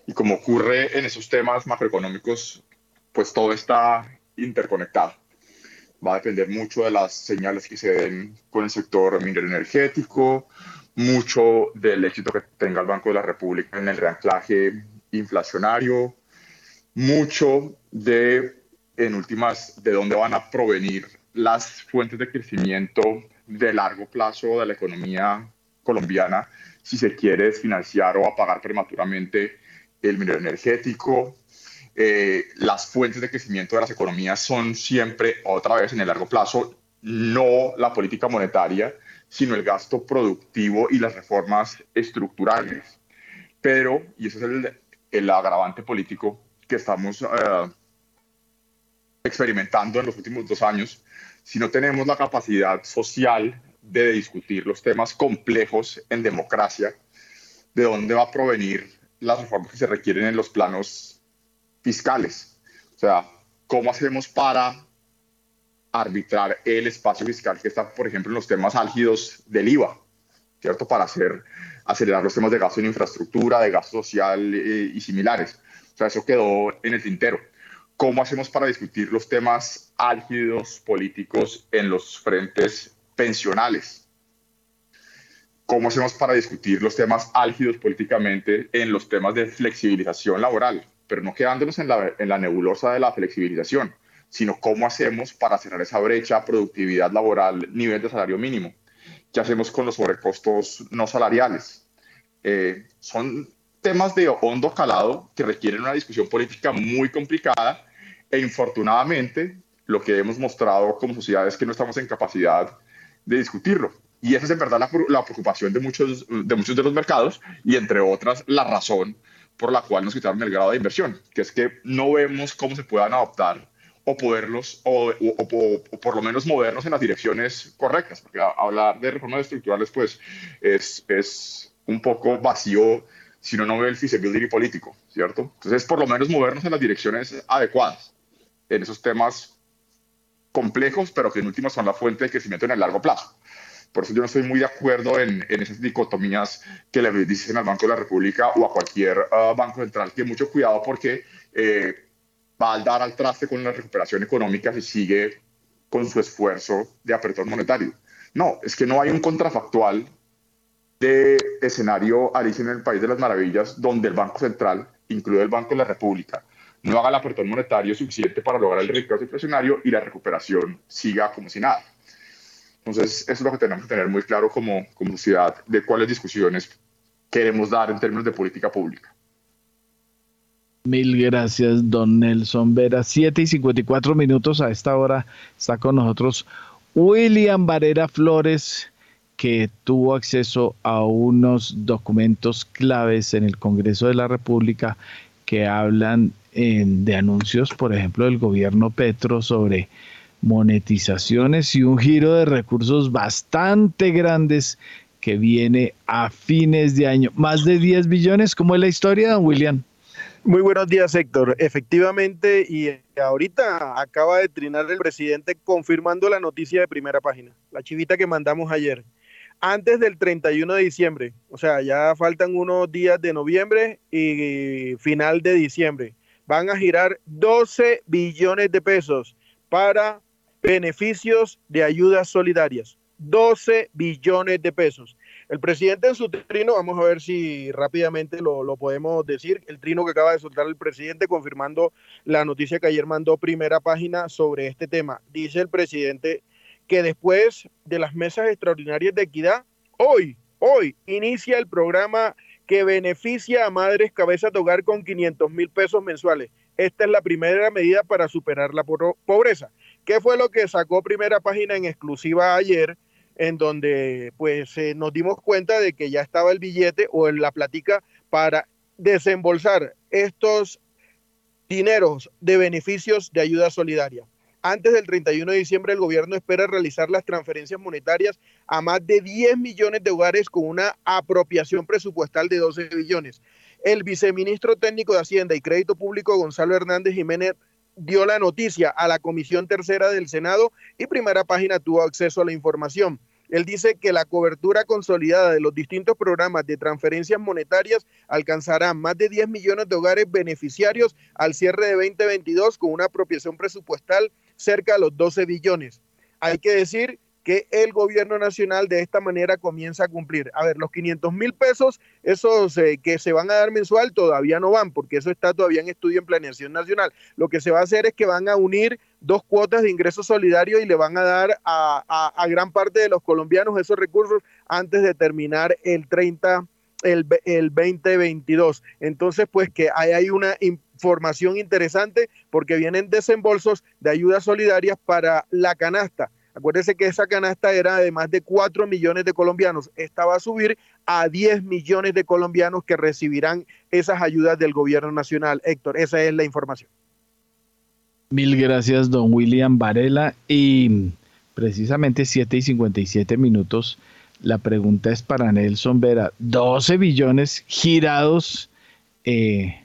Y como ocurre en esos temas macroeconómicos, pues todo está interconectado. Va a depender mucho de las señales que se den con el sector minero energético, mucho del éxito que tenga el Banco de la República en el reanclaje inflacionario, mucho de, en últimas, de dónde van a provenir las fuentes de crecimiento de largo plazo de la economía colombiana si se quiere desfinanciar o apagar prematuramente el minero energético. Eh, las fuentes de crecimiento de las economías son siempre, otra vez en el largo plazo, no la política monetaria, sino el gasto productivo y las reformas estructurales. Pero, y ese es el, el agravante político que estamos eh, experimentando en los últimos dos años, si no tenemos la capacidad social de discutir los temas complejos en democracia, de dónde va a provenir las reformas que se requieren en los planos fiscales. O sea, ¿cómo hacemos para arbitrar el espacio fiscal que está, por ejemplo, en los temas álgidos del IVA, ¿cierto? Para hacer, acelerar los temas de gasto en infraestructura, de gasto social eh, y similares. O sea, eso quedó en el tintero. ¿Cómo hacemos para discutir los temas álgidos políticos en los frentes pensionales. ¿Cómo hacemos para discutir los temas álgidos políticamente en los temas de flexibilización laboral? Pero no quedándonos en la, nebulosa de la flexibilización, sino cómo hacemos para cerrar esa brecha, productividad laboral, nivel de salario mínimo. ¿Qué hacemos con los sobrecostos no salariales? Eh, son temas de hondo calado que requieren una discusión política muy complicada e infortunadamente lo que hemos mostrado como sociedad es que no estamos en capacidad de discutirlo. Y esa es en verdad la, la, preocupación de muchos, de muchos de los mercados y entre otras la razón por la cual nos quitaron el grado de inversión, que es que no vemos cómo se puedan adoptar o poderlos, o, o, por lo menos movernos en las direcciones correctas, porque hablar de reformas estructurales pues es, es un poco vacío si uno no ve el feasibility político, ¿cierto? Entonces, por lo menos movernos en las direcciones adecuadas en esos temas complejos, pero que en última son la fuente de crecimiento en el largo plazo. Por eso yo no estoy muy de acuerdo en, esas dicotomías que le dicen al Banco de la República o a cualquier uh, banco central que mucho cuidado porque eh, va a dar al traste con la recuperación económica si sigue con su esfuerzo de apertura monetario. No, es que no hay un contrafactual de escenario Alicia en el País de las Maravillas donde el Banco Central, incluido el Banco de la República, no haga el apretón monetario suficiente para lograr el recurso inflacionario y la recuperación siga como si nada. Entonces, eso es lo que tenemos que tener muy claro como, como sociedad de cuáles discusiones queremos dar en términos de política pública. Mil gracias, don Nelson Vera. 7 y 54 minutos a esta hora está con nosotros William Varera Flores, que tuvo acceso a unos documentos claves en el Congreso de la República que hablan de anuncios, por ejemplo, del gobierno Petro sobre monetizaciones y un giro de recursos bastante grandes que viene a fines de año. Más de 10 billones, ¿cómo es la historia, don William? Muy buenos días, Héctor. Efectivamente, y ahorita acaba de trinar el presidente confirmando la noticia de primera página, la chivita que mandamos ayer. Antes del 31 de diciembre, o sea, ya faltan unos días de noviembre y final de diciembre van a girar 12 billones de pesos para beneficios de ayudas solidarias. 12 billones de pesos. El presidente en su trino, vamos a ver si rápidamente lo, lo, podemos decir, el trino que acaba de soltar el presidente confirmando la noticia que ayer mandó primera página sobre este tema. Dice el presidente que después de las mesas extraordinarias de equidad, hoy, hoy inicia el programa que beneficia a madres cabezas de hogar con 500 mil pesos mensuales. Esta es la primera medida para superar la pobreza. ¿Qué fue lo que sacó primera página en exclusiva ayer? en donde pues eh, nos dimos cuenta de que ya estaba el billete o en la platica para desembolsar estos dineros de beneficios de ayuda solidaria. Antes del 31 de diciembre, el gobierno espera realizar las transferencias monetarias a más de 10 millones de hogares con una apropiación presupuestal de 12 billones. El viceministro técnico de Hacienda y Crédito Público, Gonzalo Hernández Jiménez, dio la noticia a la Comisión Tercera del Senado y Primera Página tuvo acceso a la información. Él dice que la cobertura consolidada de los distintos programas de transferencias monetarias alcanzará más de 10 millones de hogares beneficiarios al cierre de 2022 con una apropiación presupuestal cerca de los 12 billones. Hay que decir que el gobierno nacional de esta manera comienza a cumplir. A ver, los 500 mil pesos, esos eh, que se van a dar mensual, todavía no van, porque eso está todavía en estudio en planeación nacional. Lo que se va a hacer es que van a unir dos cuotas de ingreso solidario y le van a dar a, gran parte de los colombianos esos recursos antes de terminar el 30, el, el 2022. Entonces, pues que ahí hay una información interesante porque vienen desembolsos de ayudas solidarias para la canasta Acuérdense que esa canasta era de más de 4 millones de colombianos. Esta va a subir a 10 millones de colombianos que recibirán esas ayudas del gobierno nacional. Héctor, esa es la información. Mil gracias, don William Varela. Y precisamente 7 y 57 minutos. La pregunta es para Nelson Vera. 12 billones girados, eh,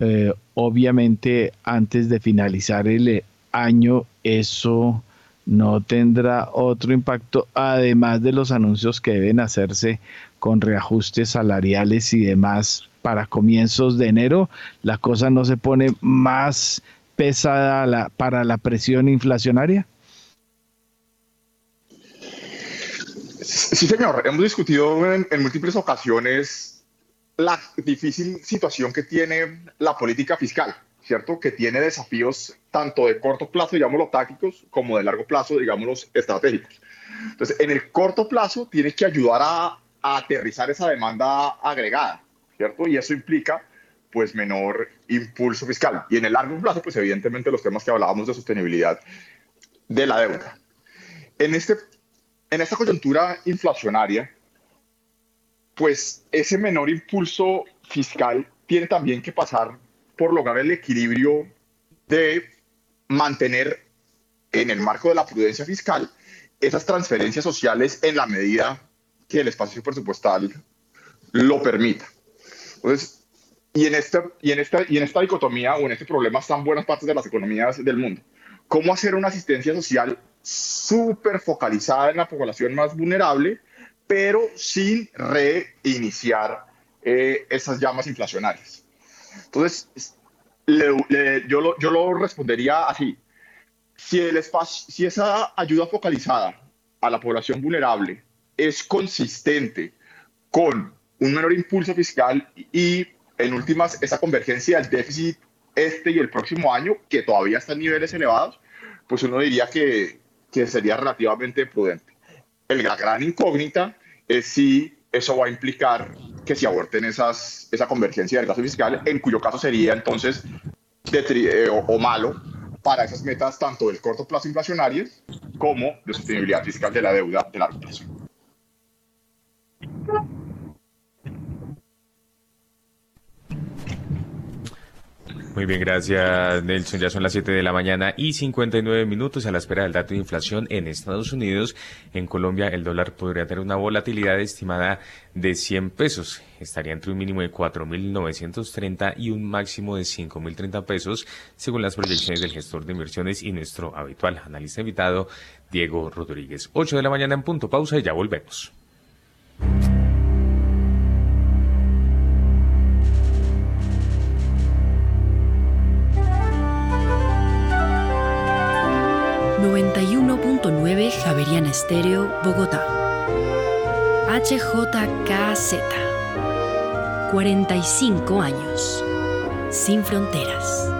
eh, obviamente antes de finalizar el año, eso no tendrá otro impacto, además de los anuncios que deben hacerse con reajustes salariales y demás para comienzos de enero, la cosa no se pone más pesada para la presión inflacionaria? Sí, señor. Hemos discutido en, múltiples ocasiones la difícil situación que tiene la política fiscal. ¿Cierto? Que tiene desafíos tanto de corto plazo, digámoslo, tácticos, como de largo plazo, digámoslo, estratégicos. Entonces, en el corto plazo tienes que ayudar a, aterrizar esa demanda agregada, ¿cierto? Y eso implica, pues, menor impulso fiscal. Y en el largo plazo, pues, evidentemente, los temas que hablábamos de sostenibilidad de la deuda. En, este, en esta coyuntura inflacionaria, pues, ese menor impulso fiscal tiene también que pasar por lograr el equilibrio de mantener en el marco de la prudencia fiscal esas transferencias sociales en la medida que el espacio presupuestal lo permita. Entonces, y en, esta, y, en esta, y en esta dicotomía o en este problema están buenas partes de las economías del mundo. ¿Cómo hacer una asistencia social súper focalizada en la población más vulnerable, pero sin reiniciar eh, esas llamas inflacionarias? Entonces, yo, lo, yo lo respondería así. Si, el espacio, si esa ayuda focalizada a la población vulnerable es consistente con un menor impulso fiscal y, en últimas, esa convergencia del déficit este y el próximo año, que todavía está en niveles elevados, pues uno diría que, que sería relativamente prudente. El, la gran incógnita es si eso va a implicar que se aborten esas, esa convergencia del gasto fiscal, en cuyo caso sería entonces eh, o, malo para esas metas tanto del corto plazo inflacionarias como de sostenibilidad fiscal de la deuda de largo plazo. Muy bien, gracias Nelson. Ya son las 7 de la mañana y 59 minutos a la espera del dato de inflación en Estados Unidos. En Colombia el dólar podría tener una volatilidad estimada de 100 pesos. Estaría entre un mínimo de 4.930 y un máximo de 5.030 pesos, según las proyecciones del gestor de inversiones y nuestro habitual analista invitado, Diego Rodríguez. 8 de la mañana en punto. Pausa y ya volvemos. Javeriana Estéreo, Bogotá. HJKZ. 45 años. Sin fronteras.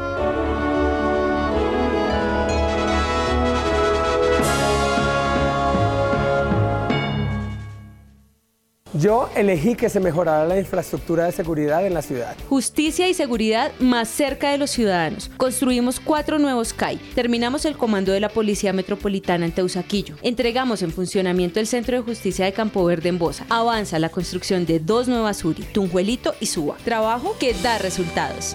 Yo elegí que se mejorara la infraestructura de seguridad en la ciudad. Justicia y seguridad más cerca de los ciudadanos. Construimos cuatro nuevos CAI. Terminamos el comando de la Policía Metropolitana en Teusaquillo. Entregamos en funcionamiento el Centro de Justicia de Campo Verde en Bosa. Avanza la construcción de dos nuevas URI, Tunjuelito y Suba. Trabajo que da resultados.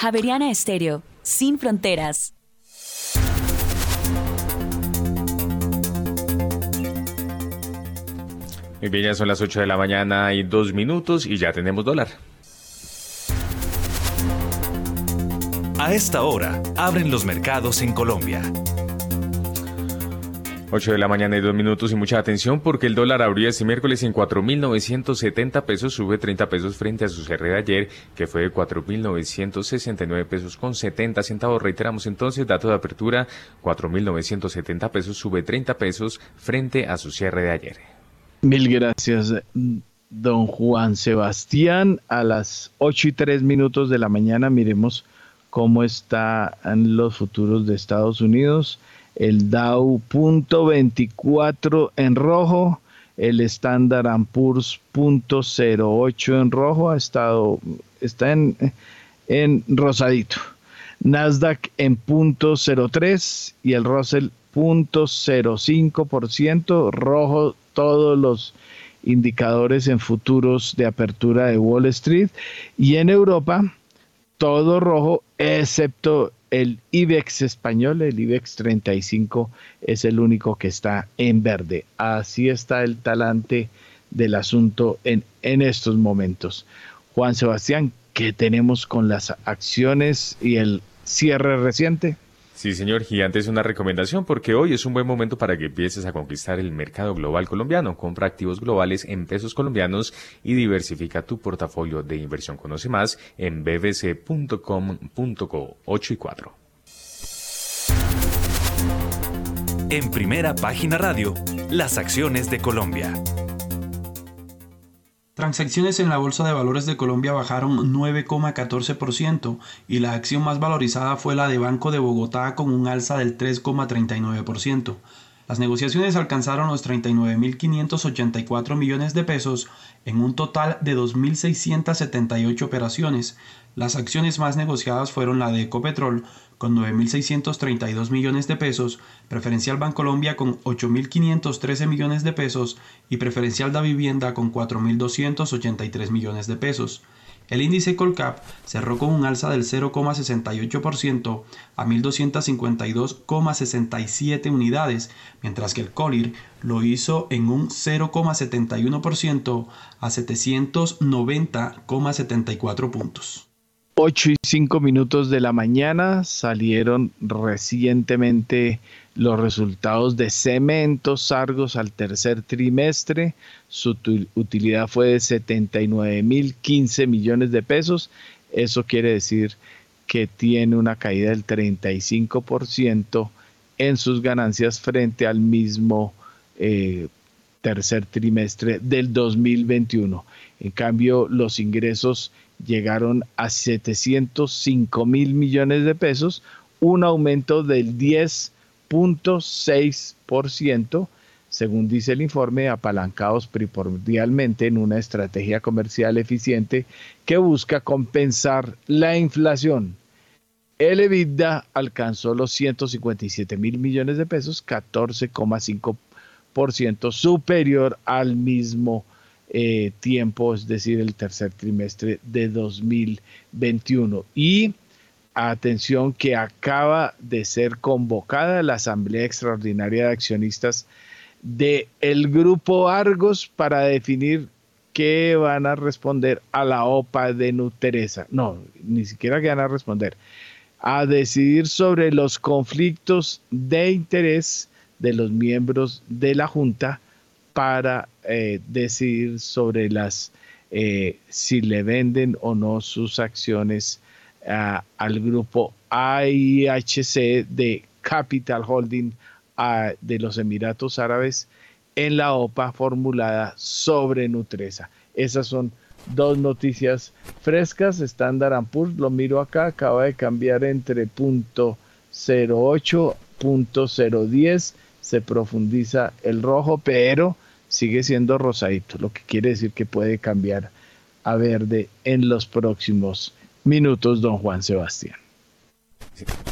Javeriana Estéreo, sin fronteras. Muy bien, ya son las 8 de la mañana y dos minutos y ya tenemos dólar. A esta hora, abren los mercados en Colombia. 8 de la mañana y 2 minutos y mucha atención porque el dólar abrió este miércoles en 4.970 pesos, sube 30 pesos frente a su cierre de ayer que fue de 4.969 pesos con 70 centavos. Reiteramos entonces, dato de apertura, 4.970 pesos, sube 30 pesos frente a su cierre de ayer. Mil gracias, don Juan Sebastián. A las 8 y 3 minutos de la mañana miremos cómo están los futuros de Estados Unidos el Dow punto 24 en rojo, el Standard Poor's punto 08 en rojo, ha estado, está en, en rosadito. Nasdaq en punto 03 y el Russell punto 05%, rojo todos los indicadores en futuros de apertura de Wall Street y en Europa todo rojo excepto el IBEX español, el IBEX 35, es el único que está en verde. Así está el talante del asunto en, en estos momentos. Juan Sebastián, ¿qué tenemos con las acciones y el cierre reciente? Sí, señor Gigante, es una recomendación porque hoy es un buen momento para que empieces a conquistar el mercado global colombiano. Compra activos globales en pesos colombianos y diversifica tu portafolio de inversión. Conoce más en bbc.com.co 8 y 4. En primera página radio, las acciones de Colombia. Transacciones en la Bolsa de Valores de Colombia bajaron 9,14% y la acción más valorizada fue la de Banco de Bogotá con un alza del 3,39%. Las negociaciones alcanzaron los 39.584 millones de pesos en un total de 2.678 operaciones. Las acciones más negociadas fueron la de Ecopetrol con 9.632 millones de pesos, Preferencial Bancolombia con 8.513 millones de pesos y Preferencial Da Vivienda con 4.283 millones de pesos. El índice Colcap cerró con un alza del 0,68% a 1.252,67 unidades, mientras que el Colir lo hizo en un 0,71% a 790,74 puntos. 8 y 5 minutos de la mañana salieron recientemente los resultados de Cementos Argos al tercer trimestre. Su utilidad fue de 79 mil 15 millones de pesos. Eso quiere decir que tiene una caída del 35% en sus ganancias frente al mismo eh, tercer trimestre del 2021. En cambio, los ingresos llegaron a 705 mil millones de pesos, un aumento del 10.6%, según dice el informe, apalancados primordialmente en una estrategia comercial eficiente que busca compensar la inflación. El EBITDA alcanzó los 157 mil millones de pesos, 14,5% superior al mismo eh, tiempo, es decir, el tercer trimestre de 2021. Y atención que acaba de ser convocada la Asamblea Extraordinaria de Accionistas de el grupo Argos para definir qué van a responder a la OPA de Nuteresa. No, ni siquiera que van a responder. A decidir sobre los conflictos de interés de los miembros de la Junta para eh, decidir sobre las eh, si le venden o no sus acciones al grupo AIHC de Capital Holding de los Emiratos Árabes en la OPA formulada sobre Nutresa. Esas son dos noticias frescas. Standard Poor's, lo miro acá, acaba de cambiar entre punto 08, punto 010, se profundiza el rojo, pero sigue siendo rosadito, lo que quiere decir que puede cambiar a verde en los próximos minutos, don Juan Sebastián.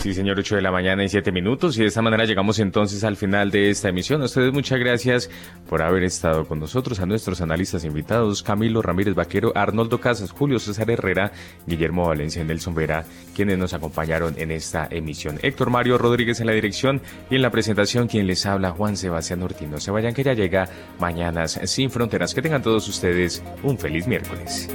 Sí, señor, 8 de la mañana y 7 minutos. Y de esta manera llegamos entonces al final de esta emisión. A ustedes muchas gracias por haber estado con nosotros, a nuestros analistas invitados, Camilo Ramírez Vaquero, Arnoldo Casas, Julio César Herrera, Guillermo Valencia y Nelson Vera, quienes nos acompañaron en esta emisión. Héctor Mario Rodríguez en la dirección y en la presentación quien les habla, Juan Sebastián Ortino. Se vayan que ya llega Mañanas sin Fronteras. Que tengan todos ustedes un feliz miércoles.